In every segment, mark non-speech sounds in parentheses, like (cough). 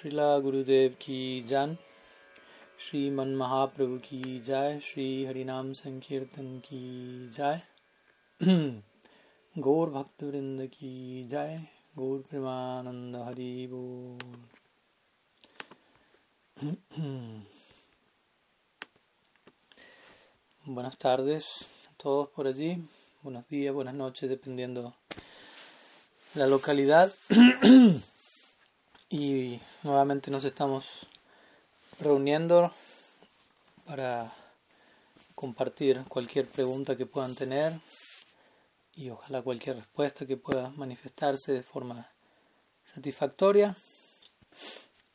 श्रीला गुरुदेव की जन श्रीमन महाप्रभु की जय श्री हरिनाम संकीर्तन की जय गौर भक्त वृंद की जय गौर प्रेमानंद हरि बोल Buenas tardes a todos por allí, buenos días, buenas noches, dependiendo la localidad. Y nuevamente nos estamos reuniendo para compartir cualquier pregunta que puedan tener y ojalá cualquier respuesta que pueda manifestarse de forma satisfactoria.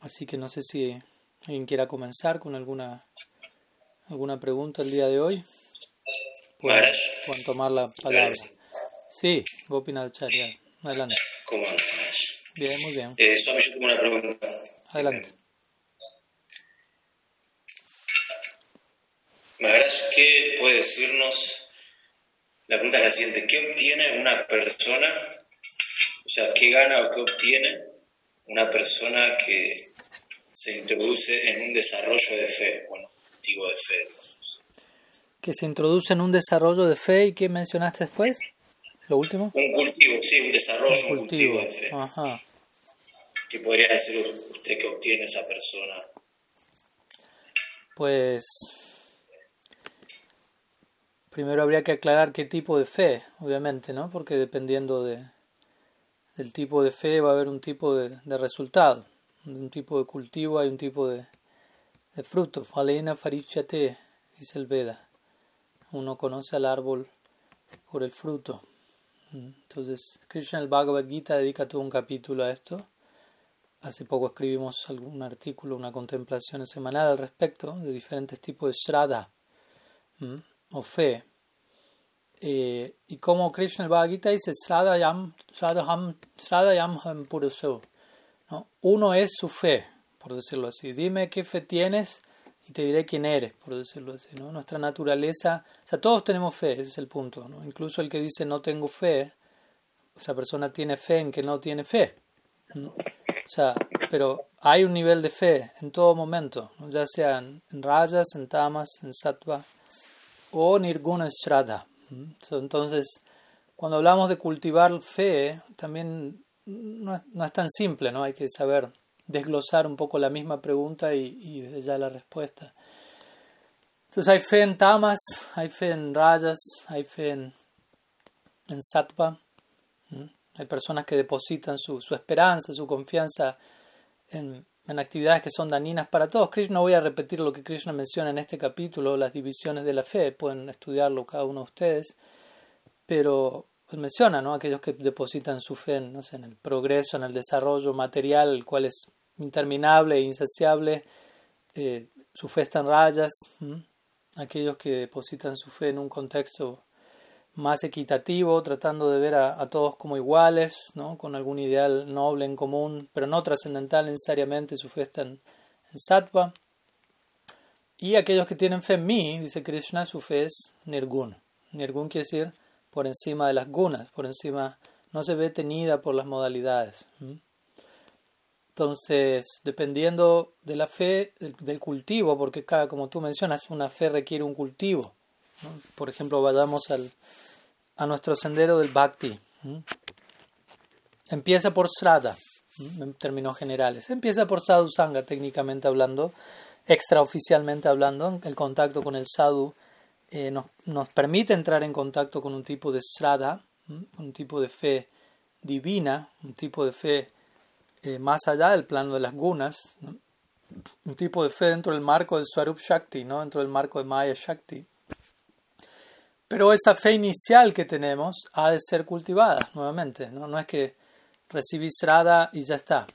Así que no sé si alguien quiera comenzar con alguna alguna pregunta el día de hoy. Pueden, pueden tomar la palabra. Sí, Gopinacharya. Adelante. ¿Cómo? Bien, muy bien. Eh, Swami, yo tengo una pregunta. Adelante. Maharaj, ¿qué puede decirnos? La pregunta es la siguiente. ¿Qué obtiene una persona? O sea, ¿qué gana o qué obtiene una persona que se introduce en un desarrollo de fe? Bueno, cultivo de fe. Que se introduce en un desarrollo de fe y ¿qué mencionaste después? ¿Lo último? Un cultivo, sí, un desarrollo, un cultivo de fe. Ajá. ¿Qué podría decir usted que obtiene esa persona? Pues primero habría que aclarar qué tipo de fe, obviamente, ¿no? Porque dependiendo de, del tipo de fe va a haber un tipo de, de resultado. Un tipo de cultivo hay un tipo de, de fruto. Falena farichate, dice el Veda. Uno conoce al árbol por el fruto. Entonces, Krishna el Bhagavad Gita dedica todo un capítulo a esto. Hace poco escribimos algún artículo, una contemplación semanal al respecto de diferentes tipos de shraddha o fe. Eh, y como Krishna el Bhagavad Gita dice, Shraddhayam, Shraddham, Shraddhayam ham puruso. ¿no? Uno es su fe, por decirlo así. Dime qué fe tienes y te diré quién eres, por decirlo así. ¿no? Nuestra naturaleza, o sea, todos tenemos fe, ese es el punto. ¿no? Incluso el que dice no tengo fe, esa persona tiene fe en que no tiene fe. O sea, pero hay un nivel de fe en todo momento, ya sea en rayas, en tamas, en sattva o nirguna shraddha. Entonces, cuando hablamos de cultivar fe, también no es, no es tan simple, ¿no? Hay que saber desglosar un poco la misma pregunta y, ya la respuesta. Entonces hay fe en tamas, hay fe en rayas, hay fe en, en sattva. Hay personas que depositan su, su esperanza, su confianza en, en, actividades que son dañinas para todos. Krishna, voy a repetir lo que Krishna menciona en este capítulo, las divisiones de la fe, pueden estudiarlo cada uno de ustedes, pero él menciona, ¿no? Aquellos que depositan su fe en, no en el progreso, en el desarrollo material, el cual es interminable e insaciable, eh, su fe está en rayas. Aquellos que depositan su fe en un contexto más equitativo, tratando de ver a, todos como iguales, ¿no? con algún ideal noble en común, pero no trascendental necesariamente, su fe está en, en sattva. Y aquellos que tienen fe en mí, dice Krishna, su fe es nirgun. Nirgun quiere decir por encima de las gunas, por encima, no se ve tenida por las modalidades. Entonces, dependiendo de la fe, del cultivo, porque cada, como tú mencionas, una fe requiere un cultivo. Por ejemplo, vayamos al, a nuestro sendero del bhakti. Empieza por sraddha, en términos generales. Empieza por sadhu sangha, técnicamente hablando, extraoficialmente hablando, el contacto con el sadhu eh, nos, nos, permite entrar en contacto con un tipo de sraddha, un tipo de fe divina, un tipo de fe eh, más allá del plano de las gunas, un tipo de fe dentro del marco del Swarup Shakti, ¿no? dentro del marco de Maya Shakti. Pero esa fe inicial que tenemos ha de ser cultivada nuevamente, no, es que recibí srada y ya está,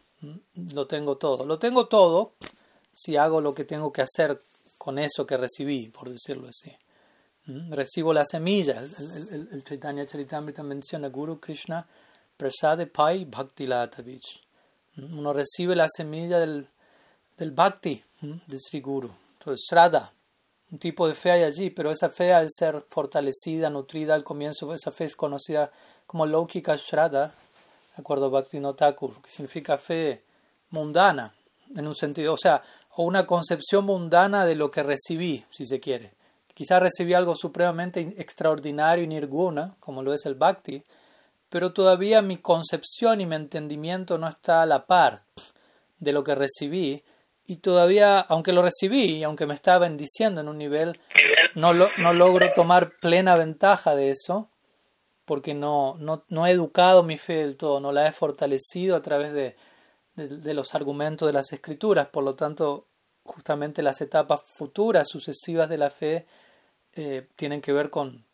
lo tengo todo. Lo tengo todo si hago lo que tengo que hacer con eso que recibí, por decirlo así. Recibo la semilla. El, el, Chaitanya Charitamrita menciona Guru Krishna Prasade Pai Bhakti Latavich. Uno recibe la semilla del, del Bhakti, de Sri Guru. Entonces, Shraddha, un tipo de fe hay allí, pero esa fe de ser fortalecida, nutrida al comienzo. Esa fe es conocida como Laukika Shraddha, de acuerdo a Bhakti Thakur, que significa fe mundana. en un sentido, o sea, o una concepción mundana de lo que recibí, si se quiere. Quizás recibí algo supremamente extraordinario y nirguna, como lo es el bhakti, pero todavía mi concepción y mi entendimiento no está a la par de lo que recibí y todavía, aunque lo recibí y aunque me está bendiciendo en un nivel, no, no logro tomar plena ventaja de eso porque no, no, no, he educado mi fe del todo, no la he fortalecido a través de, de, los argumentos de las escrituras, por lo tanto, justamente las etapas futuras, sucesivas de la fe, eh, tienen que ver con,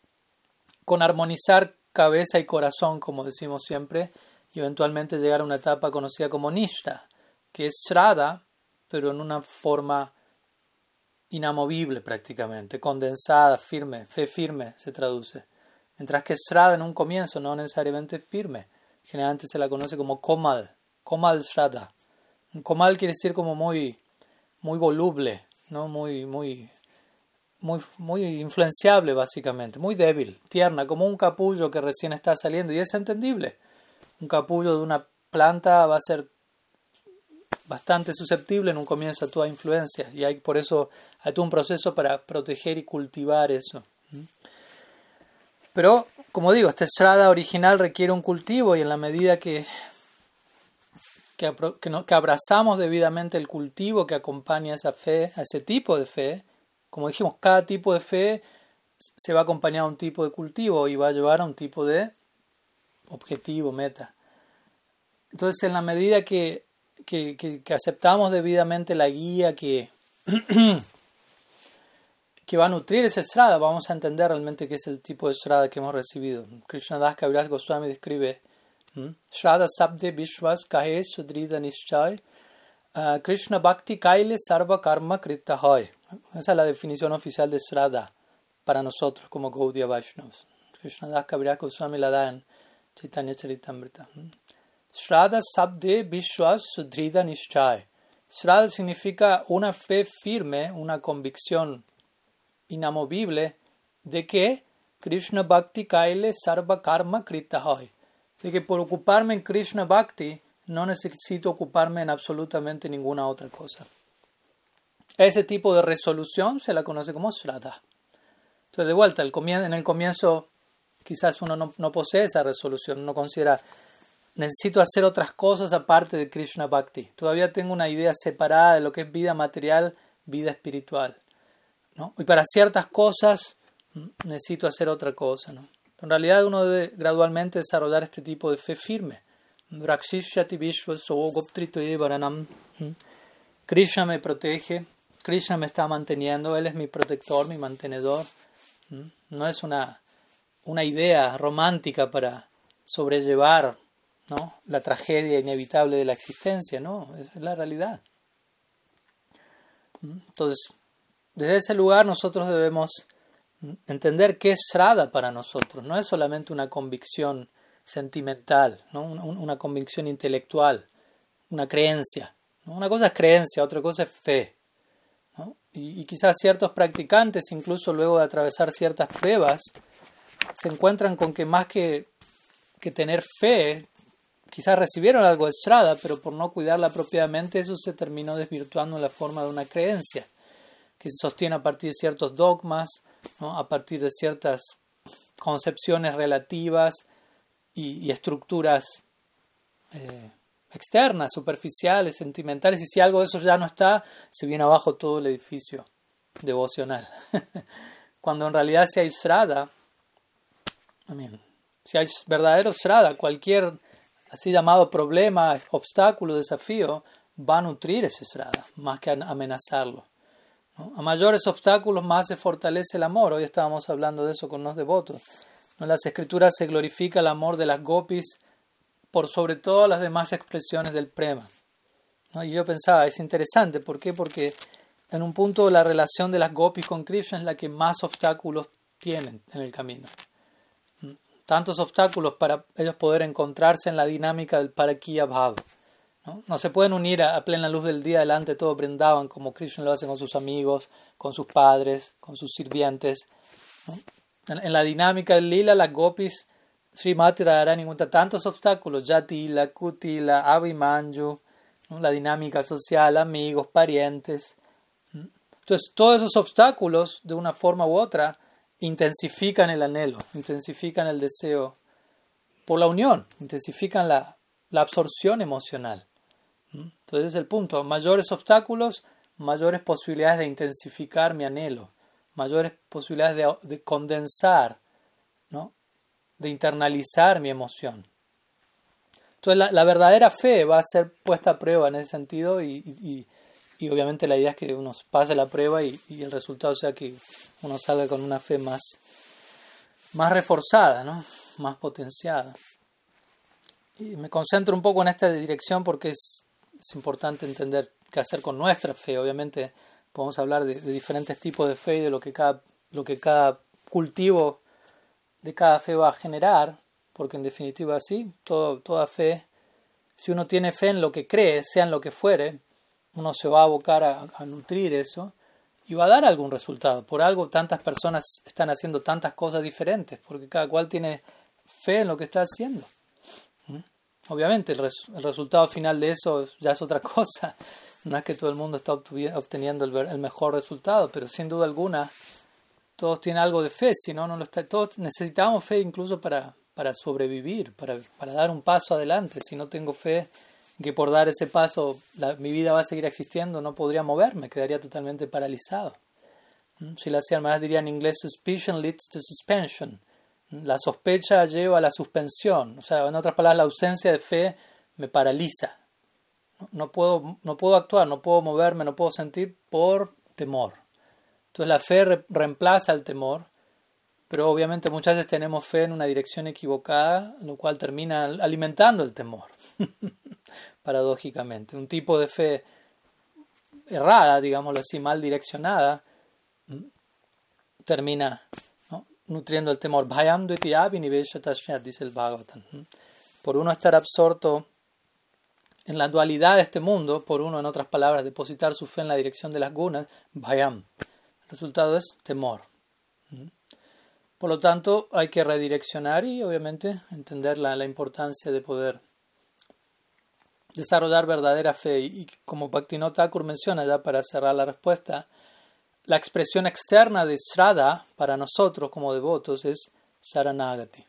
con armonizar cabeza y corazón, como decimos siempre, y eventualmente llegar a una etapa conocida como Nishta, que es Srada, pero en una forma inamovible prácticamente, condensada, firme, fe firme se traduce. Mientras que Srada en un comienzo no necesariamente firme, generalmente se la conoce como Komal, Komal Srada. Komal quiere decir como muy, muy voluble, ¿no? muy, muy muy, muy influenciable básicamente, muy débil, tierna, como un capullo que recién está saliendo y es entendible. Un capullo de una planta va a ser bastante susceptible en un comienzo a toda influencia y hay por eso hay todo un proceso para proteger y cultivar eso. Pero, como digo, esta estrada original requiere un cultivo y en la medida que, que, que abrazamos debidamente el cultivo que acompaña esa fe, a ese tipo de fe, como dijimos, cada tipo de fe se va a acompañar a un tipo de cultivo y va a llevar a un tipo de objetivo, meta. Entonces, en la medida que, que, aceptamos debidamente la guía que, (clears throat) que va a nutrir esa estrada, vamos a entender realmente qué es el tipo de estrada que hemos recibido. Krishna Das Kaviraj Goswami describe Shrada Sabde Vishwas Kahe Sudrida Nishchay ah, Krishna Bhakti Kaile Sarva Karma Krita Hoy. Esa es la definición oficial de Srada para nosotros como Gaudiya Vaishnavas. Das Kaviraj Goswami la da en Chaitanya Charitamrita. Srada Sabde Vishwas Sudrida Nishchay. Srada significa una fe firme, una convicción inamovible de que Krishna Bhakti Kaile Sarva Karma Krita Hoy. De que por ocuparme en Krishna Bhakti no necesito ocuparme en absolutamente ninguna otra cosa. Ese tipo de resolución se la conoce como Shraddha. Entonces, de vuelta, en el comienzo quizás uno no, posee esa resolución, no considera, necesito hacer otras cosas aparte de Krishna Bhakti. Todavía tengo una idea separada de lo que es vida material, vida espiritual. ¿no? Y para ciertas cosas mm, necesito hacer otra cosa. ¿no? En realidad uno debe gradualmente desarrollar este tipo de fe firme. Krishna me protege, Krishna me está manteniendo, Él es mi protector, mi mantenedor. No es una, una idea romántica para sobrellevar ¿no? la tragedia inevitable de la existencia, no, es la realidad. Entonces, desde ese lugar nosotros debemos entender qué es Srada para nosotros, no es solamente una convicción sentimental, ¿no? una, convicción intelectual, una creencia. Una cosa es creencia, otra cosa es fe. Y, quizás ciertos practicantes, incluso luego de atravesar ciertas pruebas, se encuentran con que más que, que tener fe, quizás recibieron algo de pero por no cuidarla propiamente, eso se terminó desvirtuando en la forma de una creencia, que se sostiene a partir de ciertos dogmas, a partir de ciertas concepciones relativas y, estructuras eh, externas, superficiales, sentimentales, y si algo de eso ya no está, se viene abajo todo el edificio devocional. (laughs) Cuando en realidad si hay srada, si hay verdadero srada, cualquier así llamado problema, obstáculo, desafío, va a nutrir ese srada, más que amenazarlo. A mayores obstáculos, más se fortalece el amor. Hoy estábamos hablando de eso con los devotos. En las escrituras se glorifica el amor de las gopis por sobre todas las demás expresiones del prema. Y yo pensaba, es interesante, ¿por qué? Porque en un punto la relación de las gopis con Krishna es la que más obstáculos tienen en el camino. Tantos obstáculos para ellos poder encontrarse en la dinámica del Parakiya Bhav. ¿no? no se pueden unir a, plena luz del día delante de todo brindaban como Krishna lo hace con sus amigos, con sus padres, con sus sirvientes. En, la dinámica del lila, las gopis Srimati Radharani encuentra tantos obstáculos, Yatila, Kutila, Abhimanyu, la dinámica social, amigos, parientes. Entonces, todos esos obstáculos, de una forma u otra, intensifican el anhelo, intensifican el deseo por la unión, intensifican la, la absorción emocional. Entonces, es el punto. Mayores obstáculos, mayores posibilidades de intensificar mi anhelo, mayores posibilidades de, de condensar, ¿no? de internalizar mi emoción. Entonces la, verdadera fe va a ser puesta a prueba en ese sentido y, obviamente la idea es que uno pase la prueba y, el resultado sea que uno salga con una fe más, más reforzada, ¿no? más potenciada. Y me concentro un poco en esta dirección porque es, importante entender qué hacer con nuestra fe. Obviamente podemos hablar de, diferentes tipos de fe y de lo que cada, lo que cada cultivo de cada fe va a generar, porque en definitiva sí, todo, toda fe, si uno tiene fe en lo que cree, sea en lo que fuere, uno se va a abocar a, nutrir eso y va a dar algún resultado. Por algo tantas personas están haciendo tantas cosas diferentes, porque cada cual tiene fe en lo que está haciendo. ¿Mm? Obviamente el, resultado final de eso ya es otra (laughs) cosa. No es que todo el mundo está obteniendo el, el mejor resultado, pero sin duda alguna todos tienen algo de fe, si no, no lo está. Todos necesitamos fe incluso para, para sobrevivir, para, para, dar un paso adelante. Si no tengo fe que por dar ese paso mi vida va a seguir existiendo, no podría moverme, quedaría totalmente paralizado. ¿Mm? Si la más diría en inglés, suspicion leads to suspension. ¿Mm? La sospecha lleva a la suspensión. O sea, en otras palabras, la ausencia de fe me paraliza. No, puedo, no puedo actuar, no puedo moverme, no puedo sentir por temor. Entonces la fe reemplaza el temor pero obviamente muchas veces tenemos fe en una dirección equivocada, lo cual termina alimentando el temor, (laughs) paradójicamente. Un tipo de fe errada, digámoslo así, mal direccionada, termina nutriendo el temor. dice el Bhagavatam. Por uno estar absorto en la dualidad de este mundo, por uno, en otras palabras, depositar su fe en la dirección de las gunas, bhayam. El resultado es temor. Por lo tanto, hay que redireccionar y obviamente entender la, importancia de poder desarrollar verdadera fe. Y como Bhaktivinoda Thakur menciona, ya para cerrar la respuesta, la expresión externa de Shraddha para nosotros como devotos es Sharanagati.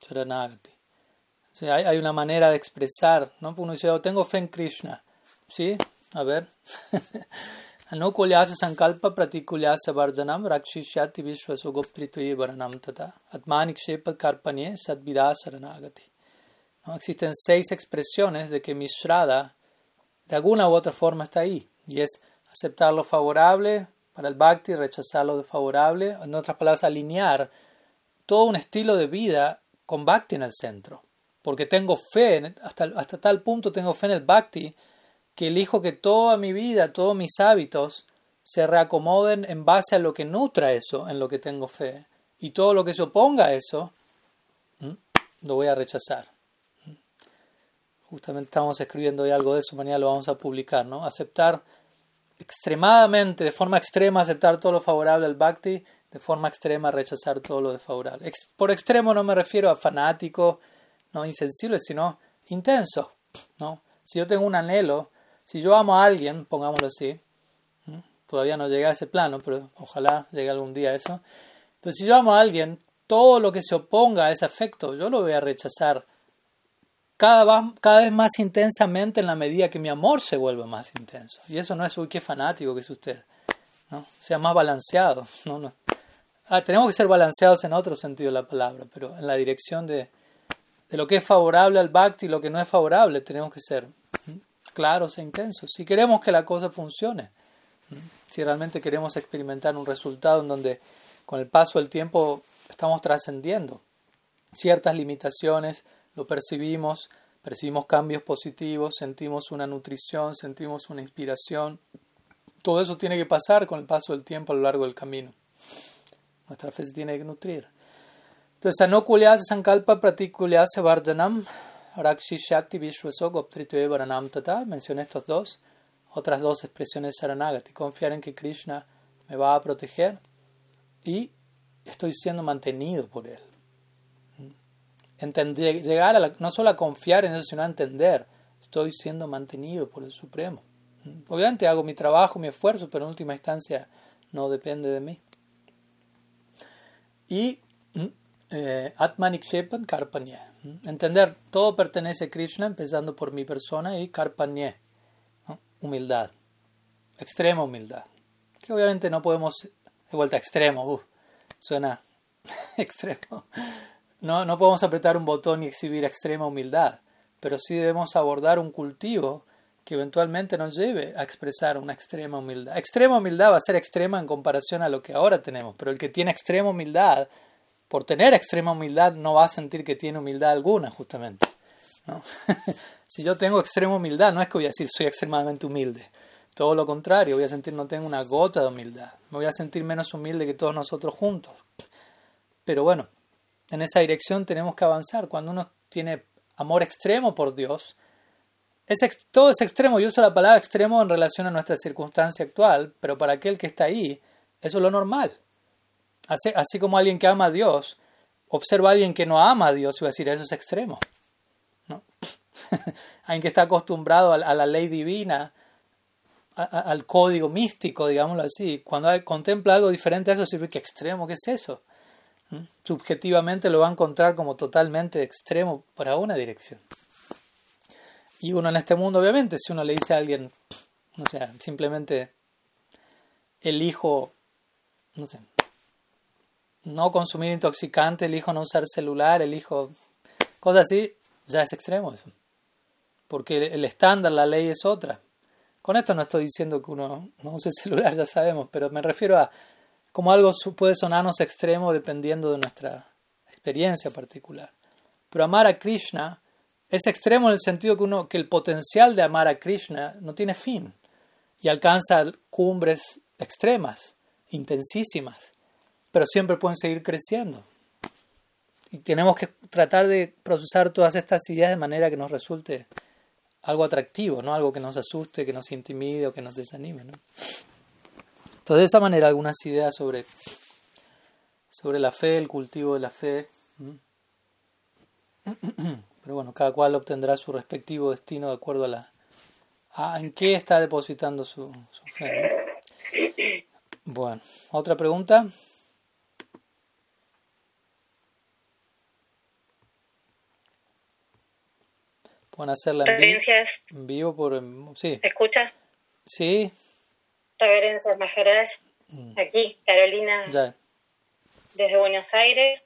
Sharanagati. O sea, hay, una manera de expresar, ¿no? Uno dice, oh, tengo fe en Krishna. ¿Sí? A ver. (laughs) Anukulyasa sankalpa pratikulyasa varjanam rakshishyati vishvasugopritvi varanam tata atmanik shepa karpanye sadvidasa. Existen seis expresiones de que mi Shraddha de alguna u otra forma está ahí, y es aceptar lo favorable para el bhakti, rechazar lo desfavorable, en otras palabras, alinear todo un estilo de vida con bhakti en el centro. Porque tengo fe, hasta, hasta tal punto tengo fe en el bhakti, que elijo que toda mi vida, todos mis hábitos se reacomoden en base a lo que nutra eso, en lo que tengo fe. Y todo lo que se oponga a eso, lo voy a rechazar. Justamente estamos escribiendo hoy algo de eso, mañana lo vamos a publicar, ¿no? Aceptar extremadamente, de forma extrema, aceptar todo lo favorable al bhakti, de forma extrema rechazar todo lo desfavorable. Por extremo no me refiero a fanático, no insensible, sino intenso, ¿no? Si yo tengo un anhelo si yo amo a alguien, pongámoslo así, todavía no llegué a ese plano, pero ojalá llegue algún día a eso. Pero si yo amo a alguien, todo lo que se oponga a ese afecto, yo lo voy a rechazar cada, vez más intensamente en la medida que mi amor se vuelva más intenso. Y eso no es, uy, qué fanático que es usted. ¿no? Sea más balanceado. (laughs) ¿no? no. Ah, tenemos que ser balanceados en otro sentido de la palabra, pero en la dirección de, de lo que es favorable al bhakti y lo que no es favorable, tenemos que ser claros e intensos. Si queremos que la cosa funcione, si realmente queremos experimentar un resultado en donde con el paso del tiempo estamos trascendiendo ciertas limitaciones, lo percibimos, percibimos cambios positivos, sentimos una nutrición, sentimos una inspiración. Todo eso tiene que pasar con el paso del tiempo a lo largo del camino. Nuestra fe se tiene que nutrir. Entonces, anokulyasa sankalpa se varjanam Rakshishati Vishwaso Goptritve Varanam Tata, mencioné estos dos, otras dos expresiones Saranagati, confiar en que Krishna me va a proteger y estoy siendo mantenido por él. Entender, llegar no solo a confiar en eso, sino a entender, estoy siendo mantenido por el Supremo. Obviamente hago mi trabajo, mi esfuerzo, pero en última instancia no depende de mí. Y eh, Atmanik Shepan Karpanye. Entender, todo pertenece a Krishna, empezando por mi persona, y Karpanye, humildad, extrema humildad. Que obviamente no podemos, de vuelta extremo, uh, suena (laughs) extremo. No, no podemos apretar un botón y exhibir extrema humildad, pero sí debemos abordar un cultivo que eventualmente nos lleve a expresar una extrema humildad. Extrema humildad va a ser extrema en comparación a lo que ahora tenemos, pero el que tiene extrema humildad, por tener extrema humildad, no va a sentir que tiene humildad alguna, justamente. ¿no? (laughs) si yo tengo extrema humildad, no es que voy a decir soy extremadamente humilde. Todo lo contrario, voy a sentir no tengo una gota de humildad. Me voy a sentir menos humilde que todos nosotros juntos. Pero bueno, en esa dirección tenemos que avanzar. Cuando uno tiene amor extremo por Dios, todo es extremo. Yo uso la palabra extremo en relación a nuestra circunstancia actual, pero para aquel que está ahí, eso es lo normal. Así, como alguien que ama a Dios, observa a alguien que no ama a Dios y va a decir, eso es extremo. ¿No? (laughs) alguien que está acostumbrado a, la ley divina, al código místico, digámoslo así, cuando contempla algo diferente a eso, sirve que extremo, ¿qué es eso? Subjetivamente lo va a encontrar como totalmente extremo para una dirección. Y uno en este mundo, obviamente, si uno le dice a alguien, no sé, simplemente elijo, no sé, no consumir intoxicante, elijo no usar celular, elijo cosas así, ya es extremo eso. Porque el estándar, la ley es otra. Con esto no estoy diciendo que uno no use (laughs) celular, ya sabemos, pero me refiero a como algo puede sonarnos extremo dependiendo de nuestra experiencia particular. Pero amar a Krishna es extremo en el sentido que, que el potencial de amar a Krishna no tiene fin y alcanza cumbres extremas, intensísimas, pero siempre pueden seguir creciendo. Y tenemos que tratar de procesar todas estas ideas de manera que nos resulte algo atractivo, no algo que nos asuste, que nos intimide o que nos desanime. ¿no? Entonces, de esa manera, algunas ideas sobre, sobre la fe, el cultivo de la fe. Pero bueno, cada cual obtendrá su respectivo destino de acuerdo a la a en qué está depositando su, fe. Bueno, otra pregunta. Pueden hacerla en vivo, en vivo por sí. ¿Se escucha? Sí. Reverencias Maharaj. Mm. Aquí, Carolina. Desde Buenos Aires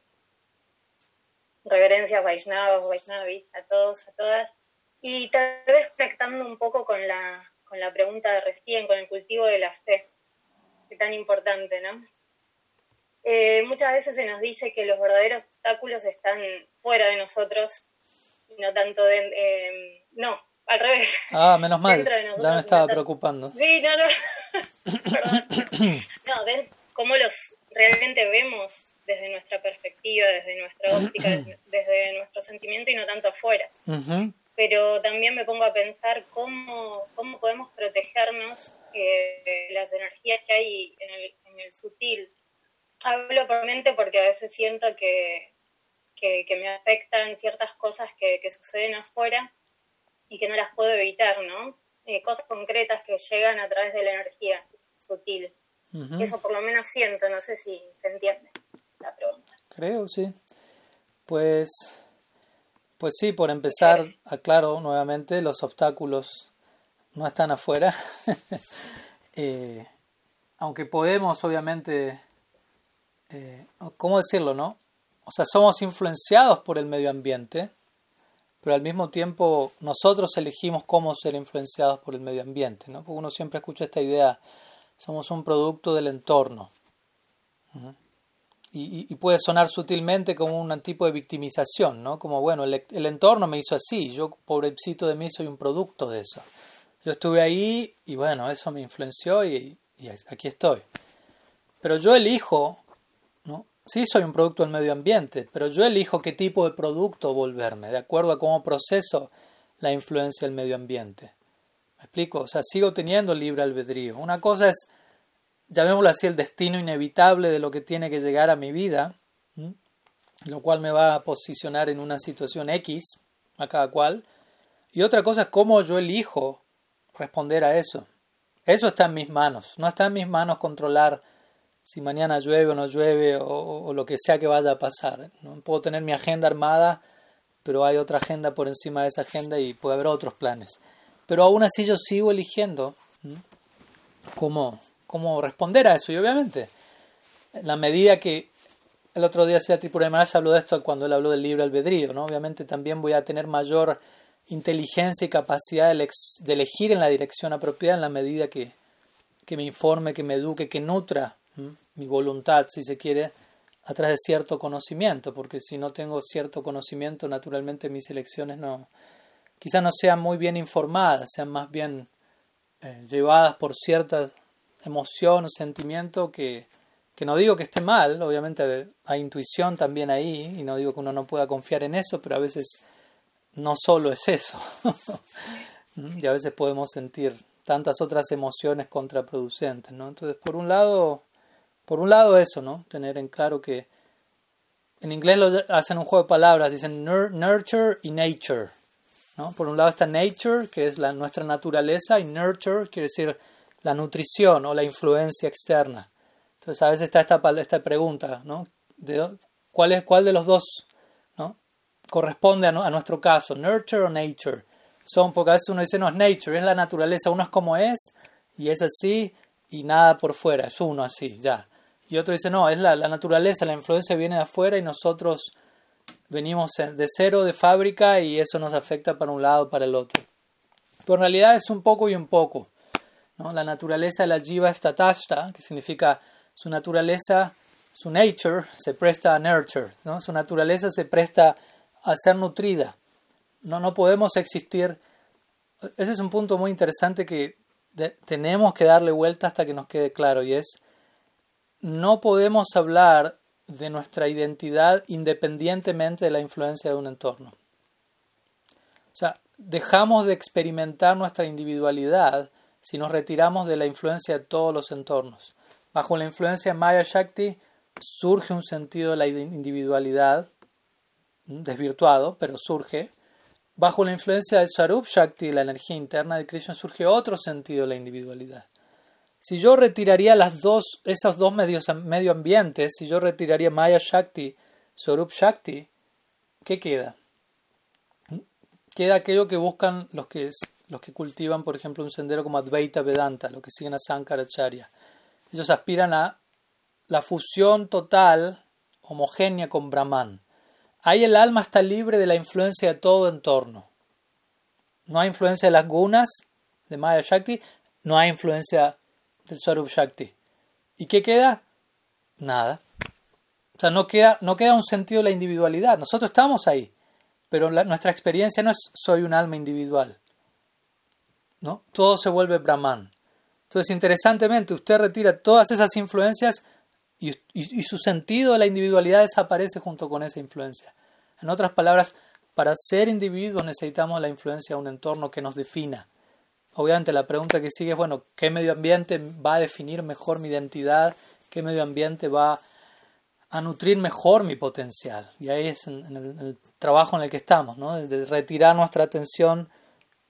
reverencias Vaishnavas, Vaishnavis, a todos, a todas. Y tal vez conectando un poco con la, con la pregunta de recién, con el cultivo de la fe, que tan importante, ¿no? Eh, muchas veces se nos dice que los verdaderos obstáculos están fuera de nosotros y no tanto de... Eh, no, al revés. Ah, menos mal. ya me estaba preocupando. Sí, no, no. (coughs) Perdón. (coughs) No, de, cómo los realmente vemos desde nuestra perspectiva, desde nuestra óptica, desde, nuestro sentimiento y no tanto afuera. Pero también me pongo a pensar cómo, cómo podemos protegernos eh, de las energías que hay en el, en el sutil. Hablo por mente porque a veces siento que, que, me afectan ciertas cosas que, que, suceden afuera y que no las puedo evitar, ¿no? Eh, cosas concretas que llegan a través de la energía sutil. Eso por lo menos siento, no sé si se entiende la pregunta. Creo, sí. Pues, pues sí, por empezar, aclaro nuevamente, los obstáculos no están afuera. (laughs) Eh, aunque podemos, obviamente, eh, ¿cómo decirlo, no? O sea, somos influenciados por el medio ambiente, pero al mismo tiempo nosotros elegimos cómo ser influenciados por el medio ambiente, ¿no? Porque uno siempre escucha esta idea somos un producto del entorno. Y, puede sonar sutilmente como un tipo de victimización, ¿no? Como, bueno, el, entorno me hizo así, yo, pobrecito de mí, soy un producto de eso. Yo estuve ahí y bueno, eso me influenció y, y aquí estoy. Pero yo elijo. Sí soy un producto del medio ambiente, pero yo elijo qué tipo de producto volverme, de acuerdo a cómo proceso la influencia del medio ambiente. ¿Me explico? O sea, sigo teniendo libre albedrío. Una cosa es, llamémoslo así, el destino inevitable de lo que tiene que llegar a mi vida, lo cual me va a posicionar en una situación X a cada cual. Y otra cosa es cómo yo elijo responder a eso. Eso está en mis manos. No está en mis manos controlar si mañana llueve o no llueve o, lo que sea que vaya a pasar. ¿no? Puedo tener mi agenda armada, pero hay otra agenda por encima de esa agenda y puede haber otros planes. Pero aún así yo sigo eligiendo cómo, cómo responder a eso. Y obviamente, en la medida que el otro día Sri Tripura Maharaj habló de esto cuando él habló del libre albedrío, ¿no? Obviamente también voy a tener mayor inteligencia y capacidad de, elegir en la dirección apropiada en la medida que, que me informe, que me eduque, que nutra mi voluntad, si se quiere, a través de cierto conocimiento, porque si no tengo cierto conocimiento, naturalmente mis elecciones no, quizás no sean muy bien informadas, sean más bien eh, llevadas por cierta emoción o sentimiento que, que no digo que esté mal, obviamente hay intuición también ahí, y no digo que uno no pueda confiar en eso, pero a veces no solo es eso. (laughs) y a veces podemos sentir tantas otras emociones contraproducentes, ¿no? Entonces, por un lado, por un lado eso, ¿no? Tener en claro que en inglés lo hacen un juego de palabras, dicen nurture y nature, ¿no? Por un lado está nature, que es la, nuestra naturaleza, y nurture quiere decir la nutrición o la influencia externa. Entonces, a veces está esta, esta pregunta, ¿no? ¿cuál, es, ¿Cuál de los dos ¿no? corresponde a, a nuestro caso, nurture o nature? Son, porque a veces uno dice, no, es nature, es la naturaleza, uno es como es, y es así, y nada por fuera, es uno así, ya. Y otro dice, no, es la, naturaleza, la influencia viene de afuera y nosotros venimos de cero, de fábrica, y eso nos afecta para un lado para el otro. Pero en realidad es un poco y un poco. ¿no? La naturaleza de la jiva es tatashta, que significa su naturaleza, su nature, se presta a nurture. ¿no? Su naturaleza se presta a ser nutrida. No, no podemos existir. Ese es un punto muy interesante que tenemos que darle vuelta hasta que nos quede claro, y es no podemos hablar de nuestra identidad independientemente de la influencia de un entorno. O sea, dejamos de experimentar nuestra individualidad si nos retiramos de la influencia de todos los entornos. Bajo la influencia de Maya Shakti surge un sentido de la individualidad desvirtuado, pero surge. Bajo la influencia de Swarup Shakti, la energía interna de Krishna, surge otro sentido de la individualidad. Si yo retiraría las dos, esos dos medios, medio ambientes, si yo retiraría Maya Shakti, Swarup Shakti, ¿qué queda? Queda aquello que buscan los que, los que cultivan, por ejemplo, un sendero como Advaita Vedanta, los que siguen a Sankaracharya. Ellos aspiran a la fusión total, homogénea con Brahman. Ahí el alma está libre de la influencia de todo entorno. No hay influencia de las gunas de Maya Shakti, no hay influencia del Swarup Shakti. ¿Y qué queda? Nada. O sea, no queda, no queda un sentido de la individualidad. Nosotros estamos ahí, pero nuestra experiencia no es soy un alma individual. ¿no? Todo se vuelve Brahman. Entonces, interesantemente, usted retira todas esas influencias y, y, su sentido de la individualidad desaparece junto con esa influencia. En otras palabras, para ser individuos necesitamos la influencia de un entorno que nos defina, Obviamente la pregunta que sigue es, bueno, ¿qué medio ambiente va a definir mejor mi identidad? ¿Qué medio ambiente va a nutrir mejor mi potencial? Y ahí es el, trabajo en el que estamos, ¿no? De retirar nuestra atención,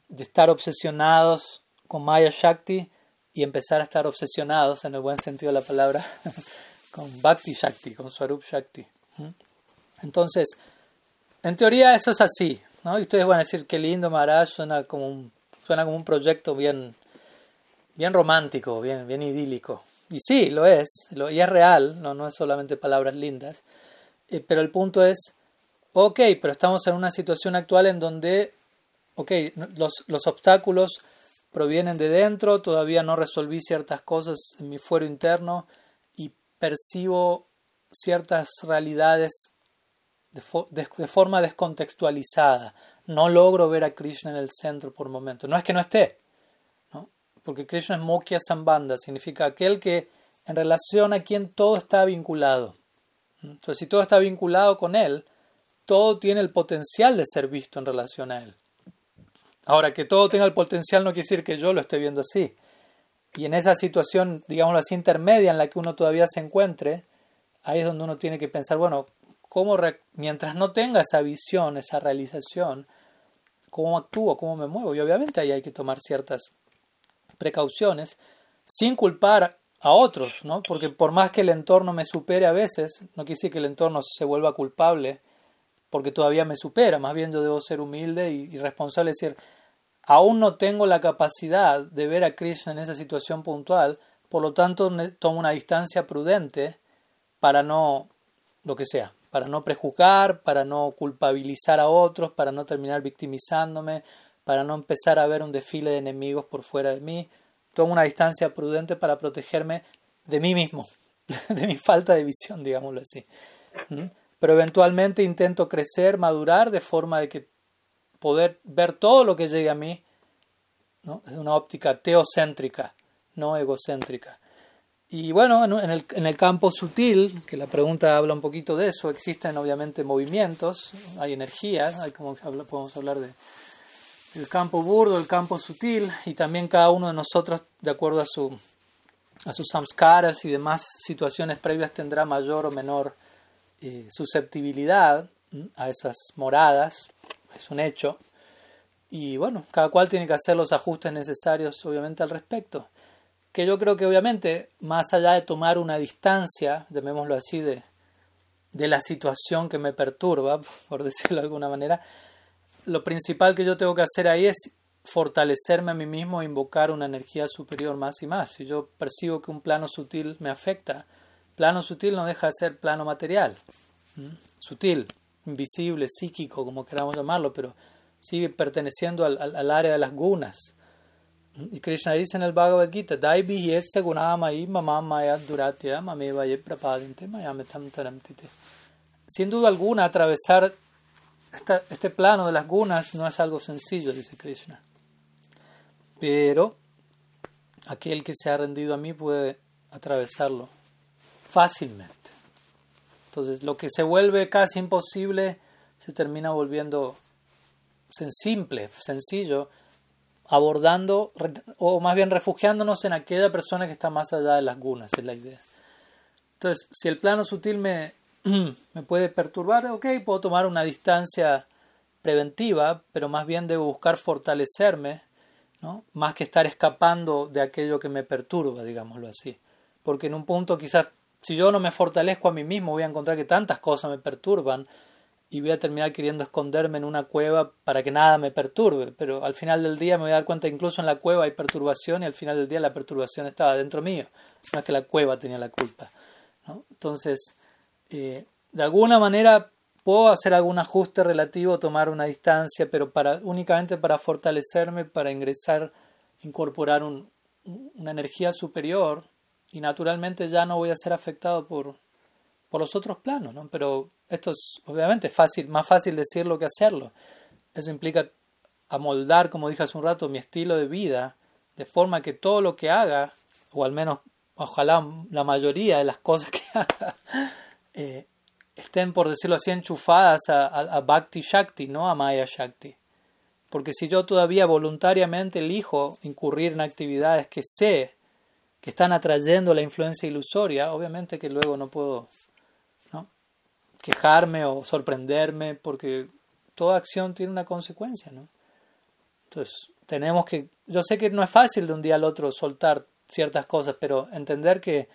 de estar obsesionados con Maya Shakti y empezar a estar obsesionados, en el buen sentido de la palabra, (laughs) con Bhakti Shakti, con Swarup Shakti. Entonces, en teoría eso es así, ¿no? Y ustedes van a decir, qué lindo Maharaj, suena como un Suena como un proyecto bien, bien romántico, bien, bien idílico. Y sí, lo es, y es real, no, no es solamente palabras lindas. Eh, pero el punto es, ok, pero estamos en una situación actual en donde, ok, los, los obstáculos provienen de dentro, todavía no resolví ciertas cosas en mi fuero interno y percibo ciertas realidades de forma descontextualizada no logro ver a Krishna en el centro por momento. No es que no esté, ¿no? porque Krishna es Mokya Sambandha, significa aquel que en relación a quien todo está vinculado. Entonces, si todo está vinculado con él, todo tiene el potencial de ser visto en relación a él. Ahora, que todo tenga el potencial no quiere decir que yo lo esté viendo así. Y en esa situación, digamos así, intermedia en la que uno todavía se encuentre, ahí es donde uno tiene que pensar, bueno, ¿cómo mientras no tenga esa visión, esa realización, cómo actúo, cómo me muevo. Y obviamente ahí hay que tomar ciertas precauciones sin culpar a otros, ¿no? Porque por más que el entorno me supere a veces, no quiere decir que el entorno se vuelva culpable porque todavía me supera, más bien yo debo ser humilde y, responsable, es decir, aún no tengo la capacidad de ver a Krishna en esa situación puntual, por lo tanto tomo una distancia prudente para no, lo que sea, para no prejuzgar, para no culpabilizar a otros, para no terminar victimizándome, para no empezar a ver un desfile de enemigos por fuera de mí. Tomo una distancia prudente para protegerme de mí mismo, (laughs) de mi falta de visión, digámoslo así. ¿Mm? Pero eventualmente intento crecer, madurar, de forma de que poder ver todo lo que llegue a mí es una óptica teocéntrica, no egocéntrica. Y bueno, en el, en el campo sutil, que la pregunta habla un poquito de eso, existen obviamente movimientos, hay energía, hay como podemos hablar de el campo burdo, el campo sutil, y también cada uno de nosotros, de acuerdo a, su, a sus samskaras y demás situaciones previas, tendrá mayor o menor eh, susceptibilidad a esas moradas, es un hecho. Y bueno, cada cual tiene que hacer los ajustes necesarios, obviamente, al respecto que yo creo que obviamente, más allá de tomar una distancia, llamémoslo así, de, de la situación que me perturba, (laughs) por decirlo de alguna manera, lo principal que yo tengo que hacer ahí es fortalecerme a mí mismo e invocar una energía superior más y más. Si yo percibo que un plano sutil me afecta, plano sutil no deja de ser plano material, sutil, invisible, psíquico, como queramos llamarlo, pero sigue perteneciendo al, al área de las gunas. Y Krishna dice en el Bhagavad Gita, Dai bihiyesya gunamai mamam maya duratya mameva ye prapadinte mayametam taramtite. Sin duda alguna, atravesar esta, este plano de las gunas no es algo sencillo, dice Krishna. Pero aquel que se ha rendido a mí puede atravesarlo fácilmente. Entonces, lo que se vuelve casi imposible se termina volviendo simple, sencillo, abordando o más bien refugiándonos en aquella persona que está más allá de las gunas, es la idea. Entonces, si el plano sutil me, (clears throat) me puede perturbar, ok, puedo tomar una distancia preventiva, pero más bien debo buscar fortalecerme, ¿no? más que estar escapando de aquello que me perturba, digámoslo así. Porque en un punto quizás, si yo no me fortalezco a mí mismo, voy a encontrar que tantas cosas me perturban y voy a terminar queriendo esconderme en una cueva para que nada me perturbe, pero al final del día me voy a dar cuenta incluso en la cueva hay perturbación y al final del día la perturbación estaba dentro mío, no es que la cueva tenía la culpa. Entonces, eh, de alguna manera puedo hacer algún ajuste relativo, tomar una distancia, pero para, únicamente para fortalecerme, para ingresar, incorporar un, una energía superior y naturalmente ya no voy a ser afectado por, por los otros planos, ¿no? Pero esto es obviamente fácil, más fácil decirlo que hacerlo. Eso implica amoldar, como dije hace un rato, mi estilo de vida, de forma que todo lo que haga, o al menos ojalá la mayoría de las cosas que (laughs) haga, eh, estén, por decirlo así, enchufadas a, a, Bhakti Shakti, no a Maya Shakti. Porque si yo todavía voluntariamente elijo incurrir en actividades que sé que están atrayendo la influencia ilusoria, obviamente que luego no puedo quejarme o sorprenderme, porque toda acción tiene una consecuencia, ¿no? Entonces, tenemos que, yo sé que no es fácil de un día al otro soltar ciertas cosas, pero entender que,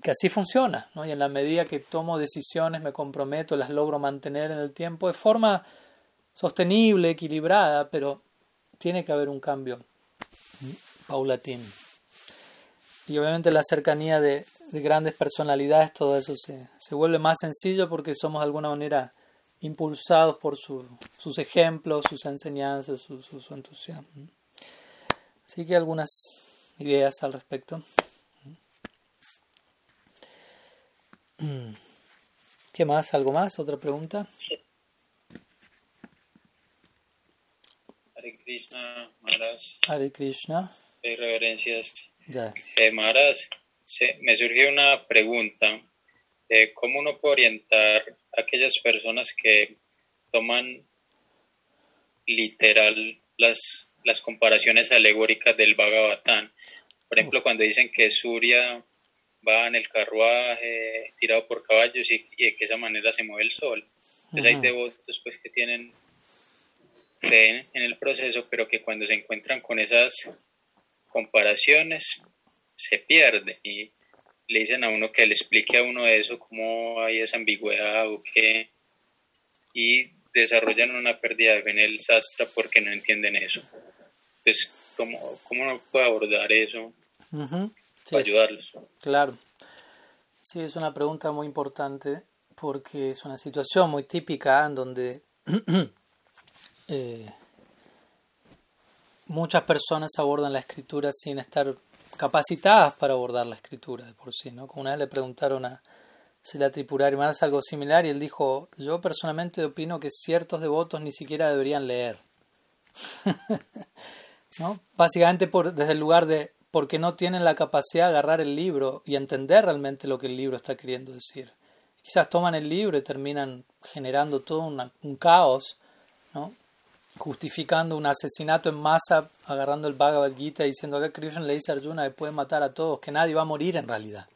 que así funciona, ¿no? Y en la medida que tomo decisiones, me comprometo, las logro mantener en el tiempo de forma sostenible, equilibrada, pero tiene que haber un cambio paulatino. Y obviamente la cercanía de, de grandes personalidades, todo eso se, se, vuelve más sencillo porque somos de alguna manera impulsados por su, sus ejemplos, sus enseñanzas, su, su, su, entusiasmo. Así que algunas ideas al respecto. ¿Qué más? ¿Algo más? ¿Otra pregunta? Hare Krishna, Maharaj. Hare Krishna. Reverencias. Ya. Eh, Maharaj, me surge una pregunta. ¿Cómo uno puede orientar a aquellas personas que toman literal las, las comparaciones alegóricas del Bhagavatam? Por ejemplo, cuando dicen que Surya va en el carruaje tirado por caballos y, de que esa manera se mueve el sol. Entonces hay devotos pues que tienen creen en el proceso, pero que cuando se encuentran con esas comparaciones se pierde y le dicen a uno que le explique a uno eso, cómo hay esa ambigüedad o qué, y desarrollan una pérdida de fe en el sastra porque no entienden eso. Entonces, ¿cómo, cómo uno puede abordar eso para ayudarlos? Claro. Sí, es una pregunta muy importante porque es una situación muy típica en donde (clears throat) eh, muchas personas abordan la escritura sin estar capacitadas para abordar la escritura de por sí, ¿no? Como una vez le preguntaron a Sila Tripurari Maharaj algo similar y él dijo, yo personalmente opino que ciertos devotos ni siquiera deberían leer. (laughs) ¿No? Básicamente por, desde el lugar de porque no tienen la capacidad de agarrar el libro y entender realmente lo que el libro está queriendo decir. Quizás toman el libro y terminan generando todo un caos, ¿no? Justificando un asesinato en masa, agarrando el Bhagavad Gita y diciendo que Krishna le dice a Arjuna que puede matar a todos, que nadie va a morir en realidad,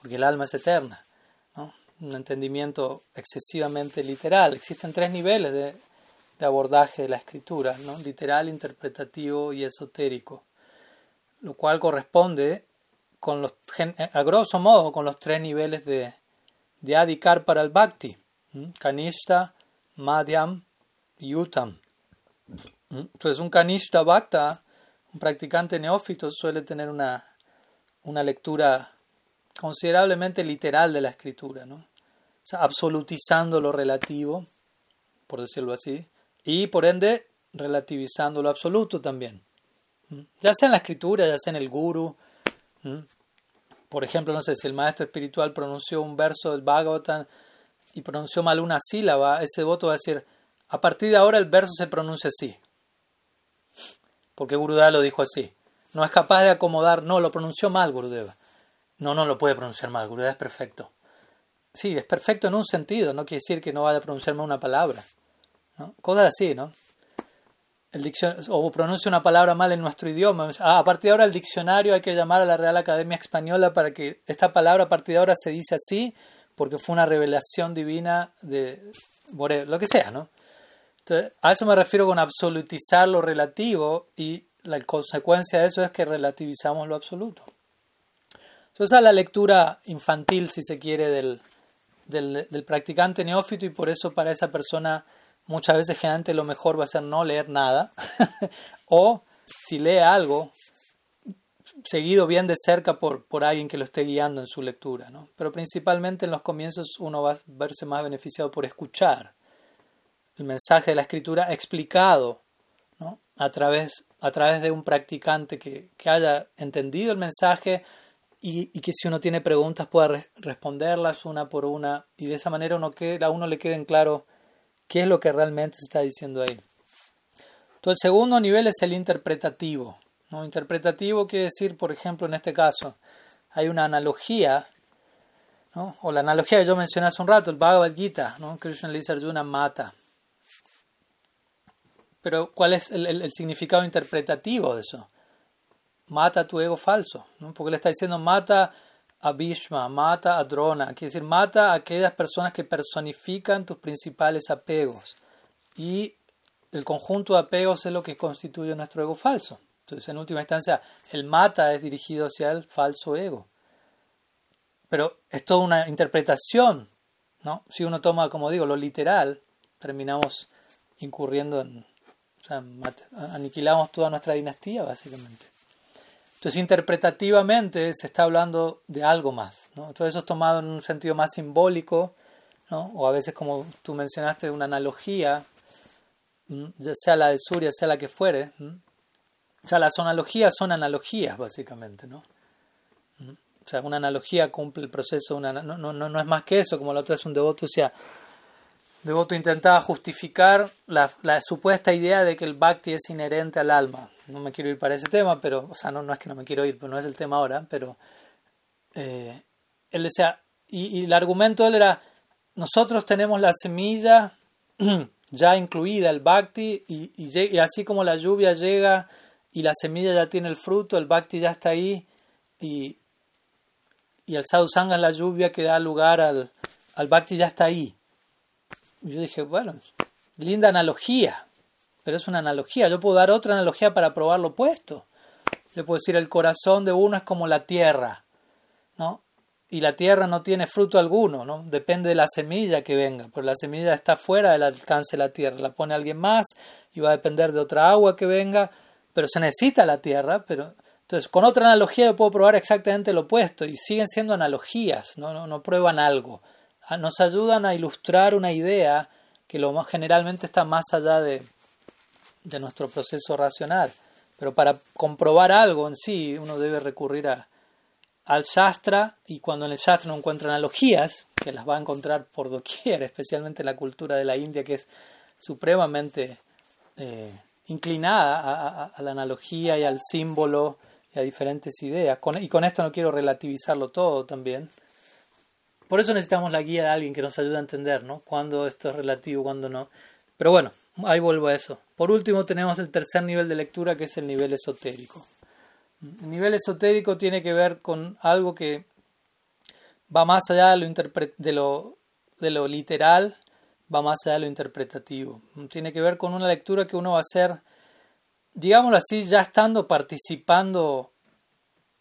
porque el alma es eterna. Un entendimiento excesivamente literal. Existen tres niveles de, de abordaje de la escritura, ¿no? literal, interpretativo y esotérico, lo cual corresponde con los, a grosso modo con los tres niveles de, de adikar para el bhakti, kanishta, madhyam y utam. Entonces, un kanishta bhakta, un practicante neófito, suele tener una, una lectura considerablemente literal de la escritura, ¿no? Absolutizando lo relativo, por decirlo así, y por ende relativizando lo absoluto también. Ya sea en la escritura, ya sea en el guru. Por ejemplo, no sé, si el maestro espiritual pronunció un verso del Bhagavatam y pronunció mal una sílaba, ese voto va a decir, a partir de ahora el verso se pronuncia así porque Gurudeva lo dijo así. No es capaz de acomodar, no, lo pronunció mal Gurudeva. No, no lo puede pronunciar mal, Gurudeva es perfecto. Sí, es perfecto en un sentido, no quiere decir que no vaya a pronunciar mal una palabra. ¿no? Cosas así, ¿no? El o pronuncia una palabra mal en nuestro idioma. Ah, a partir de ahora el diccionario hay que llamar a la Real Academia Española para que esta palabra a partir de ahora se dice así porque fue una revelación divina de lo que sea, ¿no? A eso me refiero con absolutizar lo relativo y la consecuencia de eso es que relativizamos lo absoluto. Entonces, esa es la lectura infantil, si se quiere, del, del, practicante neófito y por eso para esa persona muchas veces generalmente lo mejor va a ser no leer nada (laughs) o si lee algo seguido bien de cerca por, por alguien que lo esté guiando en su lectura. ¿no? Pero principalmente en los comienzos uno va a verse más beneficiado por escuchar el mensaje de la escritura explicado ¿no? a, través, a través de un practicante que, que haya entendido el mensaje y, que si uno tiene preguntas pueda responderlas una por una y de esa manera uno que, a uno le quede en claro qué es lo que realmente se está diciendo ahí. Entonces, el segundo nivel es el interpretativo. ¿no? Interpretativo quiere decir, por ejemplo, en este caso, hay una analogía, ¿no? o la analogía que yo mencioné hace un rato, el Bhagavad Gita, ¿no? Krishna le dice Arjuna mata. Pero ¿cuál es el, significado interpretativo de eso? Mata tu ego falso, ¿no? porque le está diciendo mata a Bhishma, mata a Drona, quiere decir mata a aquellas personas que personifican tus principales apegos. Y el conjunto de apegos es lo que constituye nuestro ego falso. Entonces, en última instancia, el mata es dirigido hacia el falso ego. Pero es toda una interpretación, ¿no? Si uno toma, como digo, lo literal, terminamos incurriendo en, o sea, aniquilamos toda nuestra dinastía, básicamente. Entonces, interpretativamente se está hablando de algo más. ¿no? Todo eso es tomado en un sentido más simbólico, o a veces, como tú mencionaste, una analogía, ya sea la de Surya, sea la que fuere. O sea, las analogías son analogías, básicamente. ¿no? O sea, una analogía cumple el proceso, una, no, no, no, es más que eso, como la otra es un devoto, o sea, Devoto intentaba justificar la, supuesta idea de que el bhakti es inherente al alma. No me quiero ir para ese tema, pero, o sea, no, es que no me quiero ir, pero no es el tema ahora, pero eh, él decía, y, el argumento de él era, nosotros tenemos la semilla (clears throat) ya incluida, el bhakti, y, y, así como la lluvia llega y la semilla ya tiene el fruto, el bhakti ya está ahí, y, y el sadhusanga es la lluvia que da lugar al, al bhakti ya está ahí yo dije, bueno, linda analogía. pero es una analogía. Yo puedo dar otra analogía para probar lo opuesto. Yo puedo decir el corazón de uno es como la tierra, ¿no? Y la tierra no tiene fruto alguno, ¿no? Depende de la semilla que venga, pero la semilla está fuera del alcance de la tierra. La pone alguien más y va a depender de otra agua que venga, pero se necesita la tierra, pero entonces, con otra analogía yo puedo probar exactamente lo opuesto y siguen siendo analogías, no, no, no prueban algo. Nos ayudan a ilustrar una idea que lo más generalmente está más allá de, de nuestro proceso racional. Pero para comprobar algo en sí, uno debe recurrir a, al Shastra y cuando en el Shastra no encuentra analogías, que las va a encontrar por doquier, (laughs) especialmente en la cultura de la India, que es supremamente eh, inclinada a, la analogía y al símbolo y a diferentes ideas. y con esto no quiero relativizarlo todo también. Por eso necesitamos la guía de alguien que nos ayude a entender, ¿no? Cuándo esto es relativo, cuándo no. Pero bueno, ahí vuelvo a eso. Por último tenemos el tercer nivel de lectura que es el nivel esotérico. El nivel esotérico tiene que ver con algo que va más allá de lo, de lo, de lo literal, va más allá de lo interpretativo. Tiene que ver con una lectura que uno va a hacer digámoslo así, ya estando participando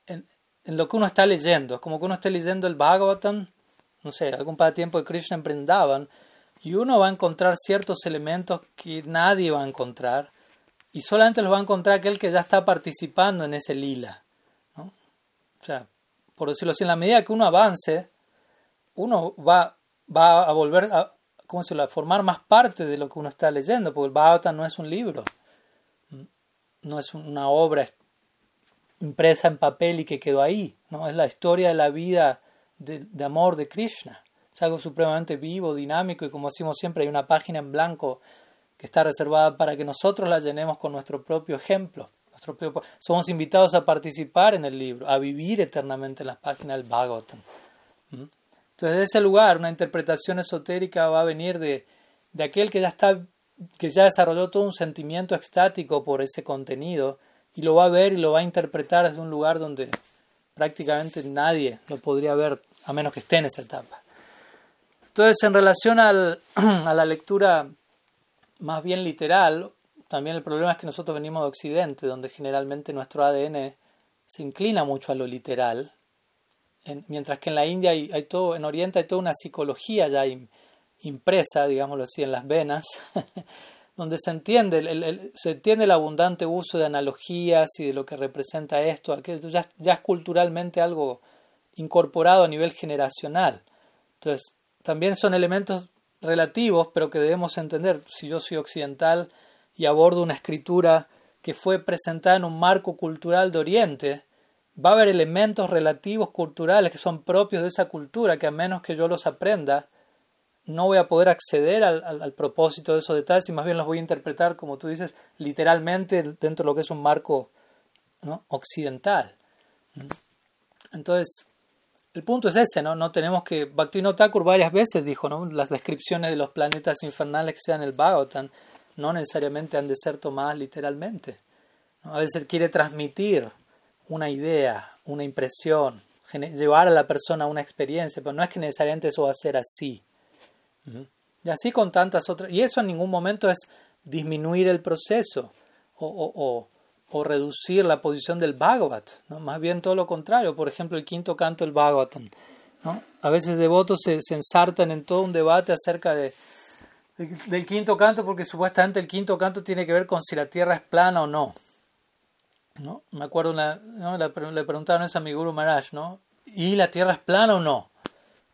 en, lo que uno está leyendo. Es como que uno esté leyendo el Bhagavatam, no sé, algún tiempo de Krishna emprendaban, y uno va a encontrar ciertos elementos que nadie va a encontrar, y solamente los va a encontrar aquel que ya está participando en ese lila. ¿no? O sea, por decirlo así, en la medida que uno avance, uno va, va a volver a, ¿cómo se a formar más parte de lo que uno está leyendo, porque el Bhagavatam no es un libro no es una obra impresa en papel y que quedó ahí, no es la historia de la vida de, amor de Krishna. Es algo supremamente vivo, dinámico y como decimos siempre hay una página en blanco que está reservada para que nosotros la llenemos con nuestro propio ejemplo. Nuestro propio, somos invitados a participar en el libro, a vivir eternamente en las páginas del Bhagavatam. ¿Mm? Entonces, de ese lugar, una interpretación esotérica va a venir de, de aquel que ya está que ya desarrolló todo un sentimiento extático por ese contenido y lo va a ver y lo va a interpretar desde un lugar donde prácticamente nadie lo podría ver a menos que esté en esa etapa. Entonces, en relación al, (clears throat) a la lectura más bien literal, también el problema es que nosotros venimos de Occidente, donde generalmente nuestro ADN se inclina mucho a lo literal, mientras que en la India hay, hay, todo, en Oriente hay toda una psicología ya impresa, digámoslo así, en las venas, (laughs) donde se entiende el, se entiende el abundante uso de analogías y de lo que representa esto, aquello, ya, ya es culturalmente algo incorporado a nivel generacional. Entonces, también son elementos relativos, pero que debemos entender. Si yo soy occidental y abordo una escritura que fue presentada en un marco cultural de Oriente, va a haber elementos relativos culturales que son propios de esa cultura, que a menos que yo los aprenda, no voy a poder acceder al, propósito de esos detalles y más bien los voy a interpretar, como tú dices, literalmente dentro de lo que es un marco occidental. Entonces, el punto es ese, ¿no? No tenemos que... Bhaktivinoda Thakur varias veces dijo, ¿no? Las descripciones de los planetas infernales que sean el Bhagavatam no necesariamente han de ser tomadas literalmente. A veces quiere transmitir una idea, una impresión, llevar a la persona a una experiencia, pero no es que necesariamente eso va a ser así. Y así con tantas otras. Y eso en ningún momento es disminuir el proceso o, reducir la posición del Bhagavat. ¿no? Más bien todo lo contrario. Por ejemplo, el quinto canto del Bhagavatam. ¿no? A veces devotos se, ensartan en todo un debate acerca de, del quinto canto porque supuestamente el quinto canto tiene que ver con si la tierra es plana o no. ¿no? Me acuerdo, ¿no? le, preguntaron eso a mi Guru Maharaj, ¿no? ¿Y la tierra es plana o no?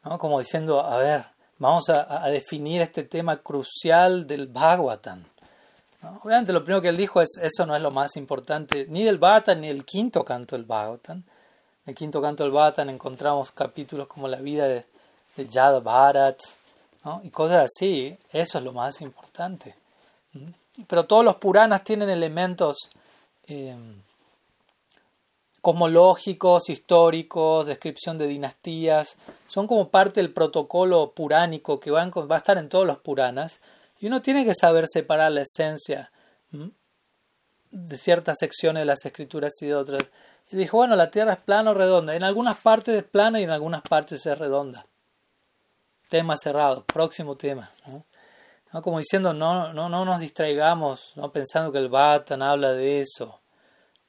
¿no? Como diciendo, a ver, vamos a, definir este tema crucial del Bhagavatam. Obviamente lo primero que él dijo es, eso no es lo más importante, ni del Bhagavatam ni del quinto canto del Bhagavatam. En el quinto canto del Bhagavatam encontramos capítulos como la vida de, de Yada Bharat y cosas así, eso es lo más importante. Pero todos los Puranas tienen elementos eh, cosmológicos, históricos, descripción de dinastías, son como parte del protocolo puránico que va, a estar en todos los Puranas, y uno tiene que saber separar la esencia de ciertas secciones de las escrituras y de otras. Y dijo, bueno, la Tierra es plana o redonda. En algunas partes es plana y en algunas partes es redonda. Tema cerrado, próximo tema. ¿no? como diciendo, no, no, no nos distraigamos ¿no? pensando que el Bhattan habla de eso.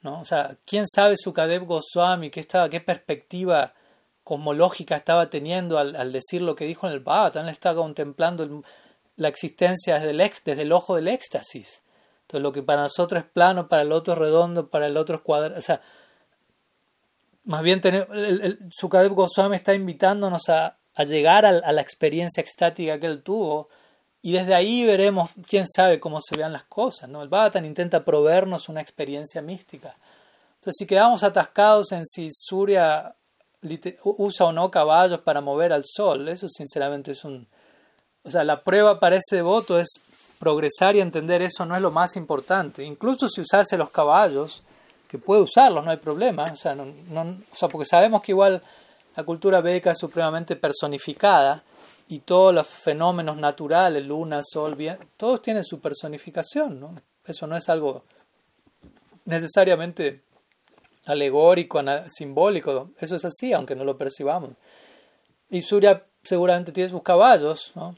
¿no? O sea, ¿quién sabe Sukadev Goswami qué, estaba, qué perspectiva cosmológica estaba teniendo al, decir lo que dijo en el Bhattan? Él estaba contemplando la existencia desde el, desde el ojo del éxtasis. Entonces, lo que para nosotros es plano, para el otro es redondo, para el otro es cuadrado. O sea, más bien, tener, el, Sukadev Goswami está invitándonos a, llegar a, la experiencia extática que él tuvo y desde ahí veremos, quién sabe cómo se vean las cosas. ¿no? El Bhattan intenta proveernos una experiencia mística. Entonces, si quedamos atascados en si Surya usa o no caballos para mover al sol, eso sinceramente es un... O sea, la prueba para ese devoto es progresar y entender eso no es lo más importante. Incluso si usase los caballos, que puede usarlos, no hay problema. O sea, porque sabemos que igual la cultura védica es supremamente personificada y todos los fenómenos naturales, luna, sol, bien, todos tienen su personificación, ¿no? Eso no es algo necesariamente alegórico, simbólico, eso es así, aunque no lo percibamos. Y Surya seguramente tiene sus caballos, ¿no?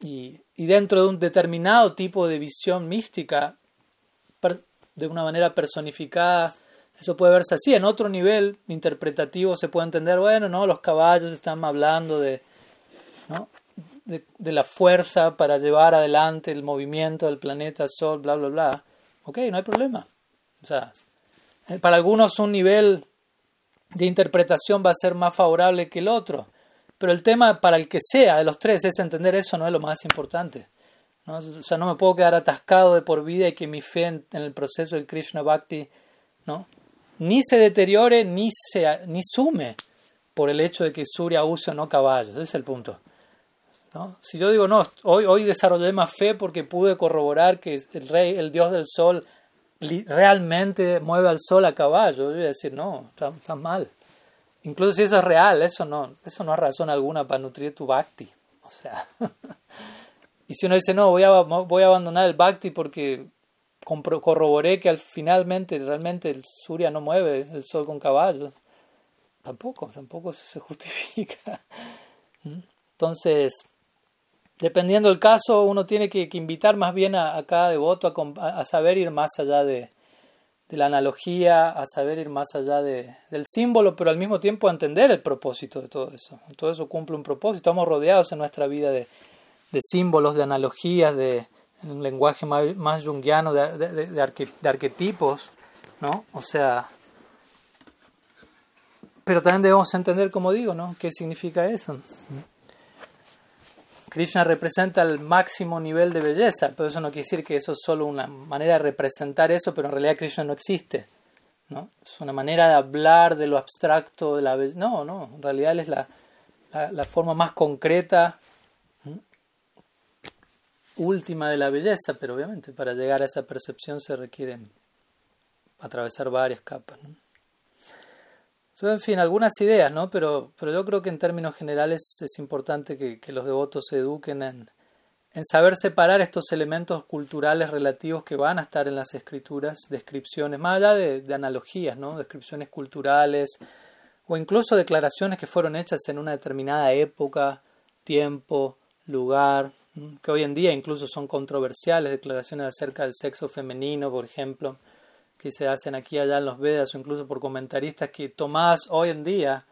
Y, dentro de un determinado tipo de visión mística, de una manera personificada, eso puede verse así. En otro nivel interpretativo se puede entender, bueno, no, los caballos están hablando de ¿no? de, de, la fuerza para llevar adelante el movimiento del planeta Sol, bla, bla, bla. Ok, no hay problema. O sea, eh, para algunos un nivel de interpretación va a ser más favorable que el otro, pero el tema para el que sea de los tres es entender eso no es lo más importante. ¿no? O sea, no me puedo quedar atascado de por vida y que mi fe en, en el proceso del Krishna Bhakti ¿no? ni se deteriore ni, se, ni sume por el hecho de que Surya use o no caballos. Ese es el punto. Si yo digo, no, hoy, hoy desarrollé más fe porque pude corroborar que el rey, el dios del sol, realmente mueve al sol a caballo, yo voy a decir, no, está, mal. Incluso si eso es real, eso no, eso no es razón alguna para nutrir tu bhakti. O sea, (laughs) y si uno dice, no, voy a, a abandonar el bhakti porque corroboré que al finalmente realmente el surya no mueve el sol con caballos, tampoco, tampoco se (laughs) justifica. ¿Mm? Entonces, dependiendo del caso, uno tiene que, invitar más bien a, cada devoto a, saber ir más allá de, la analogía, a saber ir más allá de, del símbolo, pero al mismo tiempo a entender el propósito de todo eso. Todo eso cumple un propósito. Estamos rodeados en nuestra vida de, símbolos, de analogías, de un lenguaje más, más junguiano, de, arquetipos, ¿no? O sea, pero también debemos entender, como digo, ¿no? ¿Qué significa eso? Krishna representa el máximo nivel de belleza, pero eso no quiere decir que eso es solo una manera de representar eso, pero en realidad Krishna no existe. ¿no? Es una manera de hablar de lo abstracto de la belleza. No, no, en realidad él es la, la, forma más concreta, última de la belleza, pero obviamente para llegar a esa percepción se requieren atravesar varias capas. En fin, algunas ideas, ¿no? Pero, pero yo creo que en términos generales es importante que, los devotos se eduquen en, en, saber separar estos elementos culturales relativos que van a estar en las escrituras, descripciones, más allá de, de analogías, ¿no? Descripciones culturales o incluso declaraciones que fueron hechas en una determinada época, tiempo, lugar, que hoy en día incluso son controversiales, declaraciones acerca del sexo femenino, por ejemplo que se hacen aquí y allá en los Vedas o incluso por comentaristas que tomadas hoy en día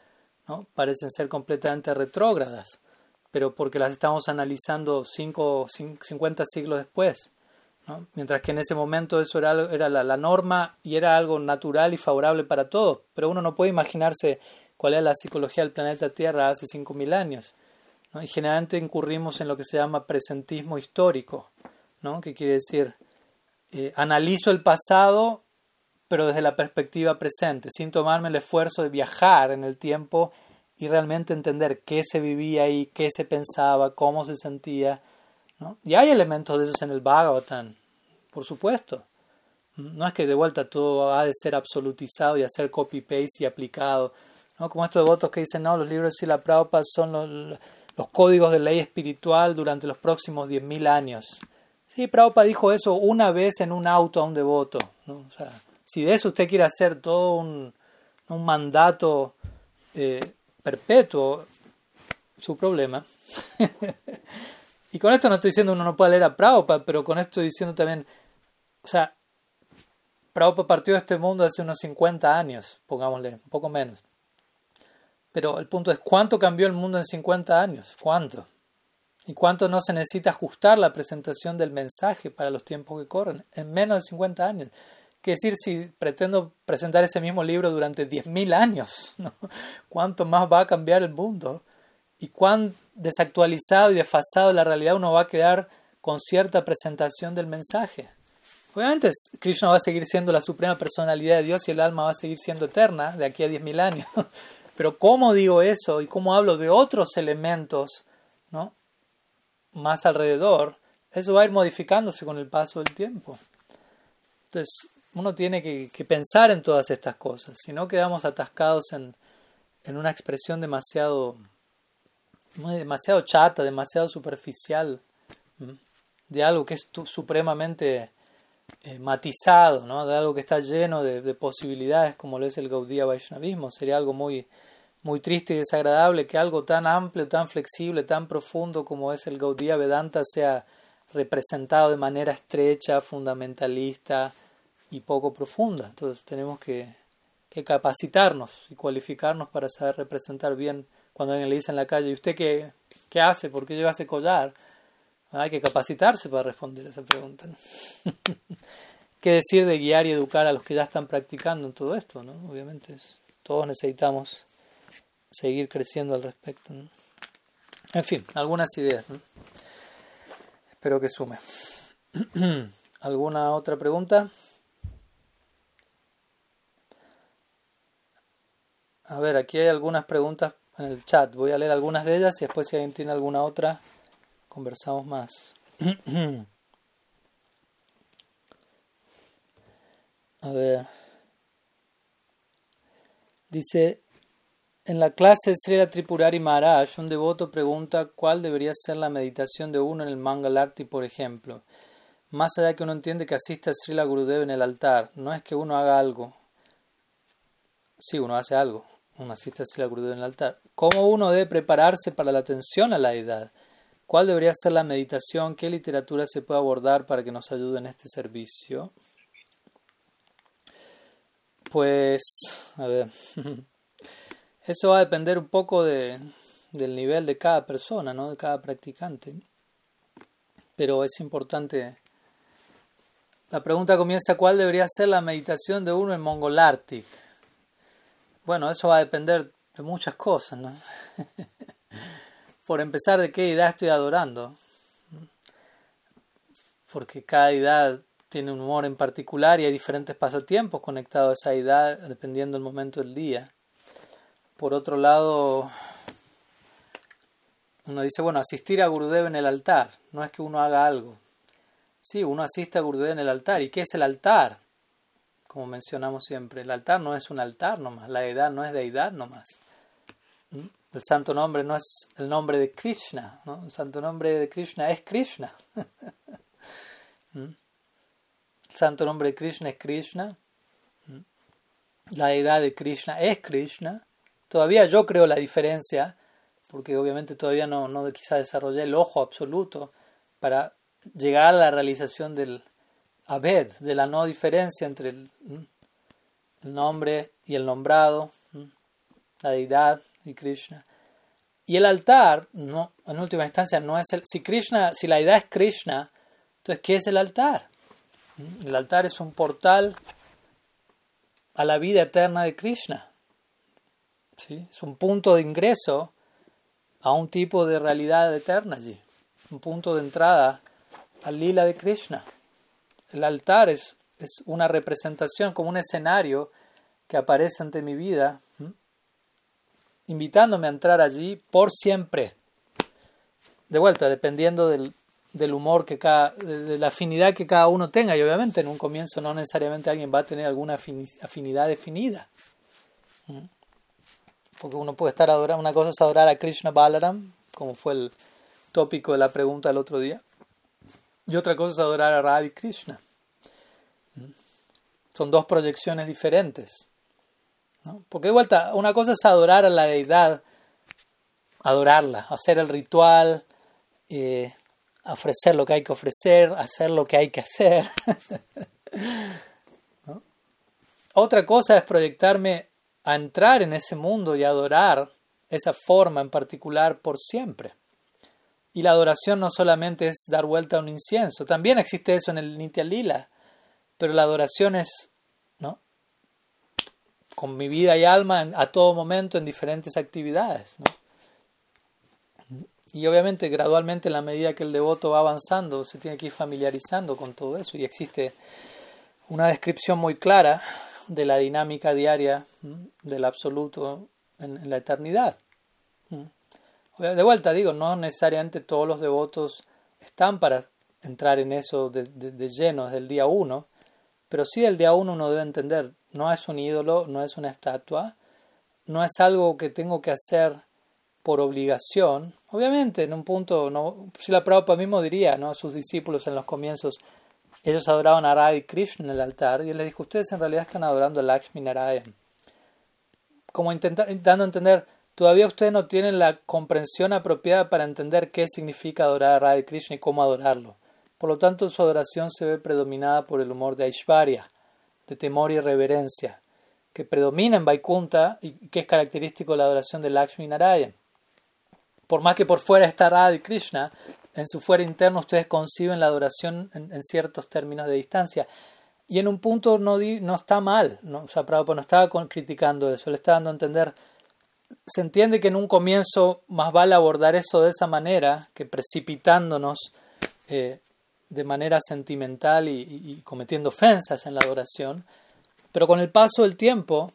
¿no? parecen ser completamente retrógradas, pero porque las estamos analizando cinco, 50 siglos después. ¿no? Mientras que en ese momento eso era, era la, la, norma y era algo natural y favorable para todos, pero uno no puede imaginarse cuál es la psicología del planeta Tierra hace 5.000 años. ¿no? Y generalmente incurrimos en lo que se llama presentismo histórico, ¿no? que quiere decir, eh, analizo el pasado pero desde la perspectiva presente, sin tomarme el esfuerzo de viajar en el tiempo y realmente entender qué se vivía ahí, qué se pensaba, cómo se sentía. ¿no? Y hay elementos de esos en el Bhagavatam, por supuesto. No es que de vuelta todo ha de ser absolutizado y hacer copy-paste y aplicado. ¿no? Como estos devotos que dicen, no, los libros de la Prabhupada son los, los, códigos de ley espiritual durante los próximos 10.000 años. Sí, Prabhupada dijo eso una vez en un auto a un devoto. ¿no? O sea, si de eso usted quiere hacer todo un, un mandato eh, perpetuo, su problema. (laughs) Y con esto no estoy diciendo uno no puede leer a Prabhupada, pero con esto estoy diciendo también, o sea, Prabhupada partió de este mundo hace unos 50 años, pongámosle, un poco menos. Pero el punto es, ¿cuánto cambió el mundo en 50 años? ¿Cuánto? ¿Y cuánto no se necesita ajustar la presentación del mensaje para los tiempos que corren? En menos de 50 años. ¿Qué decir si pretendo presentar ese mismo libro durante 10.000 años? (laughs) ¿Cuánto más va a cambiar el mundo? ¿Y cuán desactualizado y desfasado la realidad uno va a quedar con cierta presentación del mensaje? Obviamente Krishna va a seguir siendo la suprema personalidad de Dios y el alma va a seguir siendo eterna de aquí a 10.000 años. (laughs) Pero cómo digo eso y cómo hablo de otros elementos ¿no? más alrededor, eso va a ir modificándose con el paso del tiempo. Entonces, uno tiene que, pensar en todas estas cosas, si no quedamos atascados en, una expresión demasiado, demasiado chata, demasiado superficial, de algo que es supremamente eh, matizado, ¿no? de algo que está lleno de, posibilidades como lo es el Gaudiya Vaishnavismo. Sería algo muy, muy triste y desagradable que algo tan amplio, tan flexible, tan profundo como es el Gaudiya Vedanta sea representado de manera estrecha, fundamentalista, y poco profunda. Entonces tenemos que, capacitarnos y cualificarnos para saber representar bien cuando alguien le dice en la calle, ¿y usted qué, qué hace? ¿Por qué lleva ese collar? Hay que capacitarse para responder esa pregunta. (laughs) ¿Qué decir de guiar y educar a los que ya están practicando en todo esto? ¿no? Obviamente todos necesitamos seguir creciendo al respecto. En fin, algunas ideas. Espero que sume. (clears throat) ¿Alguna otra pregunta? A ver, aquí hay algunas preguntas en el chat. Voy a leer algunas de ellas y después si alguien tiene alguna otra, conversamos más. (clears throat) a ver. Dice, en la clase Srila Tripurari Maharaj, un devoto pregunta cuál debería ser la meditación de uno en el Mangalarti, por ejemplo. Más allá que uno entiende que asiste a Srila Gurudev en el altar, no es que uno haga algo. Sí, uno hace algo, una cita la cruz en el altar. ¿Cómo uno debe prepararse para la atención a la edad? ¿Cuál debería ser la meditación? ¿Qué literatura se puede abordar para que nos ayude en este servicio? Pues, a ver, (laughs) eso va a depender un poco de, del nivel de cada persona, ¿no? de cada practicante. Pero es importante. La pregunta comienza: ¿cuál debería ser la meditación de uno en Mongolartic? Bueno, eso va a depender de muchas cosas, ¿no? (laughs) Por empezar, de qué edad estoy adorando. Porque cada edad tiene un humor en particular y hay diferentes pasatiempos conectados a esa edad dependiendo del momento del día. Por otro lado, uno dice, bueno, asistir a Gurudev en el altar, no es que uno haga algo. Sí, uno asiste a Gurudev en el altar. ¿Y qué es el altar? Como mencionamos siempre. El altar no es un altar nomás, la edad no es deidad nomás. ¿Mm? El santo nombre no es el nombre de Krishna, ¿no? el santo nombre de Krishna es Krishna. (laughs) ¿Mm? El santo nombre de Krishna es Krishna. ¿Mm? La deidad de Krishna es Krishna. Todavía yo creo la diferencia, porque obviamente todavía no, no quizá desarrollé el ojo absoluto para llegar a la realización del, Abed, de la no diferencia entre el, nombre y el nombrado, la deidad y Krishna. Y el altar, no, en última instancia, no es el. Si Krishna, si la deidad es Krishna, entonces ¿qué es el altar? El altar es un portal a la vida eterna de Krishna. ¿Sí? Es un punto de ingreso a un tipo de realidad eterna allí. Un punto de entrada al lila de Krishna el altar es, es una representación, como un escenario que aparece ante mi vida, invitándome a entrar allí por siempre. De vuelta, dependiendo del, del humor que cada, de, la afinidad que cada uno tenga. Y obviamente en un comienzo no necesariamente alguien va a tener alguna afinidad definida. Porque uno puede estar adorando, una cosa es adorar a Krishna Balaram, como fue el tópico de la pregunta del otro día. Y otra cosa es adorar a Radha Krishna. Son dos proyecciones diferentes. Porque de vuelta, una cosa es adorar a la deidad, adorarla, hacer el ritual, eh, ofrecer lo que hay que ofrecer, hacer lo que hay que hacer. (laughs) Otra cosa es proyectarme a entrar en ese mundo y adorar esa forma en particular por siempre. Y la adoración no solamente es dar vuelta a un incienso, también existe eso en el Nitya Lila, pero la adoración es, ¿no? Con mi vida y alma a todo momento en diferentes actividades, Y obviamente gradualmente en la medida que el devoto va avanzando se tiene que ir familiarizando con todo eso y existe una descripción muy clara de la dinámica diaria del absoluto en la eternidad. De vuelta digo, no necesariamente todos los devotos están para entrar en eso de, lleno desde el día uno, pero sí el día uno uno debe entender, no es un ídolo, no es una estatua, no es algo que tengo que hacer por obligación. Obviamente, en un punto, no, si la Prabhupada mismo diría ¿no? a sus discípulos en los comienzos, ellos adoraban a Radha Krishna en el altar, y él les dijo, ustedes en realidad están adorando a Lakshmi Narayan. Como intentando entender, Todavía ustedes no tienen la comprensión apropiada para entender qué significa adorar a Radha Krishna y cómo adorarlo. Por lo tanto, su adoración se ve predominada por el humor de Aishvarya, de temor y reverencia, que predomina en Vaikunta y que es característico de la adoración de Lakshmi Narayan. Por más que por fuera está Radha Krishna, en su fuera interno ustedes conciben la adoración en, ciertos términos de distancia. Y en un punto no, no está mal, ¿no? o sea, Prabhupada no estaba criticando eso, le está dando a entender se entiende que en un comienzo más vale abordar eso de esa manera que precipitándonos eh, de manera sentimental y, cometiendo ofensas en la adoración, pero con el paso del tiempo,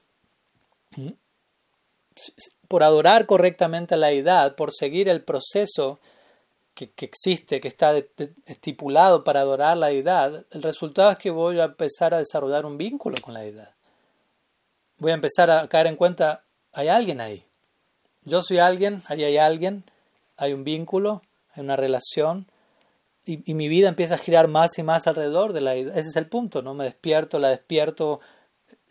por adorar correctamente a la edad, por seguir el proceso que, existe, que está estipulado para adorar la deidad, el resultado es que voy a empezar a desarrollar un vínculo con la deidad. Voy a empezar a caer en cuenta, hay alguien ahí yo soy alguien, ahí hay alguien, hay un vínculo, hay una relación, y, mi vida empieza a girar más y más alrededor de la Ese es el punto, ¿no? Me despierto, la despierto,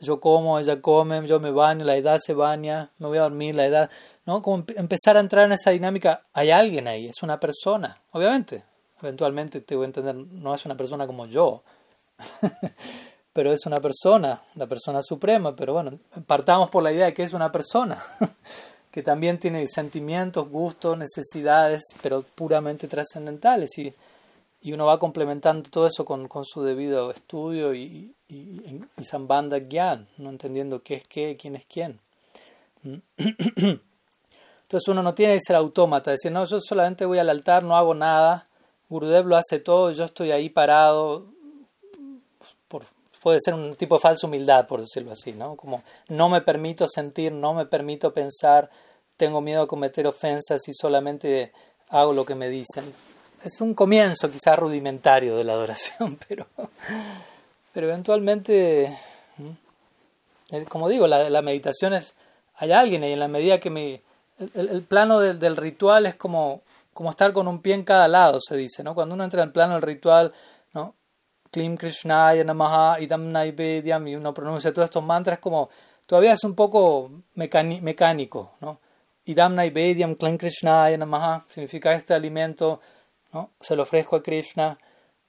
yo como, ella come, yo me baño, la edad se baña, me voy a dormir, la edad, ¿no? Como empezar a entrar en esa dinámica, hay alguien ahí, es una persona, obviamente, eventualmente te voy a entender, no es una persona como yo, (laughs) pero es una persona, la persona suprema, pero bueno, partamos por la idea de que es una persona. (laughs) que también tiene sentimientos, gustos, necesidades, pero puramente trascendentales. Y, y uno va complementando todo eso con, con su debido estudio y, y, y, y Gyan, no entendiendo qué es qué, quién es quién. (clears throat) Entonces uno no tiene que ser autómata, decir, no, yo solamente voy al altar, no hago nada, Gurudev lo hace todo, yo estoy ahí parado, por, puede ser un tipo de falsa humildad, por decirlo así, ¿no? Como no me permito sentir, no me permito pensar, tengo miedo a cometer ofensas y solamente hago lo que me dicen. Es un comienzo quizás rudimentario de la adoración, (laughs) pero, pero eventualmente, como digo, la, meditación es, hay alguien y en la medida que me, el, plano del, del, ritual es como, como estar con un pie en cada lado, se dice, ¿no? Cuando uno entra en el plano del ritual, ¿no? Klim Krishnaya Namaha Idam Naivedyam y uno pronuncia todos estos mantras como todavía es un poco mecánico, ¿no? Idam Naivedyam Klim Krishnaya Namaha significa este alimento, ¿no? Se lo ofrezco a Krishna.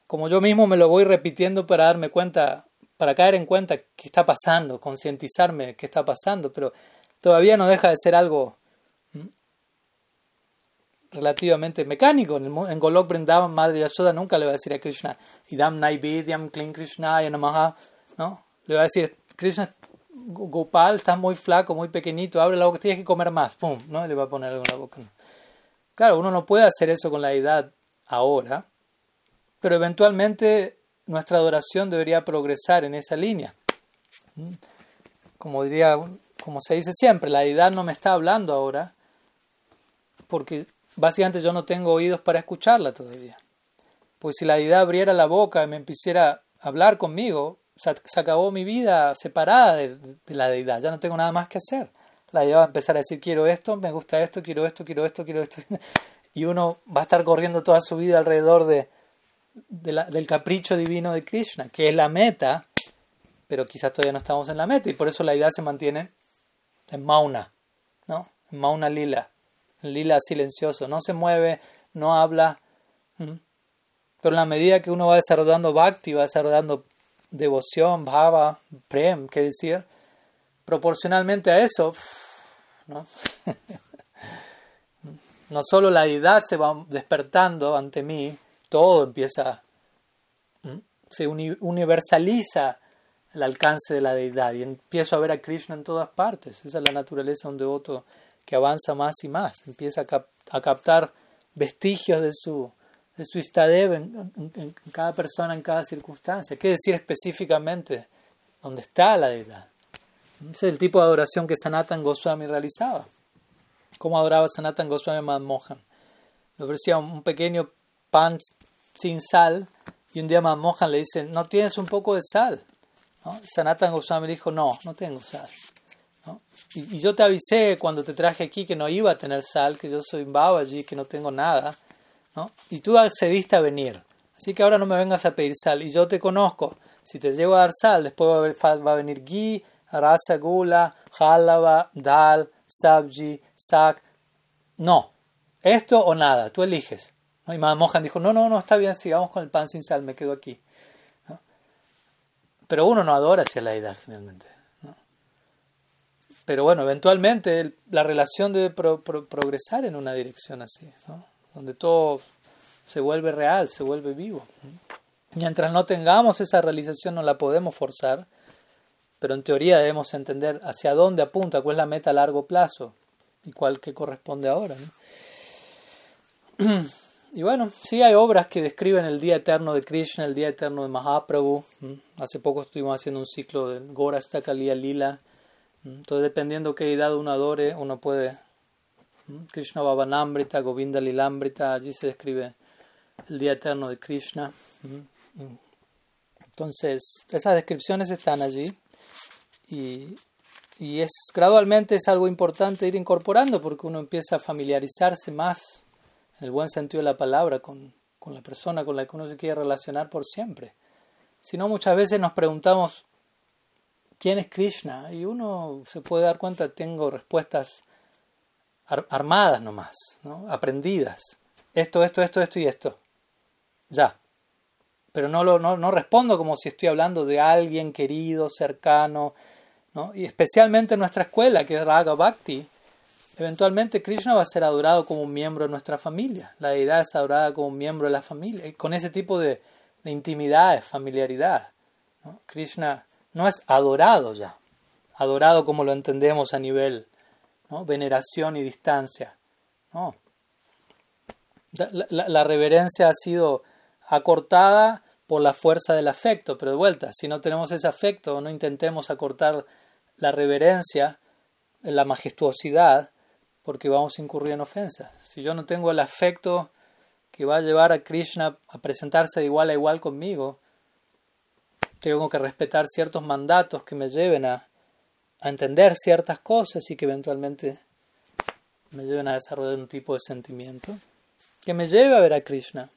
Como yo mismo me lo voy repitiendo para darme cuenta, para caer en cuenta qué está pasando, concientizarme qué está pasando, pero todavía no deja de ser algo relativamente mecánico. En, Golok Brindavan, Madre Yashoda nunca le va a decir a Krishna, Idam Naivedyam Klin Krishna Namaha, ¿no? Le va a decir, Krishna, Gopal, estás muy flaco, muy pequeñito, abre la boca, tienes que comer más, pum, ¿no? Le va a poner algo en la boca. Claro, uno no puede hacer eso con la edad ahora, pero eventualmente nuestra adoración debería progresar en esa línea. ¿Mm? Como diría, como se dice siempre, la edad no me está hablando ahora, porque básicamente yo no tengo oídos para escucharla todavía. Pues si la deidad abriera la boca y me empezara a hablar conmigo, se, acabó mi vida separada de, la deidad, ya no tengo nada más que hacer. La deidad va a empezar a decir, quiero esto, me gusta esto, quiero esto, quiero esto, quiero esto. (laughs) Y uno va a estar corriendo toda su vida alrededor de, del capricho divino de Krishna, que es la meta, pero quizás todavía no estamos en la meta y por eso la idea se mantiene en Mauna, ¿no? En Mauna Lila lila silencioso, no se mueve, no habla, Pero en la medida que uno va desarrollando bhakti, va desarrollando devoción, bhava, prem, qué decir, proporcionalmente a eso, (laughs) ¿no? (laughs) no solo la deidad se va despertando ante mí, todo empieza, se universaliza el alcance de la deidad y empiezo a ver a Krishna en todas partes. Esa es la naturaleza de un devoto que avanza más y más, empieza a, captar vestigios de su, de su istadev en, cada persona, en cada circunstancia. ¿Qué decir específicamente dónde está la deidad? Ese es el tipo de adoración que Sanatan Goswami realizaba. ¿Cómo adoraba Sanatan Goswami Manmohan? Le ofrecía un pequeño pan sin sal y un día Manmohan le dice, ¿no tienes un poco de sal? ¿No? Sanatan Goswami dijo, no, no tengo sal. Y, yo te avisé cuando te traje aquí que no iba a tener sal, que yo soy allí, que no tengo nada. Y tú accediste a venir. Así que ahora no me vengas a pedir sal. Y yo te conozco. Si te llego a dar sal, después va a, va a venir ghee, rasa gula, halava, dal, sabji, sak. No, esto o nada, tú eliges. Y Mamá Mohan dijo, no, no, no, está bien, sigamos con el pan sin sal, me quedo aquí. Pero uno no adora hacia la edad generalmente. Pero bueno, eventualmente la relación debe progresar en una dirección así, donde todo se vuelve real, se vuelve vivo. Mientras no tengamos esa realización no la podemos forzar, pero en teoría debemos entender hacia dónde apunta, cuál es la meta a largo plazo y cuál que corresponde ahora. (clears throat) Y bueno, sí hay obras que describen el día eterno de Krishna, el día eterno de Mahaprabhu. Hace poco estuvimos haciendo un ciclo de Gorasta Kaliya Lila. Entonces, dependiendo qué edad uno adore, uno puede. Krishna Bhavanamrita, Govinda Lilambrita, allí se describe el día eterno de Krishna. Entonces, esas descripciones están allí y, y es gradualmente es algo importante ir incorporando porque uno empieza a familiarizarse más, en el buen sentido de la palabra, con, con la persona con la que uno se quiere relacionar por siempre. Si no, muchas veces nos preguntamos quién es Krishna y uno se puede dar cuenta, tengo respuestas armadas nomás, ¿no? aprendidas. Esto, esto, esto, esto y esto. Ya. Pero no, lo, no, no respondo como si estoy hablando de alguien querido, cercano, y especialmente en nuestra escuela, que es Raga Bhakti, eventualmente Krishna va a ser adorado como un miembro de nuestra familia. La deidad es adorada como un miembro de la familia, con ese tipo de, de intimidad, familiaridad. Krishna no es adorado ya, adorado como lo entendemos a nivel veneración y distancia. la reverencia ha sido acortada por la fuerza del afecto, pero de vuelta, si no tenemos ese afecto, no intentemos acortar la reverencia, la majestuosidad, porque vamos a incurrir en ofensa. Si yo no tengo el afecto que va a llevar a Krishna a presentarse de igual a igual conmigo, tengo que respetar ciertos mandatos que me lleven a, a entender ciertas cosas y que eventualmente me lleven a desarrollar un tipo de sentimiento que me lleve a ver a Krishna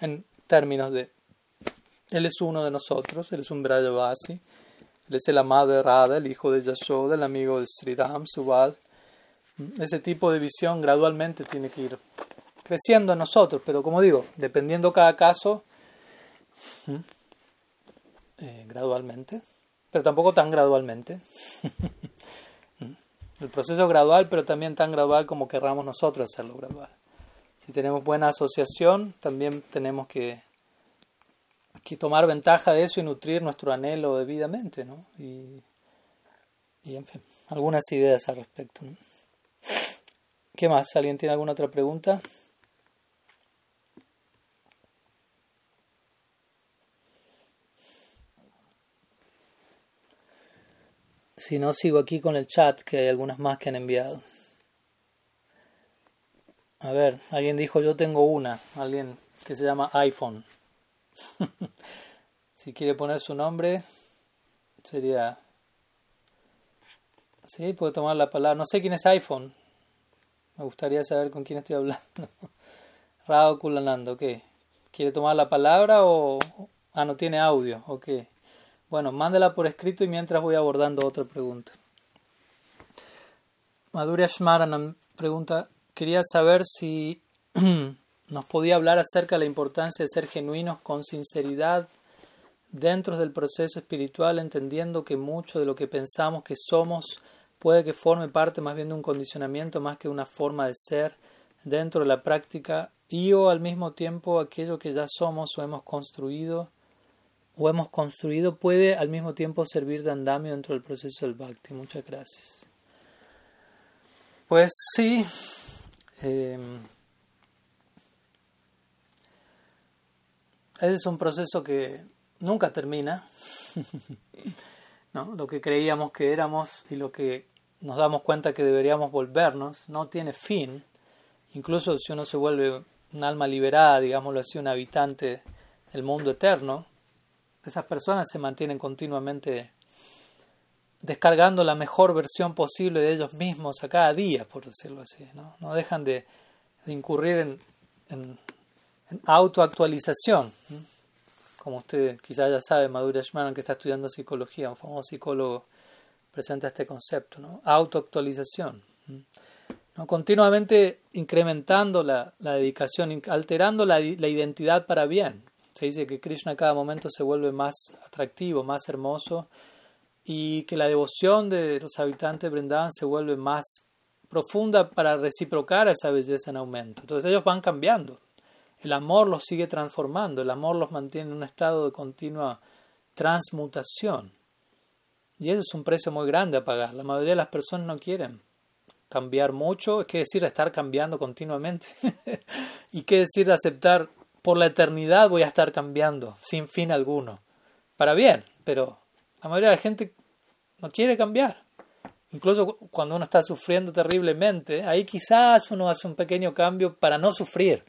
en términos de Él es uno de nosotros, Él es un Brajavasi, él es el amado de Radha, el hijo de Yashoda, el amigo de Sridham, Subal. Ese tipo de visión gradualmente tiene que ir creciendo en nosotros, pero como digo, dependiendo cada caso, eh, gradualmente, pero tampoco tan gradualmente. (laughs) el proceso es gradual, pero también tan gradual como querramos nosotros hacerlo gradual. Si tenemos buena asociación, también tenemos que que tomar ventaja de eso y nutrir nuestro anhelo debidamente, ¿no? Y, en fin, algunas ideas al respecto. ¿Qué más? ¿Alguien tiene alguna otra pregunta? Si no, sigo aquí con el chat, que hay algunas más que han enviado. A ver, alguien dijo yo tengo una, alguien que se llama iPhone. (laughs) si quiere poner su nombre, sería... Sí, puede tomar la palabra. No sé quién es iPhone. Me gustaría saber con quién estoy hablando. (laughs) Rao Kulanando, ok. ¿Quiere tomar la palabra o... Ah, no tiene audio, ok. Bueno, mándela por escrito y mientras voy abordando otra pregunta. Madhurya Shmaranam pregunta, quería saber si (clears throat) nos podía hablar acerca de la importancia de ser genuinos con sinceridad dentro del proceso espiritual, entendiendo que mucho de lo que pensamos que somos puede que forme parte más bien de un condicionamiento más que una forma de ser dentro de la práctica y o al mismo tiempo aquello que ya somos o hemos construido o hemos construido puede al mismo tiempo servir de andamio dentro del proceso del bhakti. Muchas gracias. Pues sí, em, es un proceso que nunca termina. (laughs) ¿no? Lo que creíamos que éramos y lo que nos damos cuenta que deberíamos volvernos no tiene fin. Incluso si uno se vuelve un alma liberada, digámoslo así, un habitante del mundo eterno, esas personas se mantienen continuamente descargando la mejor versión posible de ellos mismos a cada día, por decirlo así. No, no dejan de, incurrir en, en, autoactualización. Como usted quizás ya sabe, Madhurya Shmaran, que está estudiando psicología, un famoso psicólogo, presenta este concepto, ¿no? autoactualización. ¿no? Continuamente incrementando la, la dedicación, alterando la, la identidad para bien. Se dice que Krishna a cada momento se vuelve más atractivo, más hermoso y que la devoción de los habitantes de Brindavan se vuelve más profunda para reciprocar esa belleza en aumento. Entonces ellos van cambiando. El amor los sigue transformando, el amor los mantiene en un estado de continua transmutación. Y ese es un precio muy grande a pagar. La mayoría de las personas no quieren cambiar mucho, es que decir estar cambiando continuamente. (laughs) y qué decir aceptar por la eternidad voy a estar cambiando, sin fin alguno. Para bien, pero la mayoría de la gente no quiere cambiar. Incluso cuando uno está sufriendo terriblemente, ahí quizás uno hace un pequeño cambio para no sufrir.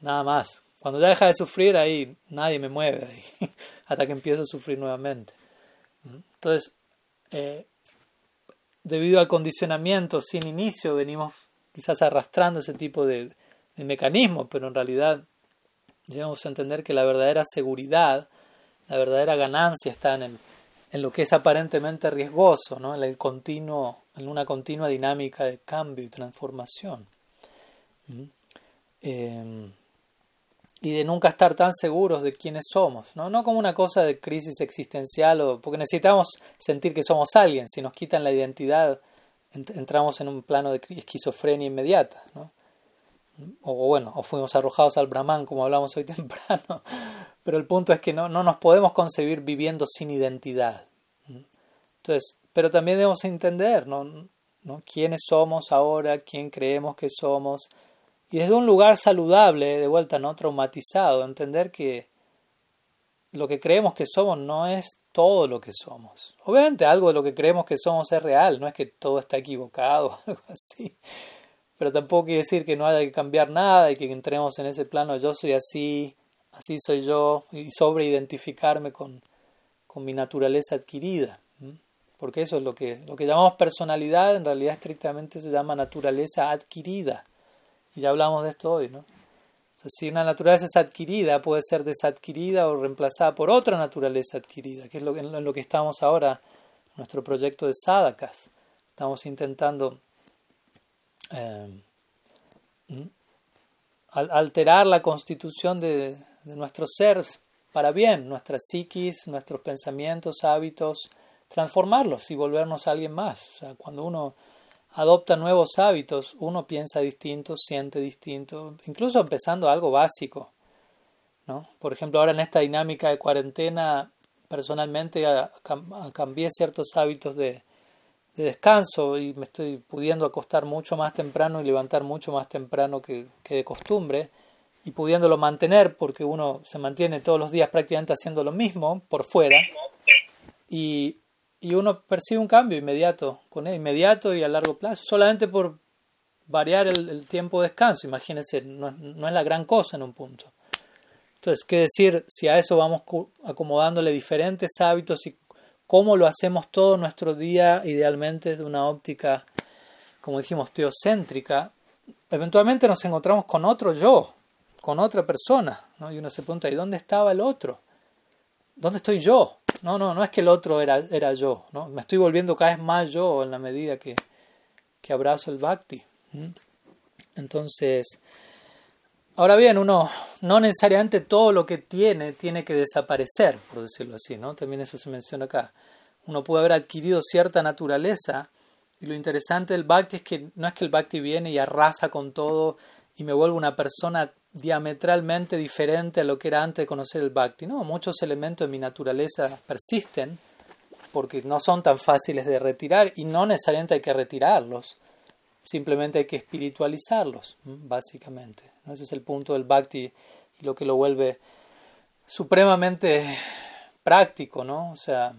Nada más. Cuando ya deja de sufrir, ahí nadie me mueve (laughs) hasta que empiezo a sufrir nuevamente. Entonces, eh, debido al condicionamiento sin inicio, venimos quizás arrastrando ese tipo de, de mecanismos, pero en realidad debemos entender que la verdadera seguridad, la verdadera ganancia está en el en lo que es aparentemente riesgoso, ¿no? en, el continuo, en una continua dinámica de cambio y transformación. ¿Mm? Eh, y de nunca estar tan seguros de quiénes somos, ¿no? no como una cosa de crisis existencial, o, porque necesitamos sentir que somos alguien, si nos quitan la identidad entramos en un plano de esquizofrenia inmediata. ¿no? o bueno, o fuimos arrojados al Brahman, como hablamos hoy (laughs) temprano, pero el punto es que no, no nos podemos concebir viviendo sin identidad. Entonces, pero también debemos entender ¿no? ¿no? quiénes somos ahora, quién creemos que somos, y desde un lugar saludable, de vuelta, no traumatizado, entender que lo que creemos que somos no es todo lo que somos. Obviamente algo de lo que creemos que somos es real, no es que todo está equivocado (laughs) o algo así pero tampoco quiere decir que no haya que cambiar nada y que entremos en ese plano yo soy así, así soy yo, y sobreidentificarme con, con mi naturaleza adquirida. Porque eso es lo que, lo que llamamos personalidad, en realidad estrictamente se llama naturaleza adquirida. Y ya hablamos de esto hoy, ¿no? si una naturaleza es adquirida, puede ser desadquirida o reemplazada por otra naturaleza adquirida, que es lo, en lo que estamos ahora, nuestro proyecto de Sadakas. Estamos intentando eh, alterar la constitución de, nuestro ser para bien, nuestra psiquis, nuestros pensamientos, hábitos, transformarlos y volvernos a alguien más. Cuando uno adopta nuevos hábitos, uno piensa distinto, siente distinto, incluso empezando algo básico. ¿no? Por ejemplo, ahora en esta dinámica de cuarentena, personalmente cambié ciertos hábitos de, de descanso y me estoy pudiendo acostar mucho más temprano y levantar mucho más temprano que, de costumbre y pudiéndolo mantener porque uno se mantiene todos los días prácticamente haciendo lo mismo por fuera y, y uno percibe un cambio inmediato, con él, inmediato y a largo plazo, solamente por variar el, tiempo de descanso, imagínense, no, no es la gran cosa en un punto. Entonces, ¿qué decir si a eso vamos acomodándole diferentes hábitos y cómo lo hacemos todo nuestro día, idealmente desde una óptica, como dijimos, teocéntrica, eventualmente nos encontramos con otro yo, con otra persona, ¿no? y uno se pregunta, ¿y dónde estaba el otro? ¿Dónde estoy yo? No, no, no es que el otro era, era yo, ¿no? me estoy volviendo cada vez más yo en la medida que, que abrazo el bhakti. Entonces, Ahora bien, uno no necesariamente todo lo que tiene tiene que desaparecer, por decirlo así, ¿no? También eso se menciona acá. Uno puede haber adquirido cierta naturaleza y lo interesante del bhakti es que no es que el bhakti viene y arrasa con todo y me vuelve una persona diametralmente diferente a lo que era antes de conocer el bhakti. No, muchos elementos de mi naturaleza persisten porque no son tan fáciles de retirar y no necesariamente hay que retirarlos, simplemente hay que espiritualizarlos, básicamente. Ese es el punto del bhakti y lo que lo vuelve supremamente práctico, ¿no? O sea,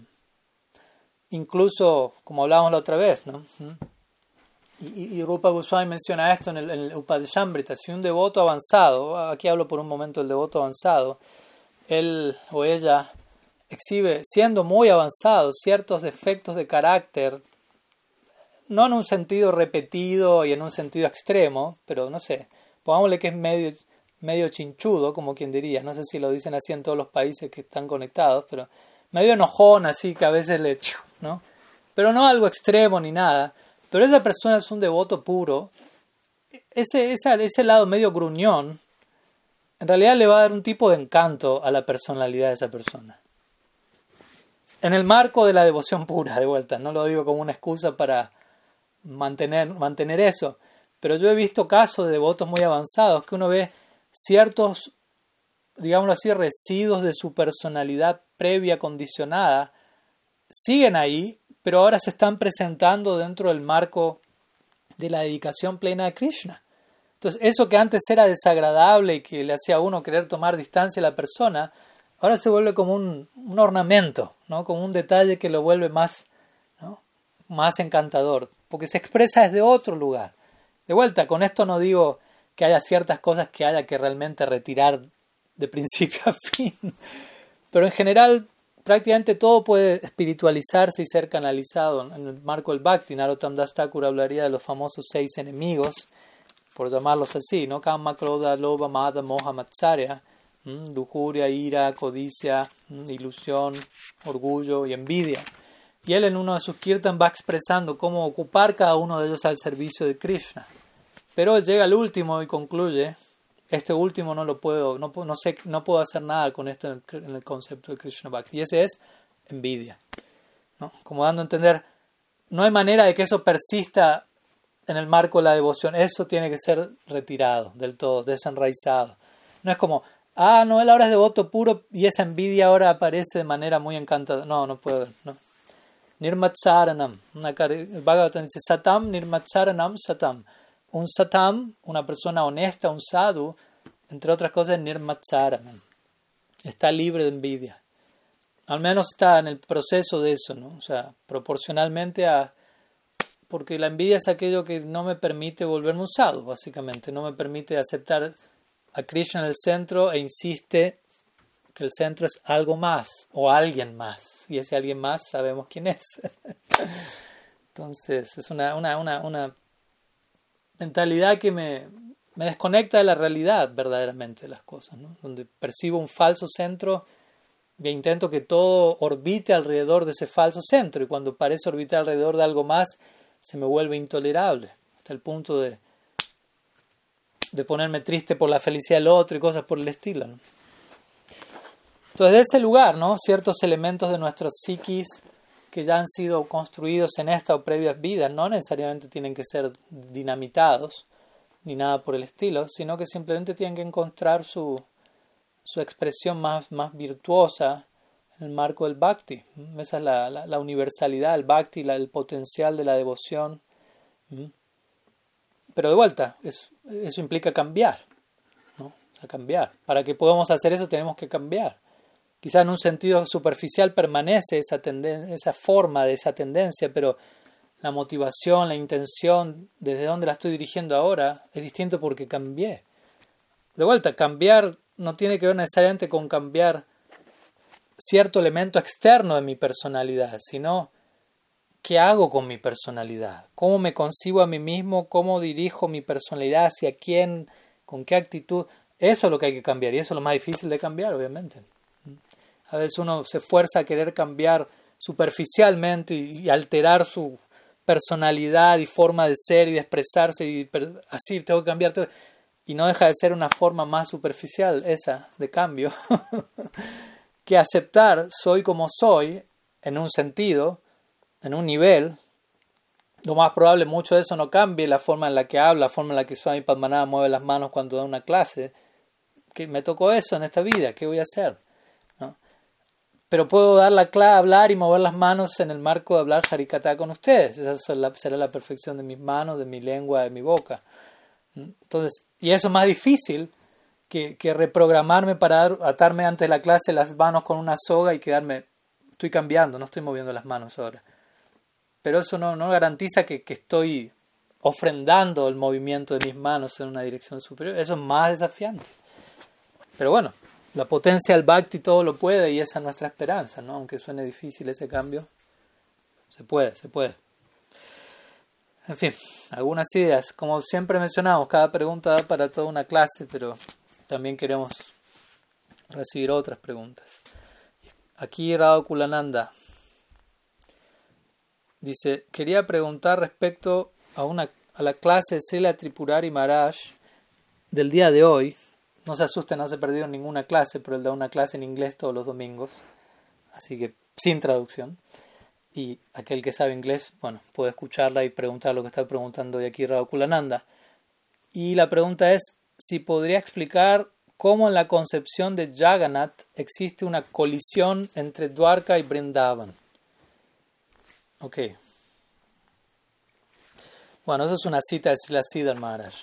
incluso, como hablábamos la otra vez, ¿no? Y, y Rupa Goswami menciona esto en el, en el Upadeshambrita, si un devoto avanzado, aquí hablo por un momento del devoto avanzado, él o ella exhibe, siendo muy avanzado, ciertos defectos de carácter, no en un sentido repetido y en un sentido extremo, pero no sé, pongámosle que es medio, medio chinchudo, como quien diría, no sé si lo dicen así en todos los países que están conectados, pero medio enojón, así que a veces le... ¿no? Pero no algo extremo ni nada, pero esa persona es un devoto puro, ese, ese, ese lado medio gruñón, en realidad le va a dar un tipo de encanto a la personalidad de esa persona. En el marco de la devoción pura, de vuelta, no lo digo como una excusa para mantener, mantener eso, pero yo he visto casos de devotos muy avanzados que uno ve ciertos, digámoslo así, residuos de su personalidad previa condicionada, siguen ahí, pero ahora se están presentando dentro del marco de la dedicación plena a Krishna. Entonces, eso que antes era desagradable y que le hacía a uno querer tomar distancia a la persona, ahora se vuelve como un, un ornamento, ¿no? como un detalle que lo vuelve más, más encantador, porque se expresa desde otro lugar. De vuelta, con esto no digo que haya ciertas cosas que haya que realmente retirar de principio a fin, pero en general prácticamente todo puede espiritualizarse y ser canalizado. En el marco del Bhakti, Narottam Das Thakur hablaría de los famosos seis enemigos, por llamarlos así, ¿no? Kama, Kroda, Loba, Mada, Moha, Matsarya, lujuria, ira, codicia, ilusión, orgullo y envidia. Y él en uno de sus kirtan va expresando cómo ocupar cada uno de ellos al servicio de Krishna. Pero él llega al último y concluye, este último no lo puedo, no, no, sé, no puedo hacer nada con esto en el, concepto de Krishna Bhakti. Y ese es envidia. ¿no? Como dando a entender, no hay manera de que eso persista en el marco de la devoción. Eso tiene que ser retirado del todo, desenraizado. No es como, ah, no, él ahora es devoto puro y esa envidia ahora aparece de manera muy encantadora. No, no puede no. Nirmacharanam. Bhagavatam dice Satam Nirmacharanam Satam. Un Satam, una persona honesta, un sadhu, entre otras cosas, Nirmacharanam. Está libre de envidia. Al menos está en el proceso de eso, ¿no? O sea, proporcionalmente a. Porque la envidia es aquello que no me permite volverme un sadhu, básicamente. No me permite aceptar a Krishna en el centro e insiste que el centro es algo más o alguien más. Y ese alguien más sabemos quién es. (laughs) Entonces, es una, una, una, una mentalidad que me, me, desconecta de la realidad verdaderamente de las cosas, ¿no? donde percibo un falso centro e intento que todo orbite alrededor de ese falso centro y cuando parece orbitar alrededor de algo más se me vuelve intolerable hasta el punto de, de ponerme triste por la felicidad del otro y cosas por el estilo. Entonces, de ese lugar, ¿no? ciertos elementos de nuestros psiquis que ya han sido construidos en esta o previas vidas no necesariamente tienen que ser dinamitados ni nada por el estilo, sino que simplemente tienen que encontrar su, su expresión más, más virtuosa en el marco del bhakti. Esa es la, la, universalidad del bhakti, el potencial de la devoción. Pero de vuelta, eso, implica cambiar. ¿no? cambiar. Para que podamos hacer eso tenemos que cambiar. Quizá en un sentido superficial permanece esa, esa forma de esa tendencia, pero la motivación, la intención, desde dónde la estoy dirigiendo ahora, es distinto porque cambié. De vuelta, cambiar no tiene que ver necesariamente con cambiar cierto elemento externo de mi personalidad, sino qué hago con mi personalidad, cómo me concibo a mí mismo, cómo dirijo mi personalidad, hacia quién, con qué actitud. Eso es lo que hay que cambiar y eso es lo más difícil de cambiar, obviamente. A veces uno se esfuerza a querer cambiar superficialmente y, alterar su personalidad y forma de ser y de expresarse y así tengo que cambiar. Y no deja de ser una forma más superficial esa de cambio (laughs) que aceptar soy como soy en un sentido, en un nivel. Lo más probable mucho de eso no cambie la forma en la que habla, la forma en la que Swami Padmanabha mueve las manos cuando da una clase. Que me tocó eso en esta vida, ¿qué voy a hacer? Pero puedo dar la clave, hablar y mover las manos en el marco de hablar Harikata con ustedes. Esa será la perfección de mis manos, de mi lengua, de mi boca. Entonces, y eso es más difícil que, que reprogramarme para atarme antes de la clase las manos con una soga y quedarme, estoy cambiando, no estoy moviendo las manos ahora. Pero eso no, no garantiza que, que estoy ofrendando el movimiento de mis manos en una dirección superior. Eso es más desafiante. Pero bueno, la potencia del Bhakti todo lo puede y esa es nuestra esperanza, ¿no? Aunque suene difícil ese cambio, se puede, se puede. En fin, algunas ideas. Como siempre mencionamos, cada pregunta da para toda una clase, pero también queremos recibir otras preguntas. Aquí Radha Kulananda dice, quería preguntar respecto a, una, a la clase de Srila Tripurari Maharaj del día de hoy. No se asusten, no se perdieron ninguna clase, pero él da una clase en inglés todos los domingos, así que sin traducción y aquel que sabe inglés, bueno, puede escucharla y preguntar lo que está preguntando hoy aquí Kulananda. Y la pregunta es si podría explicar cómo en la concepción de Jagannath existe una colisión entre Dwarka y Brindavan. Ok. Bueno, eso es una cita de Srila Siddhar Maharaj.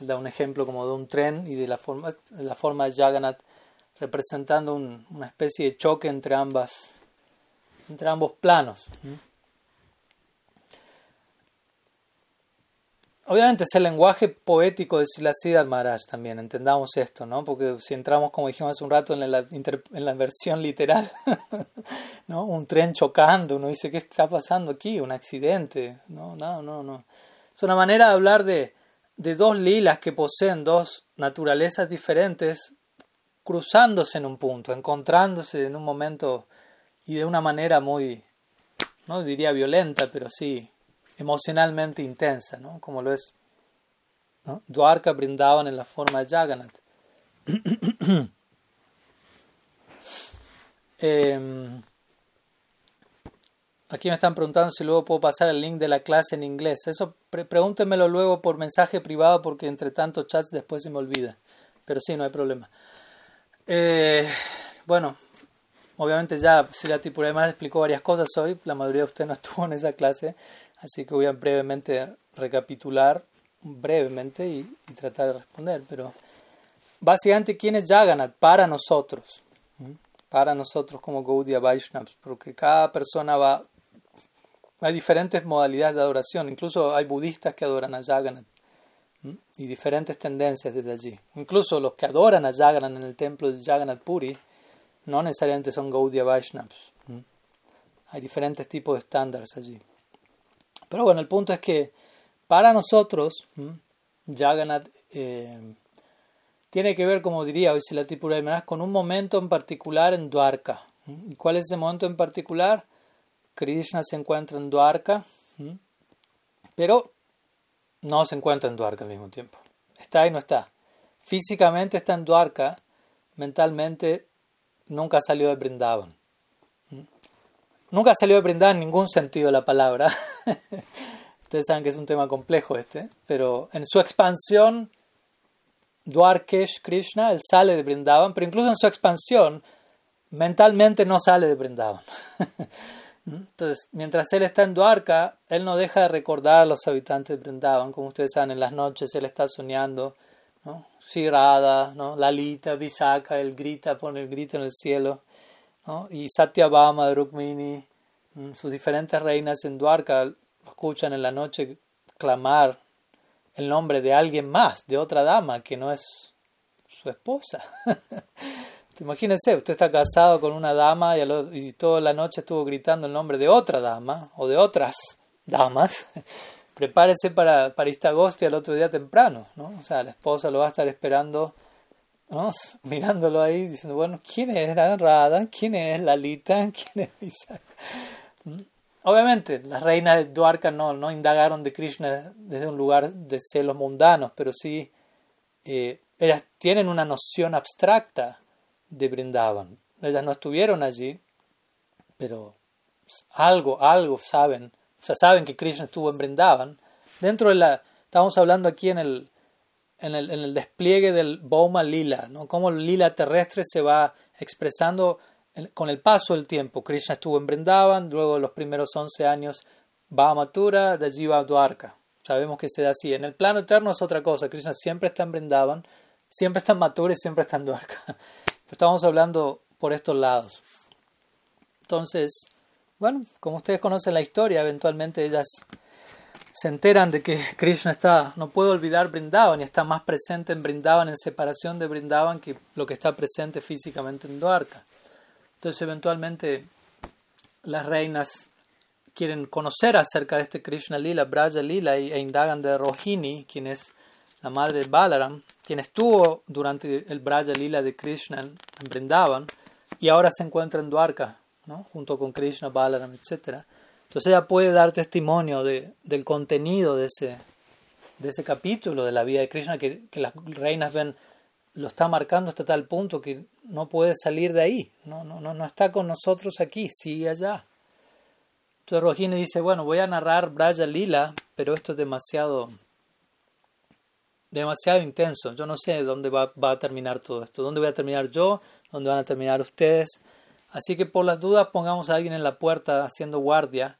Él da un ejemplo como de un tren y de la forma, la forma de Jagannath representando una especie de choque entre ambas entre ambos planos. Obviamente es el lenguaje poético de Siddhartha Maharaj también, entendamos esto, ¿no? Porque si entramos, como dijimos hace un rato, en la, en la versión literal, (laughs) ¿no? Un tren chocando, uno dice, ¿qué está pasando aquí? Un accidente, ¿no? No, no, no. Es una manera de hablar de, de dos lilas que poseen dos naturalezas diferentes cruzándose en un punto, encontrándose en un momento y de una manera muy, no diría violenta, pero sí emocionalmente intensa, ¿no? como lo es ¿no? Dwarka brindaban en la forma de Jagannath. (clears throat) Em, aquí me están preguntando si luego puedo pasar el link de la clase en inglés. Eso pregúntenmelo luego por mensaje privado porque entre tanto chats después se me olvida. Pero sí, no hay problema. Eh, bueno, Obviamente ya Sirati además explicó varias cosas hoy, la mayoría de ustedes no (laughs) estuvo en esa clase, así que voy a brevemente recapitular brevemente y, tratar de responder. Pero básicamente, ¿quién es Jagannath? Para nosotros, para nosotros como Gaudiya Vaishnavas, porque cada persona va... Hay diferentes modalidades de adoración, incluso hay budistas que adoran a Jagannath y diferentes tendencias desde allí. Incluso los que adoran a Jagannath en el templo de Jagannath Puri no necesariamente son Gaudiya Vaishnavas. Hay diferentes tipos de estándares allí. Pero bueno, el punto es que para nosotros, Jagannath eh, tiene que ver, como diría hoy la Tripura con un momento en particular en Dwarka. ¿Y cuál es ese momento en particular? Krishna se encuentra en Dwarka, pero no se encuentra en Dwarka al mismo tiempo. Está y no está. Físicamente está en Dwarka, mentalmente nunca salió de Brindavan. Nunca salió de Brindavan en ningún sentido la palabra. (laughs) Ustedes saben que es un tema complejo este, pero en su expansión, Dwarkesh Krishna, él sale de Brindavan, pero incluso en su expansión, mentalmente no sale de Brindavan. (laughs) Entonces, mientras él está en Dwarka, él no deja de recordar a los habitantes de Brindavan. Como ustedes saben, en las noches él está soñando ¿no? Sirada, ¿no? Lalita, Visaka, él grita, pone el grito en el cielo, ¿no? y Satyabhama, Rukmini, mm, sus diferentes reinas en Dwarka escuchan en la noche clamar el nombre de alguien más, de otra dama que no es su esposa. (laughs) Imagínense, usted está casado con una dama y, toda la noche estuvo gritando el nombre de otra dama o de otras damas (laughs) prepárese para, para este agosto y al otro día temprano, ¿no? O sea, la esposa lo va a estar esperando. (laughs) Mirándolo ahí, diciendo, bueno, ¿quién es Radha? ¿Quién es Lalita? (laughs) ¿Quién es Isaac? ¿Mm? Obviamente, las reinas de Dwarka no, no indagaron de Krishna desde un lugar de celos mundanos, pero sí eh, ellas tienen una noción abstracta de Brindavan. Ellas no estuvieron allí, pero algo, algo saben. O sea, saben que Krishna estuvo en Brindavan. Dentro de la... Estamos hablando aquí en el, en el, en el despliegue del Boma Lila, ¿no? Cómo el lila terrestre se va expresando con el paso del tiempo. Krishna estuvo en Brindavan, luego los primeros 11 años va a Mathura, de allí va a Dwarka. Sabemos que se da así. En el plano eterno es otra cosa. Krishna siempre está en Brindavan, siempre está en y siempre está en Dwarka. Estamos hablando por estos lados. Entonces, bueno, como ustedes conocen la historia, eventualmente ellas se enteran de que (laughs) Krishna está, no puede olvidar Brindavan y está más presente en Brindavan, en separación de Brindavan, que lo que está presente físicamente en Dwarka. Entonces, eventualmente, las reinas quieren conocer acerca de este Krishna Lila, Braja Lila, e indagan de Rohini, quien es la madre de Balaram, quien estuvo durante el Braja Lila de Krishna en Brindavan y ahora se encuentra en Dwarka, ¿no? junto con Krishna, Balaram, etc. Entonces ella puede dar testimonio de, del contenido de ese, de ese capítulo de la vida de Krishna que, las reinas ven, lo está marcando hasta tal punto que no puede salir de ahí, no, no, no, no está con nosotros aquí, sigue allá. Entonces Rohini dice, bueno, voy a narrar Braja Lila, pero esto es demasiado, demasiado intenso. Yo no sé dónde va, a terminar todo esto. ¿Dónde voy a terminar yo? ¿Dónde van a terminar ustedes? Así que por las dudas pongamos a alguien en la puerta haciendo guardia.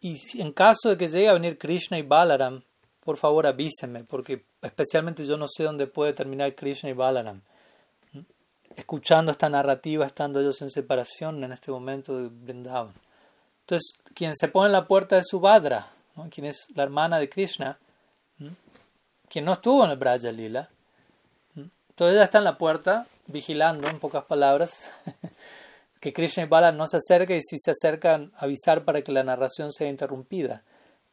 Y en caso de que llegue a venir Krishna y Balaram, por favor avísenme, porque especialmente yo no sé dónde puede terminar Krishna y Balaram. Escuchando esta narrativa, estando ellos en separación en este momento de Vrindavan. Entonces, quien se pone en la puerta de Subhadra, quien es la hermana de Krishna, quien no estuvo en el Braja Lila, entonces ella está en la puerta, vigilando, en pocas palabras, (laughs) que Krishna y Bala no se acerquen y si se acercan, avisar para que la narración sea interrumpida.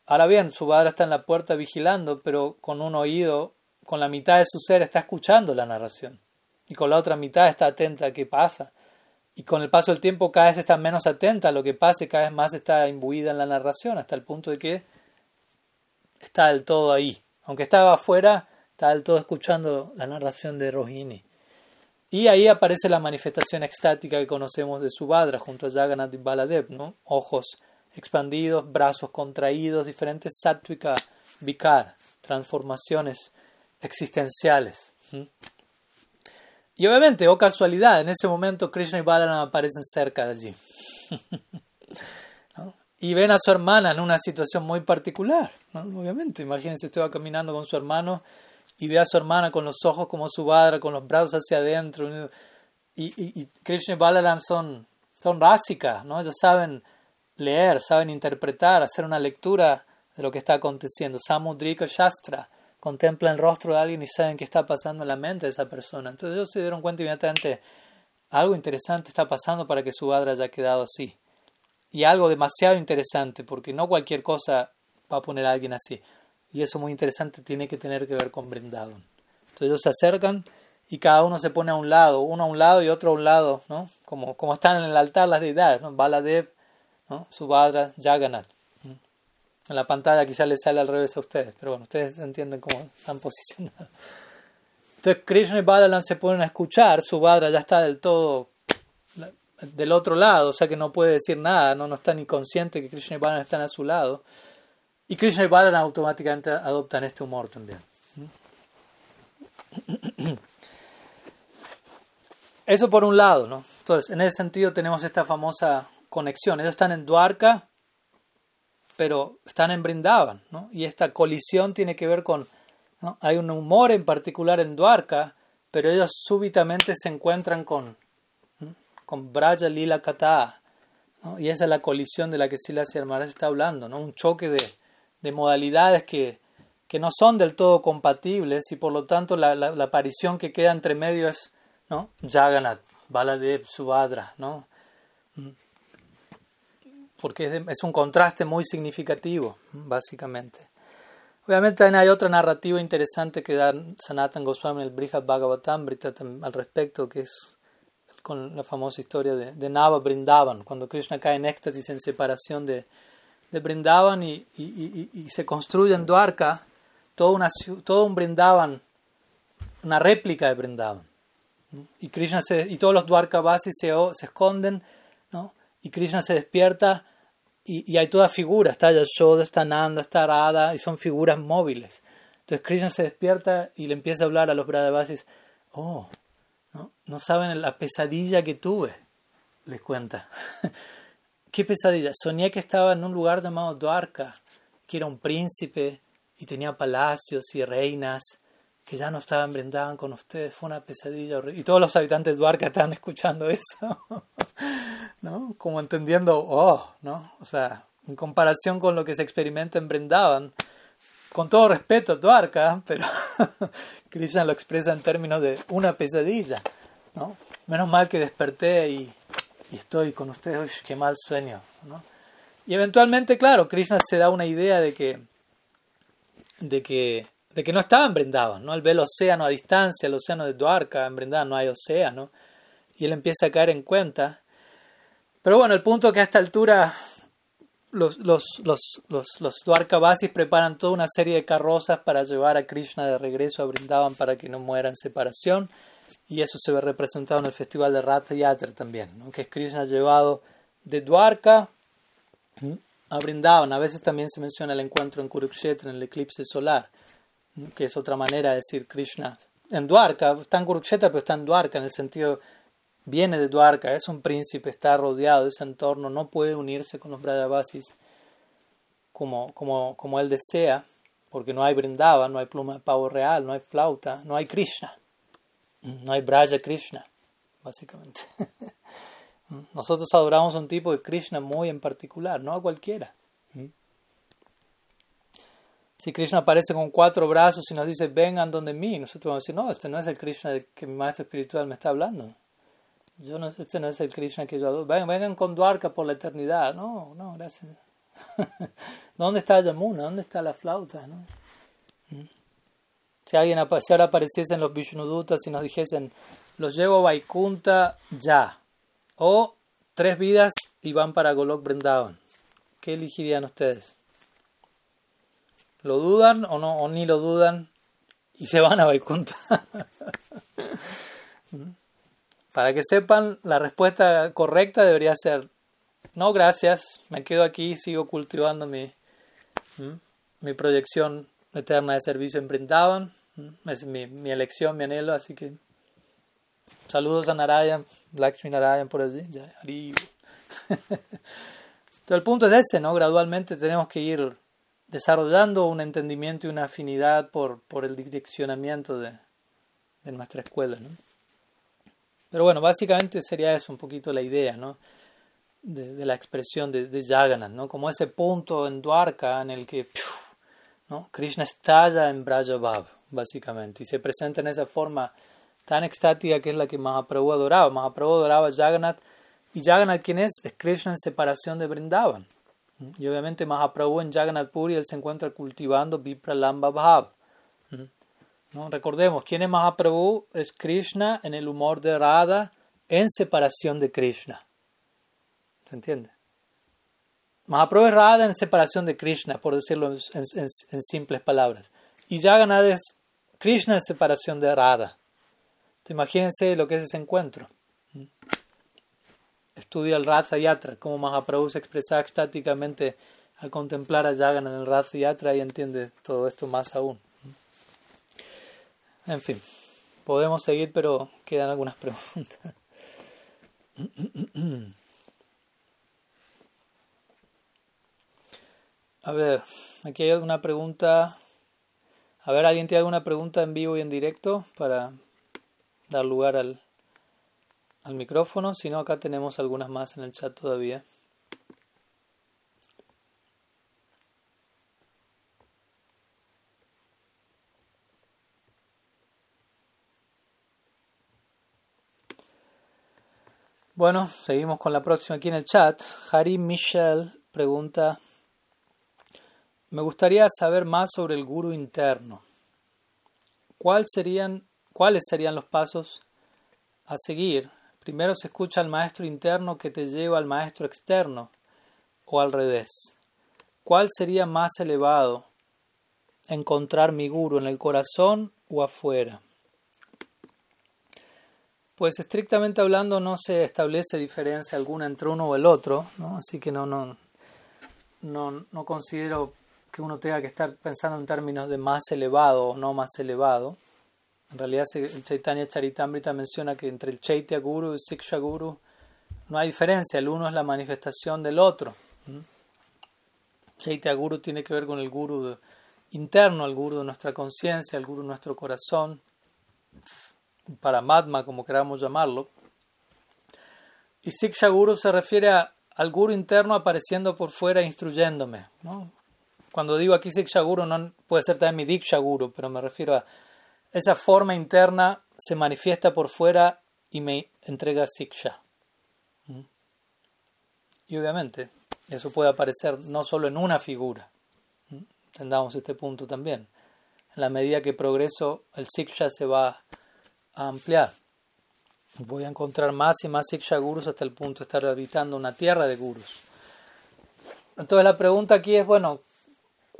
Ahora bien, Subhadra está en la puerta vigilando, pero con un oído, con la mitad de su ser está escuchando la narración y con la otra mitad está atenta a qué pasa y con el paso del tiempo cada vez está menos atenta a lo que pase, cada vez más está imbuida en la narración, hasta el punto de que está del todo ahí. Aunque estaba afuera, del todo escuchando la narración de Rohini. Y ahí aparece la manifestación extática que conocemos de Subhadra junto a Jagannath y Baladev, ¿no? Ojos expandidos, brazos contraídos, diferentes sattvika vikar, transformaciones existenciales. Y obviamente, o oh casualidad, en ese momento Krishna y Balaram aparecen cerca de allí. (laughs) Y ven a su hermana en una situación muy particular. Obviamente, imagínense, usted va caminando con su hermano y ve a su hermana con los ojos como su padre, con los brazos hacia adentro. Y, Krishna y Balaram son, son básicas, ¿no? ellos saben leer, saben interpretar, hacer una lectura de lo que está aconteciendo. Samudrika Shastra contemplan el rostro de alguien y saben qué está pasando en la mente de esa persona. Entonces ellos se dieron cuenta inmediatamente, algo interesante está pasando para que su padre haya quedado así. Y algo demasiado interesante, porque no cualquier cosa va a poner a alguien así. Y eso muy interesante tiene que tener que ver con Brindavan. Entonces ellos se acercan y cada uno se pone a un lado, uno a un lado y otro a un lado, ¿no? Como, como están en el altar las deidades, ¿no? Baladev, ¿no? Subhadra, Jagannath. En la pantalla quizás les sale al revés a ustedes, pero bueno, ustedes entienden cómo están (laughs) posicionados. Entonces Krishna y Balaram se ponen a escuchar, su Badra ya está del todo del otro lado, o sea que no puede decir nada, no, no está ni consciente que Krishna y Balaram están a su lado. Y Krishna y Balaram automáticamente adoptan este humor también. (clears throat) Eso por un lado, ¿no? Entonces, en ese sentido tenemos esta famosa conexión. Ellos están en Dwarka, pero están en Brindavan, ¿no? Y esta colisión tiene que ver con, ¿no? hay un humor en particular en Dwarka, pero ellos súbitamente se encuentran con, con Braja Lila Kata, ¿no? y esa es la colisión de la que Silas y está hablando, ¿no? Un choque de, de modalidades que, no son del todo compatibles y por lo tanto la, aparición que queda entre medio es, ¿no? Jagannath, Baladev, Subhadra, ¿no? porque es, un contraste muy significativo, básicamente. Obviamente hay otra narrativa interesante que da Sanatan Goswami en el Brihad Bhagavatam al respecto, que es con la famosa historia de, de Nava Brindavan, cuando Krishna cae en éxtasis en separación de, de Brindavan y, y, y, se construye en Dwarka todo, una, todo un Brindavan una réplica de Vrindavan. Y, Krishna y todos los Dwarkavasis se, se esconden, ¿no? y Krishna se despierta y, y hay todas figuras, está Yashoda, está Nanda, está Radha, y son figuras móviles. Entonces Krishna se despierta y le empieza a hablar a los Brahavasis, oh, ¿no? no saben la pesadilla que tuve, les cuenta. (laughs) ¿Qué pesadilla? Soñé que estaba en un lugar llamado Dwarka, que era un príncipe y tenía palacios y reinas que ya no estaban brindaban con ustedes. Fue una pesadilla horrible. Y todos los habitantes de Dwarka estaban escuchando (laughs) eso, ¿no? Como entendiendo, oh, ¿no? O sea, en comparación con lo que se experimenta en Brindavan, con todo respeto a Dwarka, pero (laughs) Krishna lo expresa en términos de una pesadilla, ¿no? Menos mal que desperté y, y estoy con ustedes, Uy, qué mal sueño, ¿no? Y eventualmente, claro, Krishna se da una idea de que, de que, de que no estaba en Brindavan, ¿no? Él ve el océano a distancia, el océano de Dwarka, en Brindavan no hay océano, y él empieza a caer en cuenta. Pero bueno, el punto es que a esta altura los, los, los, los, los preparan toda una serie de carrozas para llevar a Krishna de regreso a Brindavan para que no muera en separación. Y eso se ve representado en el festival de Ratha Yatra también, ¿no? que es Krishna llevado de Dwarka a Brindavan. A veces también se menciona el encuentro en Kurukshetra, en el eclipse solar, que es otra manera de decir Krishna. En Dwarka, está en Kurukshetra, pero está en Dwarka, en el sentido, viene de Dwarka, es un príncipe, está rodeado de ese entorno, no puede unirse con los Brajavasis como, como, como él desea, porque no hay Brindavan, no hay pluma de pavo real, no hay flauta, no hay Krishna, no hay Braja Krishna, básicamente. (laughs) Nosotros adoramos a un tipo de Krishna muy en particular, no a cualquiera. Si Krishna aparece con cuatro brazos y nos dice, vengan donde mí, nosotros vamos a decir, no, este no es el Krishna que mi maestro espiritual me está hablando. Yo no, este no es el Krishna que yo adoro. Vengan, vengan con Dwarka por la eternidad. No, no, gracias. (laughs) ¿Dónde está Yamuna? ¿Dónde está la flauta? ¿no? Si alguien si ahora apareciesen los Vishnudutas y nos dijesen, los llevo a Vaikunta ya, o tres vidas y van para Golok Brindavan, ¿qué elegirían ustedes? ¿Lo dudan o no? ¿O ni lo dudan? Y se van a Vaikunta. (laughs) Para que sepan, la respuesta correcta debería ser, no, gracias, me quedo aquí y sigo cultivando mi, mi proyección eterna de servicio en Brindavan. Es mi, mi elección, mi anhelo, así que saludos a Narayan, Lakshmi Narayan por allí. Entonces (laughs) el punto es ese, ¿no? Gradualmente tenemos que ir desarrollando un entendimiento y una afinidad por, por el direccionamiento de, de nuestra escuela, ¿no? Pero bueno, básicamente sería eso un poquito la idea, ¿no? De, de la expresión de, de Jagannath, ¿no? Como ese punto en Dwarka en el que ¿no? Krishna estalla en Brajabhav, básicamente, y se presenta en esa forma tan extática que es la que Mahaprabhu adoraba. Mahaprabhu adoraba a Jagannath, y Jagannath, ¿quién es? Es Krishna en separación de Brindavan. Y obviamente Mahaprabhu en Jagannath Puri él se encuentra cultivando Vipralamba Bhav. Recordemos, ¿quién es Mahaprabhu? Es Krishna en el humor de Radha en separación de Krishna. ¿Se entiende? Mahaprabhu es Radha en separación de Krishna, por decirlo en, simples palabras. Y Jagannath es Krishna en separación de Radha. Entonces, imagínense lo que es ese encuentro. Estudia el Ratha Yatra, cómo Mahaprabhu se expresa estáticamente al contemplar a Jagannath en el Ratha Yatra y entiende todo esto más aún. En fin, podemos seguir, pero quedan algunas preguntas. A ver, aquí hay alguna pregunta. A ver, ¿alguien tiene alguna pregunta en vivo y en directo para dar lugar al, al micrófono? Si no, acá tenemos algunas más en el chat todavía. Bueno, seguimos con la próxima aquí en el chat. Harry Michel pregunta, me gustaría saber más sobre el guru interno. ¿Cuáles serían los pasos a seguir? Primero se escucha al maestro interno que te lleva al maestro externo o al revés. ¿Cuál sería más elevado? ¿Encontrar mi guru en el corazón o afuera? Pues estrictamente hablando no se establece diferencia alguna entre uno o el otro, ¿no? así que no, no, no, no considero que uno tenga que estar pensando en términos de más elevado o no más elevado. En realidad el Chaitanya Charitamrita menciona que entre el Chaitya Guru y el Siksha Guru no hay diferencia, el uno es la manifestación del otro. Chaitya Guru tiene que ver con el Guru interno, el Guru de nuestra conciencia, el Guru de nuestro corazón Paramatma, como queramos llamarlo. Y Siksha Guru se refiere al Guru interno apareciendo por fuera instruyéndome. Cuando digo aquí Siksha Guru, no puede ser también mi Diksha Guru, pero me refiero a esa forma interna se manifiesta por fuera y me entrega Siksha. Y obviamente, eso puede aparecer no solo en una figura. Entendamos este punto también. En la medida que progreso, el Siksha se va ampliar. Voy a encontrar más y más Siksha Gurus hasta el punto de estar habitando una tierra de Gurus. Entonces la pregunta aquí es, bueno,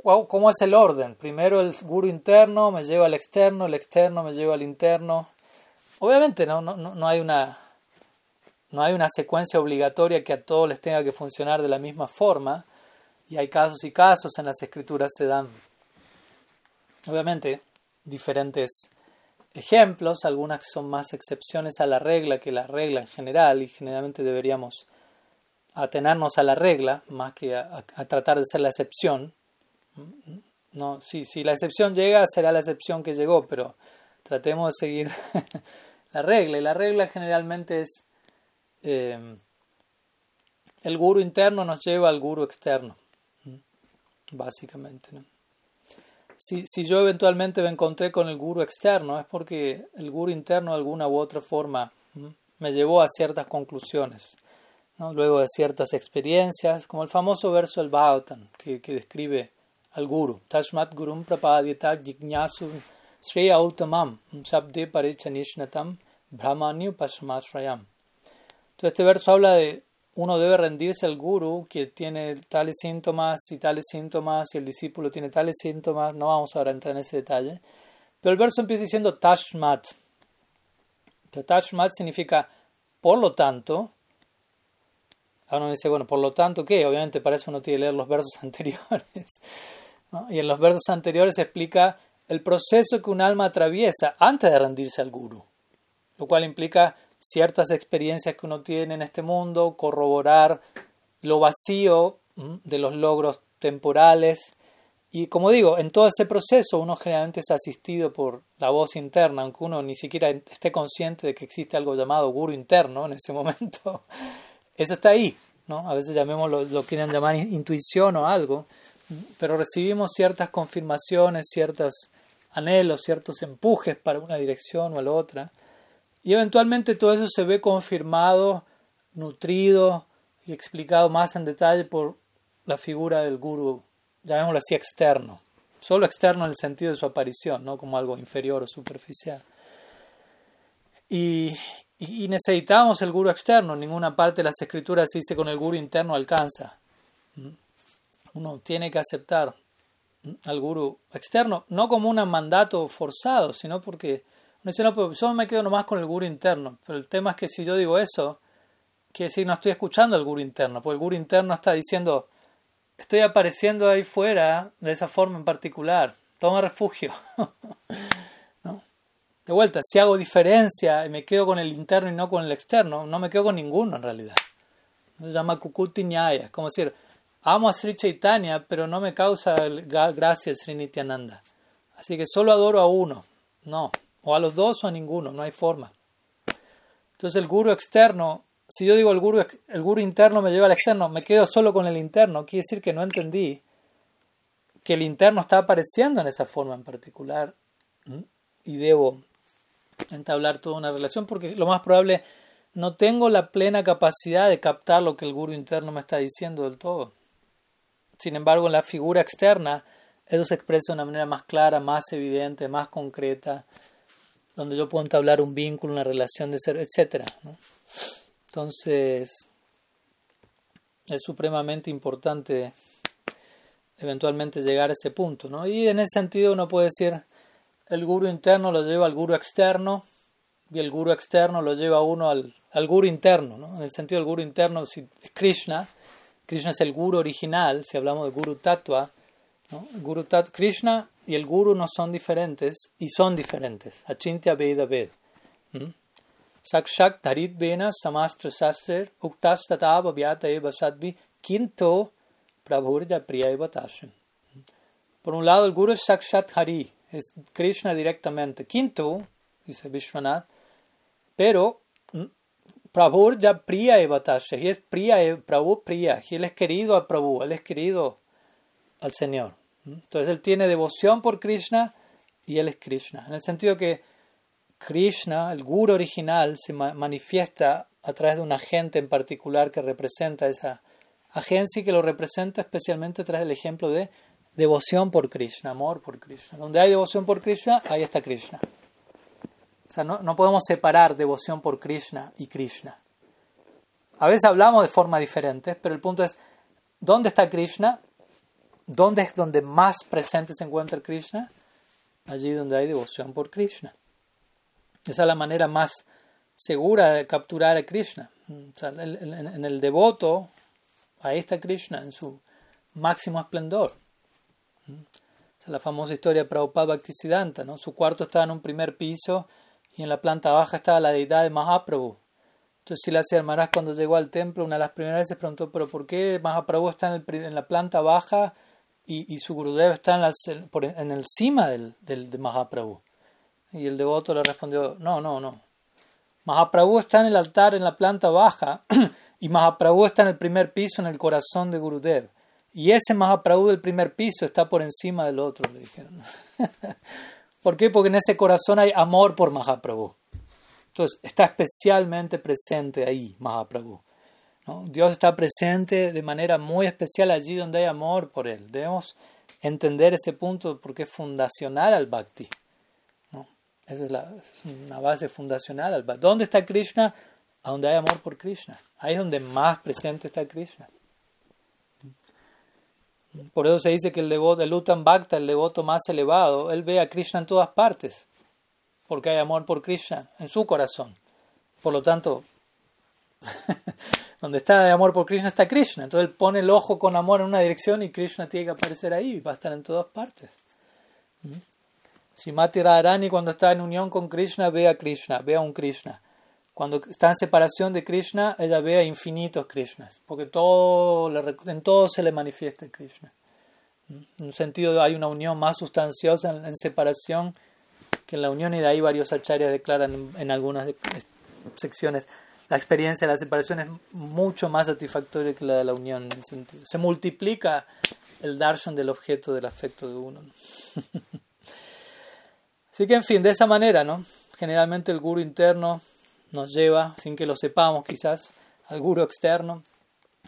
¿cómo es el orden? Primero el Guru interno me lleva al externo, el externo me lleva al interno. Obviamente no, no, no, hay una, no hay una secuencia obligatoria que a todos les tenga que funcionar de la misma forma. Y hay casos y casos, en las escrituras se dan, obviamente, diferentes ejemplos, algunas son más excepciones a la regla que la regla en general y generalmente deberíamos atenernos a la regla más que a, tratar de ser la excepción. No, si, si la excepción llega, será la excepción que llegó, pero tratemos de seguir (laughs) la regla. Y la regla generalmente es eh, el guru interno nos lleva al guru externo, básicamente. Si, si yo eventualmente me encontré con el guru externo, es porque el guru interno de alguna u otra forma me llevó a ciertas conclusiones, ¿no? luego de ciertas experiencias, como el famoso verso del Bhagavatam, que, que describe al guru. Tashmat gurum prapadyata jignasu sreya uttamam shabde parichanishnatam brahmanyu pasmashrayam. Entonces este verso habla de uno debe rendirse al guru que tiene tales síntomas y tales síntomas y el discípulo tiene tales síntomas. No vamos ahora a entrar en ese detalle. Pero el verso empieza diciendo tashmat. Tashmat significa por lo tanto. Ahora uno dice, bueno, por lo tanto, ¿qué? Obviamente para eso uno tiene que leer los versos (laughs) anteriores. Y en los versos anteriores se explica el proceso que un alma atraviesa antes de rendirse al guru. Lo cual implica ciertas experiencias que uno tiene en este mundo, corroborar lo vacío de los logros temporales. Y como digo, en todo ese proceso uno generalmente es asistido por la voz interna, aunque uno ni siquiera esté consciente de que existe algo llamado guru interno en ese (laughs) momento. Eso está ahí, ¿no? A veces llamémoslo, lo quieren llamar intuición o algo, pero recibimos ciertas confirmaciones, ciertos anhelos, ciertos empujes para una dirección o la otra. Y eventualmente todo eso se ve confirmado, nutrido y explicado más en detalle por la figura del guru, llamémoslo así, externo. Solo externo en el sentido de su aparición, no como algo inferior o superficial. Y, necesitamos el guru externo. En ninguna parte de las escrituras dice con el guru interno alcanza. Uno tiene que aceptar al guru externo, no como un mandato forzado, sino porque me dice, no, pero yo me quedo nomás con el guru interno. Pero el tema es que si yo digo eso, quiere decir no estoy escuchando al guru interno, porque el guru interno está diciendo, estoy apareciendo ahí fuera de esa forma en particular, toma refugio. (laughs) ¿No? De vuelta, si hago diferencia y me quedo con el interno y no con el externo, no me quedo con ninguno en realidad. Se llama Kukuti Nyaya, es como decir, amo a Sri Chaitanya, pero no me causa gracia Sri Nityananda. Así que solo adoro a uno. No, o a los dos o a ninguno, no hay forma. Entonces el guru externo, si yo digo el guru, el guru interno me lleva al externo, me quedo solo con el interno, quiere decir que no entendí que el interno está apareciendo en esa forma en particular y debo entablar toda una relación porque lo más probable no tengo la plena capacidad de captar lo que el guru interno me está diciendo del todo. Sin embargo, en la figura externa, eso se expresa de una manera más clara, más evidente, más concreta, donde yo puedo entablar un vínculo, una relación de ser, etc. Entonces, es supremamente importante eventualmente llegar a ese punto. ¿no? Y en ese sentido uno puede decir, el guru interno lo lleva al guru externo, y el guru externo lo lleva uno al, al guru interno, ¿no? En el sentido del guru interno, si es Krishna, Krishna es el guru original, si hablamos de guru tattva, ¿no? guru tat, Krishna y el guru no son diferentes y son diferentes. Achintya Veda Ved. Sakshak Dharit Vena Samastra Sastrer Uktas Tatava Vyata Eva Sadvi Kinto Prabhurja Priya Eva Por un lado, el guru es Sakshat Hari, es Krishna directamente. Quinto, dice Vishwanath, pero Prabhu ya Priya Evatasha, y es Priya, Prabhu Priya, y él es querido a Prabhu, él es querido al Señor. Entonces él tiene devoción por Krishna y él es Krishna. En el sentido que Krishna, el guru original, se manifiesta a través de un agente en particular que representa esa agencia y que lo representa especialmente a través del ejemplo de devoción por Krishna, amor por Krishna. Donde hay devoción por Krishna, ahí está Krishna. O sea, no, no podemos separar devoción por Krishna y Krishna. A veces hablamos de forma diferente, pero el punto es, ¿dónde está Krishna? ¿Dónde es donde más presente se encuentra Krishna? Allí donde hay devoción por Krishna. Esa es la manera más segura de capturar a Krishna. en el devoto, ahí está Krishna en su máximo esplendor. Es la famosa historia de Prabhupada Bhaktisiddhanta. ¿no? Su cuarto estaba en un primer piso y en la planta baja estaba la deidad de Mahaprabhu. Entonces si Silasya Maharaj cuando llegó al templo, una de las primeras veces preguntó, pero ¿por qué Mahaprabhu está en la planta baja y, su Gurudev está en, la, el cima del, del, de Mahaprabhu. Y el devoto le respondió, no, no, no. Mahaprabhu está en el altar en la planta baja (clears throat) y Mahaprabhu está en el primer piso en el corazón de Gurudev. Y ese Mahaprabhu del primer piso está por encima del otro, le dijeron. (laughs) ¿Por qué? Porque en ese corazón hay amor por Mahaprabhu. Entonces está especialmente presente ahí Mahaprabhu. Dios está presente de manera muy especial allí donde hay amor por Él. Debemos entender ese punto porque es fundacional al bhakti. Esa es, la, una base fundacional al bhakti. ¿Dónde está Krishna? A donde hay amor por Krishna. Ahí es donde más presente está Krishna. Por eso se dice que el devoto, el Uttam Bhakta, el devoto más elevado, él ve a Krishna en todas partes, porque hay amor por Krishna en su corazón. Por lo tanto, (laughs) donde está el amor por Krishna está Krishna. Entonces él pone el ojo con amor en una dirección y Krishna tiene que aparecer ahí y va a estar en todas partes. ¿Mm? Si Mati Radharani cuando está en unión con Krishna ve a Krishna, ve a un Krishna. Cuando está en separación de Krishna, ella ve a infinitos Krishnas, porque todo, en todo se le manifiesta Krishna. ¿Mm? En un sentido hay una unión más sustanciosa en, separación que en la unión y de ahí varios acharyas declaran en, algunas secciones la experiencia de la separación es mucho más satisfactoria que la de la unión en sentido. Se multiplica el darshan del objeto del afecto de uno. (laughs) Así que, en fin, de esa manera, ¿no? Generalmente el guru interno nos lleva, sin que lo sepamos quizás, al guru externo.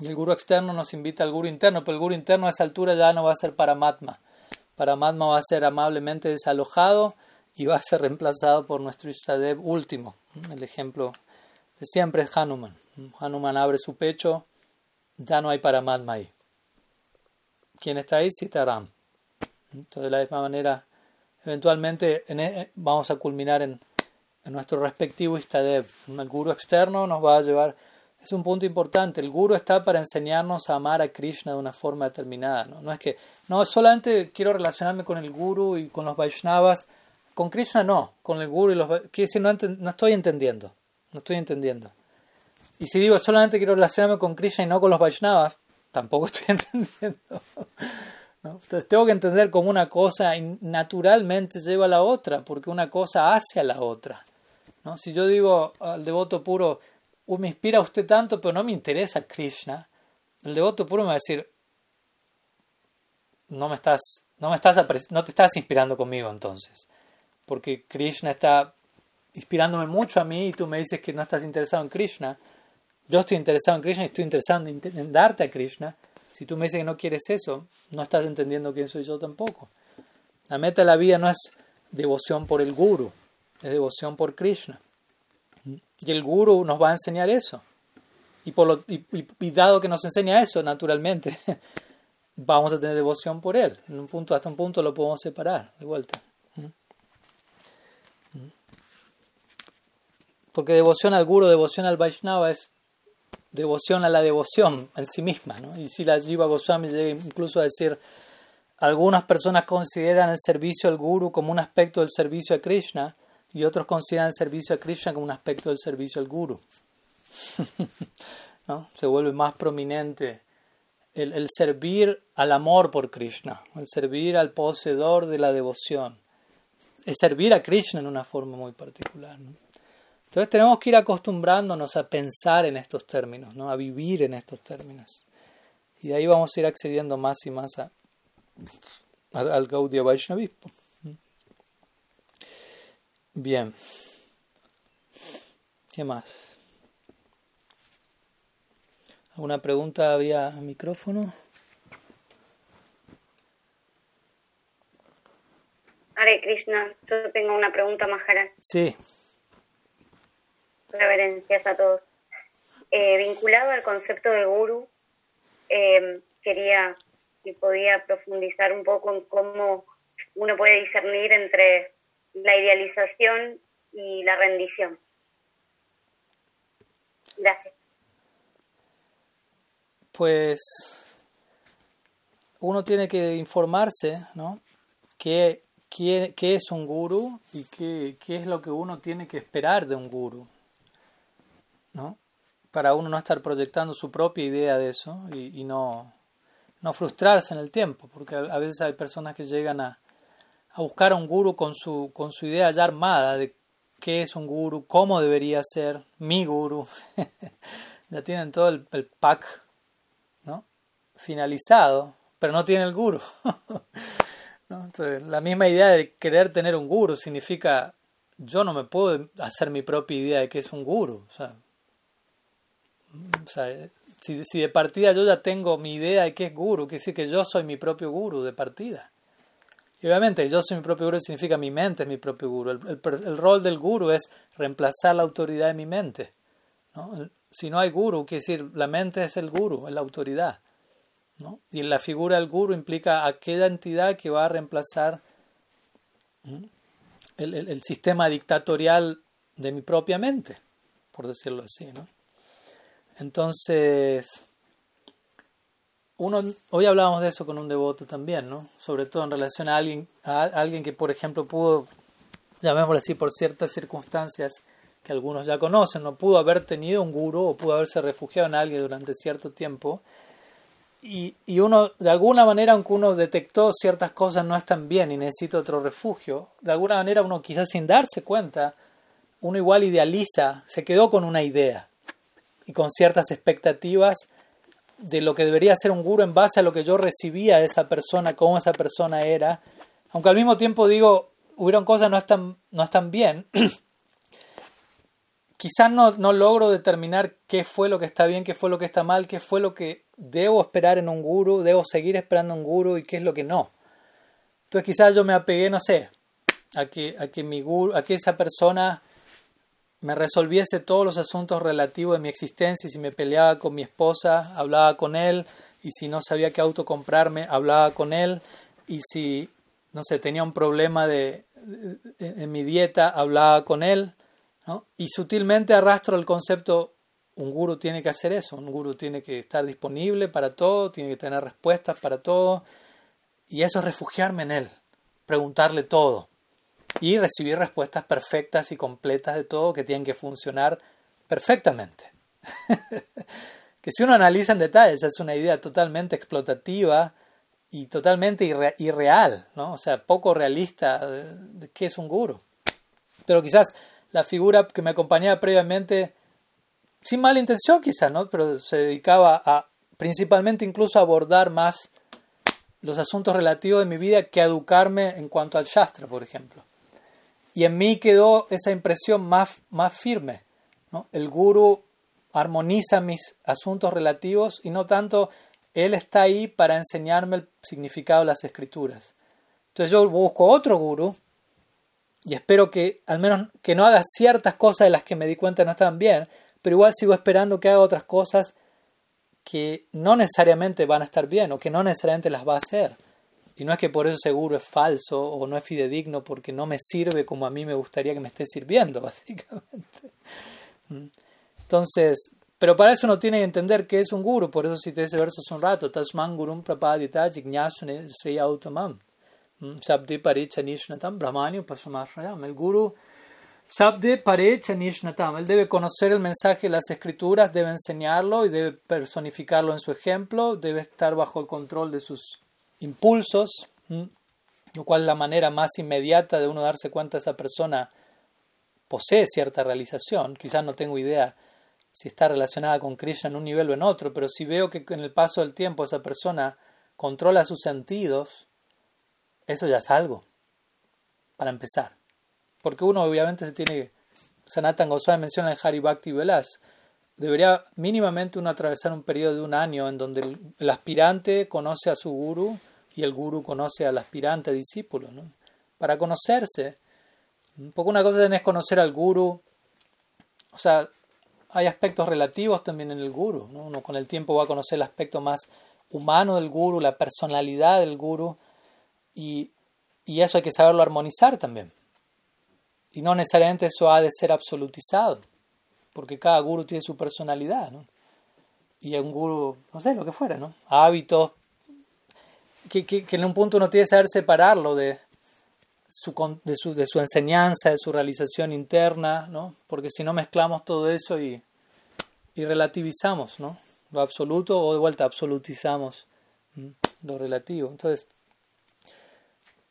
Y el guru externo nos invita al guru interno, pero el guru interno a esa altura ya no va a ser Paramatma. Paramatma va a ser amablemente desalojado y va a ser reemplazado por nuestro Ishtadev último. El ejemplo siempre es Hanuman. Hanuman abre su pecho, ya no hay Paramatma ahí. ¿Quién está ahí? Sitaram. Entonces, de la misma manera, eventualmente e, vamos a culminar en, nuestro respectivo Istadev. El guru externo nos va a llevar. Es un punto importante. El guru está para enseñarnos a amar a Krishna de una forma determinada. No, es que, no, solamente quiero relacionarme con el guru y con los Vaishnavas. Con Krishna no, con el guru y los decir, no, no estoy entendiendo. No estoy entendiendo. Y si digo solamente quiero relacionarme con Krishna y no con los Vaishnavas, tampoco (laughs) estoy entendiendo. (laughs) Entonces tengo que entender cómo una cosa naturalmente lleva a la otra, porque una cosa hace a la otra. ¿no? Si yo digo al devoto puro, me inspira usted tanto, pero no me interesa Krishna, el devoto puro me va a decir, no me estás, no me estás, no te estás inspirando conmigo entonces, porque Krishna está inspirándome mucho a mí y tú me dices que no estás interesado en Krishna, yo estoy interesado en Krishna y estoy interesado en, darte a Krishna. Si tú me dices que no quieres eso, no estás entendiendo quién soy yo tampoco. La meta de la vida no es devoción por el guru, es devoción por Krishna. Y el guru nos va a enseñar eso. Y, por lo, y, dado que nos enseña eso, naturalmente, (laughs) vamos a tener devoción por él. En un punto, hasta un punto lo podemos separar de vuelta. Porque devoción al guru, devoción al Vaishnava es devoción a la devoción en sí misma. ¿no? Y si la Jiva Goswami llega incluso a decir, algunas personas consideran el servicio al guru como un aspecto del servicio a Krishna y otros consideran el servicio a Krishna como un aspecto del servicio al guru. (laughs) ¿No? Se vuelve más prominente el, el, servir al amor por Krishna, el servir al poseedor de la devoción, es servir a Krishna en una forma muy particular. Entonces tenemos que ir acostumbrándonos a pensar en estos términos, ¿no? a vivir en estos términos. Y de ahí vamos a ir accediendo más y más a, al Gaudiya Vaishnavismo. Bien. ¿Qué más? ¿Alguna pregunta vía micrófono? Hare Krishna, yo tengo una pregunta, Maharaj. Sí. Reverencias a todos. Eh, vinculado al concepto de guru, eh, quería si podía profundizar un poco en cómo uno puede discernir entre la idealización y la rendición. Gracias pues uno tiene que informarse, ¿no? ¿Qué, qué, es un guru y qué, es lo que uno tiene que esperar de un guru? ¿No? Para uno no estar proyectando su propia idea de eso y, no, no, frustrarse en el tiempo, porque a, veces hay personas que llegan a, a, buscar a un guru con su, con su idea ya armada de qué es un guru, cómo debería ser mi guru. (laughs) ya tienen todo el, el pack finalizado, pero no tiene el guru. (laughs) La misma idea de querer tener un guru significa yo no me puedo hacer mi propia idea de qué es un guru. Si, si, de partida yo ya tengo mi idea de qué es guru, quiere decir que yo soy mi propio guru de partida. Y obviamente, yo soy mi propio guru significa mi mente es mi propio guru. El, el, rol del guru es reemplazar la autoridad de mi mente. ¿no? Si no hay guru, quiere decir la mente es el guru, es la autoridad. Y la figura del guru implica aquella entidad que va a reemplazar el, sistema dictatorial de mi propia mente, por decirlo así. ¿no? Entonces, uno, hoy hablábamos de eso con un devoto también, ¿no? sobre todo en relación a alguien, a alguien que, por ejemplo, pudo, llamémoslo así, por ciertas circunstancias que algunos ya conocen, no pudo haber tenido un guru o pudo haberse refugiado en alguien durante cierto tiempo. Y, y, uno, de alguna manera, aunque uno detectó ciertas cosas no están bien y necesita otro refugio, de alguna manera uno quizás sin darse cuenta, uno igual idealiza, se quedó con una idea y con ciertas expectativas de lo que debería ser un guru en base a lo que yo recibía de esa persona, cómo esa persona era, aunque al mismo tiempo digo, hubieron cosas no están, no están bien, (clears throat) quizás no, no logro determinar qué fue lo que está bien, qué fue lo que está mal, qué fue lo que debo esperar en un guru, debo seguir esperando un guru y qué es lo que no. Entonces quizás yo me apegué, no sé, a que, a que mi guru, a que esa persona me resolviese todos los asuntos relativos de mi existencia si me peleaba con mi esposa, hablaba con él y si no sabía qué auto comprarme, hablaba con él y si, no sé, tenía un problema de, en mi dieta, hablaba con él y sutilmente arrastro el concepto, un guru tiene que hacer eso, un guru tiene que estar disponible para todo, tiene que tener respuestas para todo, y eso es refugiarme en él, preguntarle todo y recibir respuestas perfectas y completas de todo que tienen que funcionar perfectamente. (laughs) que si uno analiza en detalle, es una idea totalmente explotativa y totalmente irreal, ¿no? o sea, poco realista de, de qué es un guru. Pero quizás la figura que me acompañaba previamente, sin mala intención quizás, ¿no? pero se dedicaba a principalmente incluso a abordar más los asuntos relativos de mi vida que a educarme en cuanto al Shastra, por ejemplo. Y en mí quedó esa impresión más, más firme. ¿no? El guru armoniza mis asuntos relativos y no tanto él está ahí para enseñarme el significado de las escrituras. Entonces yo busco otro guru y espero que al menos que no haga ciertas cosas de las que me di cuenta no estaban bien, pero igual sigo esperando que haga otras cosas que no necesariamente van a estar bien o que no necesariamente las va a hacer. Y no es que por eso seguro es falso o no es fidedigno porque no me sirve como a mí me gustaría que me esté sirviendo, (laughs) básicamente. Entonces, pero para eso uno tiene que entender qué es un guru, por eso cité ese verso hace un rato, Tasman gurum prapadita jignasune sri autamam, sabdi paricha nishnatam brahmani upasamashrayam. El guru sabdi paricha nishnatam, él debe conocer el mensaje de las escrituras, debe enseñarlo y debe personificarlo en su ejemplo, debe estar bajo el control de sus impulsos, lo cual es la manera más inmediata de uno darse cuenta esa persona posee cierta realización, quizás no tengo idea si está relacionada con Krishna en un nivel o en otro, pero si veo que en el paso del tiempo esa persona controla sus sentidos, eso ya es algo, para empezar. Porque uno obviamente se tiene, Sanatan Goswami menciona en Hari Bhakti Velas, debería mínimamente uno atravesar un periodo de un año en donde el, aspirante conoce a su guru y el guru conoce al aspirante discípulo, ¿no? Para conocerse, un poco una cosa es conocer al guru, o sea, hay aspectos relativos también en el guru. ¿no? Uno con el tiempo va a conocer el aspecto más humano del guru, la personalidad del guru, y, y eso hay que saberlo armonizar también. Y no necesariamente eso ha de ser absolutizado, porque cada guru tiene su personalidad, ¿no? Y un guru, no sé, lo que fuera, ¿no? Hábitos, que, que, en un punto uno tiene que saber separarlo de, de, su, de su enseñanza, de su realización interna, ¿no? Porque si no mezclamos todo eso y, y relativizamos, ¿no? Lo absoluto o de vuelta absolutizamos lo relativo. Entonces,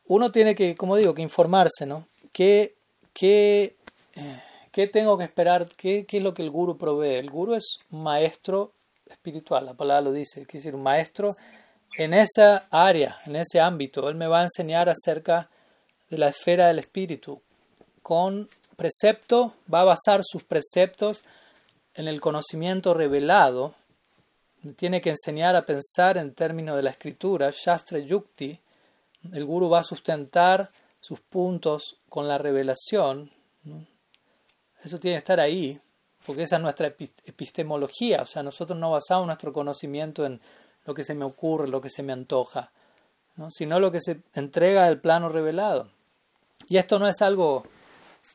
uno tiene que, como digo, que informarse, ¿no? ¿Qué, qué, eh, qué tengo que esperar? ¿Qué, ¿Qué, es lo que el guru provee? El guru es maestro espiritual, la palabra lo dice, quiere decir, un maestro en esa área, en ese ámbito. Él me va a enseñar acerca de la esfera del espíritu. Con precepto va a basar sus preceptos en el conocimiento revelado. Tiene que enseñar a pensar en términos de la escritura, Shastra Yukti. El guru va a sustentar sus puntos con la revelación. Eso tiene que estar ahí, porque esa es nuestra epistemología. O sea, nosotros no basamos nuestro conocimiento en lo que se me ocurre, lo que se me antoja, sino lo que se entrega del plano revelado. Y esto no es algo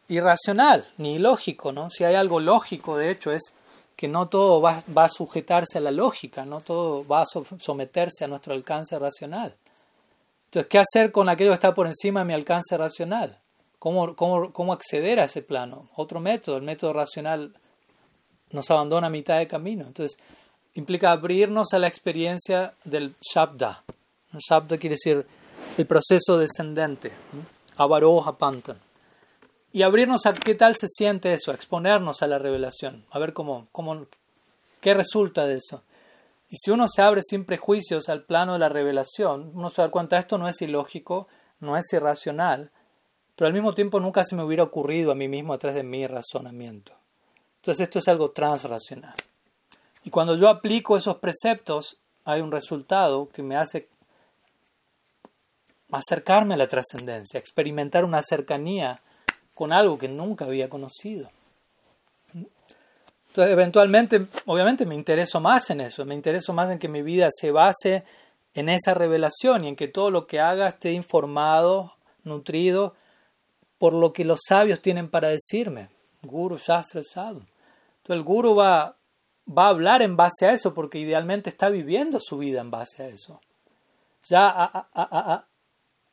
irracional ni ilógico, ¿no? Si hay algo lógico, de hecho, es que no todo va, va a sujetarse a la lógica, no todo va a someterse a nuestro alcance racional. Entonces, ¿qué hacer con aquello que está por encima de mi alcance racional? ¿Cómo, cómo, cómo acceder a ese plano? Otro método, el método racional nos abandona a mitad de camino. Entonces, implica abrirnos a la experiencia del Shabda. El Shabda quiere decir el proceso descendente. Avaroja Pantan. Y abrirnos a qué tal se siente eso, a exponernos a la revelación, a ver cómo, cómo, qué resulta de eso. Y si uno se abre sin prejuicios al plano de la revelación, uno se da cuenta, esto no es ilógico, no es irracional, pero al mismo tiempo nunca se me hubiera ocurrido a mí mismo a través de mi razonamiento. Entonces esto es algo transracional. Y cuando yo aplico esos preceptos, hay un resultado que me hace acercarme a la trascendencia, experimentar una cercanía con algo que nunca había conocido. Entonces, eventualmente, obviamente me intereso más en eso, me intereso más en que mi vida se base en esa revelación y en que todo lo que haga esté informado, nutrido por lo que los sabios tienen para decirme. Guru, Shastra, Sadhu. Entonces el guru va, va a hablar en base a eso porque idealmente está viviendo su vida en base a eso. Ya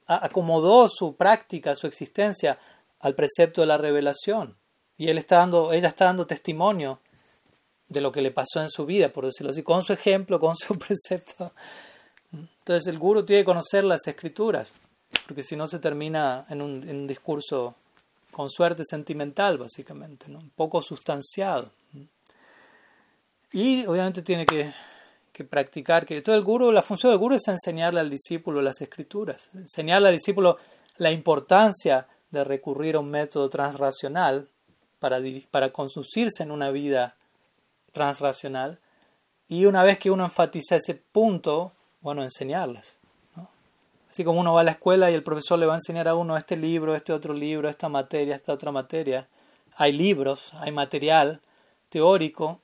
acomodó su práctica, su existencia al precepto de la revelación. Y él está dando, ella está dando testimonio de lo que le pasó en su vida, por decirlo así, con su ejemplo, con su (laughs) precepto. Entonces el guru tiene que conocer las escrituras, porque si no se termina en un, discurso con suerte sentimental, básicamente, un poco sustanciado. Y obviamente tiene que que practicar, que todo el guru, la función del guru es enseñarle al discípulo las escrituras, enseñarle al discípulo la importancia de recurrir a un método transracional para, para conducirse en una vida transracional y una vez que uno enfatiza ese punto, bueno, enseñarlas. Así como uno va a la escuela y el profesor le va a enseñar a uno este libro, este otro libro, esta materia, esta otra materia, hay libros, hay material teórico,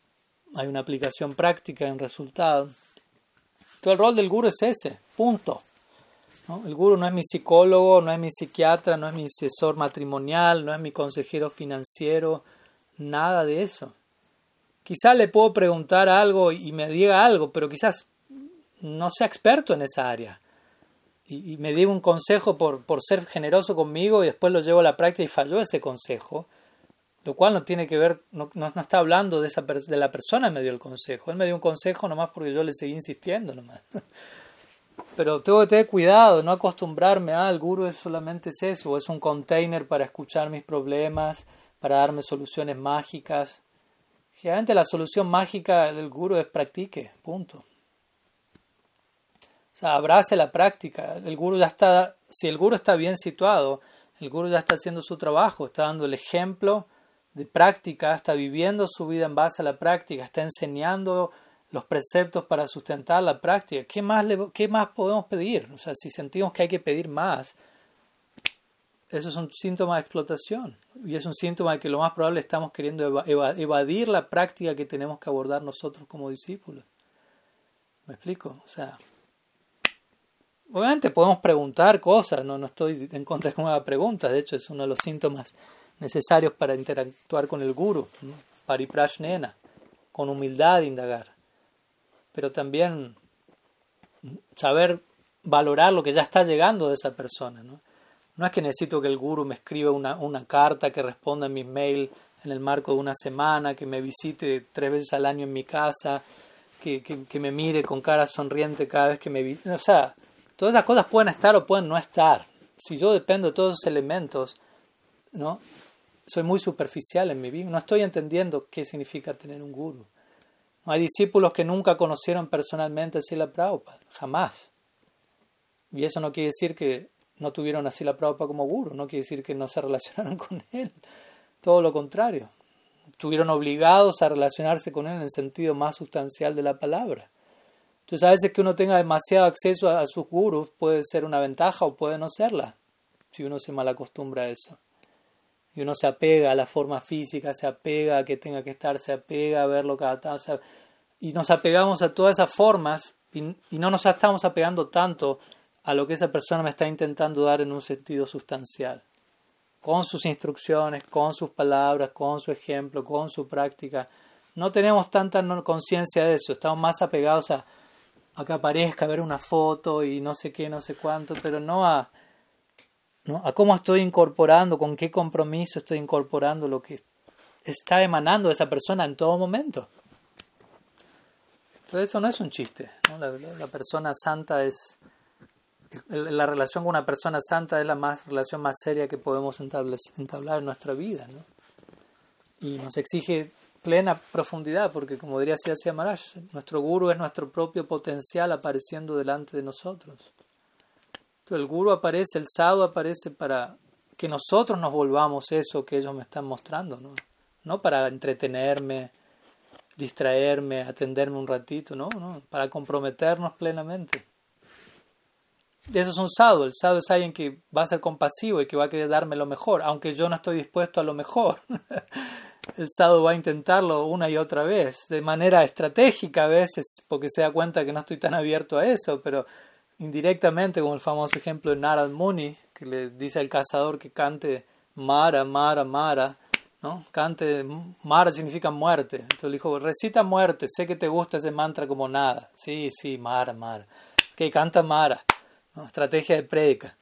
hay una aplicación práctica, hay un resultado. Todo el rol del guru es ese, punto. El guru no es mi psicólogo, no es mi psiquiatra, no es mi asesor matrimonial, no es mi consejero financiero, nada de eso. Quizás le puedo preguntar algo y me diga algo, pero quizás no sea experto en esa área. Y, me diga un consejo por, por ser generoso conmigo y después lo llevo a la práctica y falló ese consejo. Lo cual no tiene que ver, no, no, está hablando de, esa de la persona que me dio el consejo. Él me dio un consejo nomás porque yo le seguí insistiendo nomás. (laughs) Pero tengo que tener cuidado, no acostumbrarme a, ah, el guru es solamente eso, es un container para escuchar mis problemas, para darme soluciones mágicas. Generalmente la solución mágica del guru es practique, punto. O sea, abrace la práctica. El guru ya está, si el guru está bien situado, el guru ya está haciendo su trabajo, está dando el ejemplo de práctica, está viviendo su vida en base a la práctica, está enseñando los preceptos para sustentar la práctica. ¿Qué más, qué más podemos pedir? O sea, si sentimos que hay que pedir más, eso es un síntoma de explotación y es un síntoma de que lo más probable estamos queriendo evadir la práctica que tenemos que abordar nosotros como discípulos. ¿Me explico? O sea, obviamente podemos preguntar cosas, no, no estoy en contra de una pregunta, de hecho es uno de los síntomas necesarios para interactuar con el guru, ¿no? pariprashnena, con humildad indagar, pero también saber valorar lo que ya está llegando de esa persona, ¿no? No es que necesito que el guru me escriba una, una carta que responda a mis mails en el marco de una semana, que me visite tres veces al año en mi casa, que, que, me mire con cara sonriente cada vez que me visite. O sea, todas esas cosas pueden estar o pueden no estar. Si yo dependo de todos esos elementos, ¿no? Soy muy superficial en mi vida. No estoy entendiendo qué significa tener un guru. No hay discípulos que nunca conocieron personalmente a Sila Prabhupada. Jamás. Y eso no quiere decir que no tuvieron así la Prabhupada como guru, no quiere decir que no se (laughs) relacionaron con él, todo lo contrario, estuvieron obligados a relacionarse con él en el sentido más sustancial de la palabra. Entonces a veces que uno tenga demasiado acceso a, sus gurus puede ser una ventaja o puede no serla, si uno se malacostumbra a eso. Y uno se apega a la forma física, se apega a que tenga que estar, se apega a verlo cada tanto. Y nos apegamos a todas esas formas y, y no nos estamos apegando tanto a lo que esa persona me está intentando dar en un sentido sustancial. Con sus instrucciones, con sus palabras, con su ejemplo, con su práctica. No tenemos tanta conciencia de eso, estamos más apegados a, a que aparezca, a ver una foto y no sé qué, no sé cuánto, pero no a, a cómo estoy incorporando, con qué compromiso estoy incorporando lo que está emanando esa persona en todo momento. Entonces eso no es un chiste. la persona santa es, la relación con una persona santa es la más relación más seria que podemos entablar en nuestra vida, ¿no? Y nos exige plena profundidad, porque como diría Siddhartha Maharaj, nuestro guru es nuestro propio potencial apareciendo delante de nosotros. El guru aparece, el sadhu aparece para que nosotros nos volvamos eso que ellos me están mostrando, ¿no? No para entretenerme, distraerme, atenderme un ratito, no, no, para comprometernos plenamente. Eso es un sadhu. El sadhu es alguien que va a ser compasivo y que va a querer darme lo mejor, aunque yo no estoy dispuesto a lo mejor. (laughs) el sadhu va a intentarlo una y otra vez, de manera estratégica a veces, porque se da cuenta que no estoy tan abierto a eso, pero indirectamente, como el famoso ejemplo de Narad Muni, que le dice al cazador que cante Mara, Mara, Mara, ¿no? Cante, Mara significa muerte. Entonces le dijo, recita muerte, sé que te gusta ese mantra como nada. Sí, sí, Mara, Mara. Que canta Mara estrategia de prédica.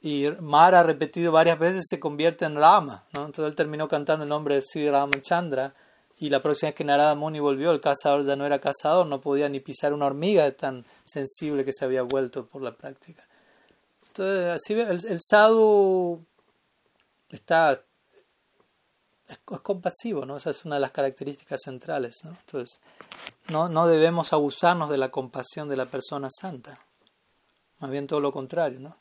Y Mara, repetido varias veces, se convierte en Rama. ¿no? Entonces él terminó cantando el nombre de Sri Ramachandra. Y la próxima vez que Narada Muni volvió, el cazador ya no era cazador, no podía ni pisar una hormiga tan sensible que se había vuelto por la práctica. Entonces, así el, el sadhu está es, compasivo, ¿no? Esa es una de las características centrales, ¿no? Entonces, no, no debemos abusarnos de la compasión de la persona santa. Más bien todo lo contrario, ¿no?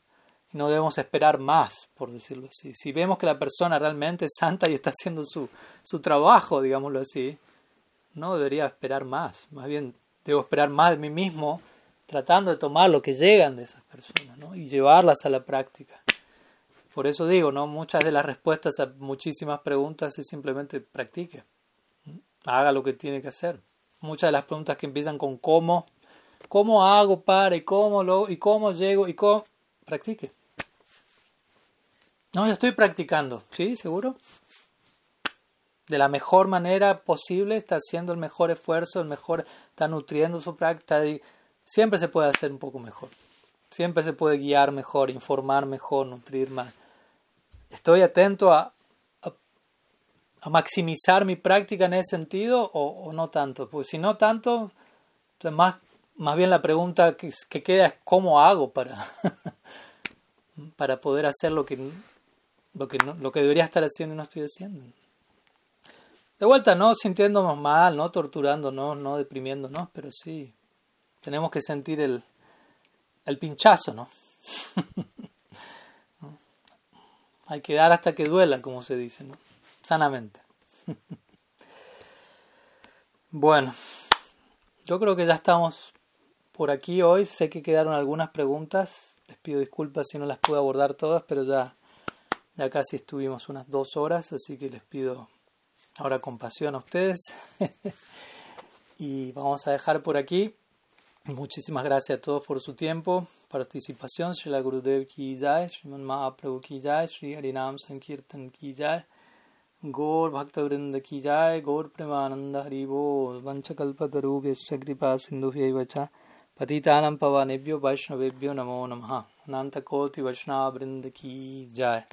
No debemos esperar más, por decirlo así. Si vemos que la persona realmente es santa y está haciendo su, su trabajo, digámoslo así, no debería esperar más. Más bien debo esperar más de mí mismo tratando de tomar lo que llegan de esas personas ¿no? y llevarlas a la práctica. Por eso digo, ¿no? muchas de las respuestas a muchísimas preguntas es simplemente practique, haga lo que tiene que hacer. Muchas de las preguntas que empiezan con cómo ¿Cómo hago para y cómo lo y cómo llego y cómo? Practique. No, ya estoy practicando. ¿Sí? ¿Seguro? de la mejor manera posible, está haciendo el mejor esfuerzo, el mejor, está nutriendo su práctica, siempre se puede hacer un poco mejor. Siempre se puede guiar mejor, informar mejor, nutrir más. Estoy atento a, a, maximizar mi práctica en ese sentido o, no tanto. Pues si no tanto, entonces más, más bien la pregunta que, que queda es cómo hago para, (laughs) para poder hacer lo que, lo, que lo que debería estar haciendo y no estoy haciendo. De vuelta, no sintiéndonos mal, no torturándonos, no deprimiéndonos, pero sí tenemos que sentir el, el pinchazo, (laughs) ¿no? Hay que dar hasta que duela, como se dice, ¿no? Sanamente. (laughs) bueno, yo creo que ya estamos por aquí hoy. Sé que quedaron algunas preguntas. Les pido disculpas si no las pude abordar todas, pero ya, ya casi estuvimos unas dos horas, así que les pido ahora compasión a ustedes. (laughs) y vamos a dejar por aquí. Muchísimas gracias a todos por su tiempo, participación. La Gurudev ki jai, Sriman Mahaprabhu ki jai, Sri Harinam Sankirtan ki jai, Gaur Bhakta Vrinda ki jai, Gaur Premananda Haribo, Vanchakalpatarubhyascha Kripa Sindhubhyaivacha, Patitanam Pavanebhyo Vaishnavebhyo Namo Namaha, Nanta Koti Vaishnava Vrinda ki jai.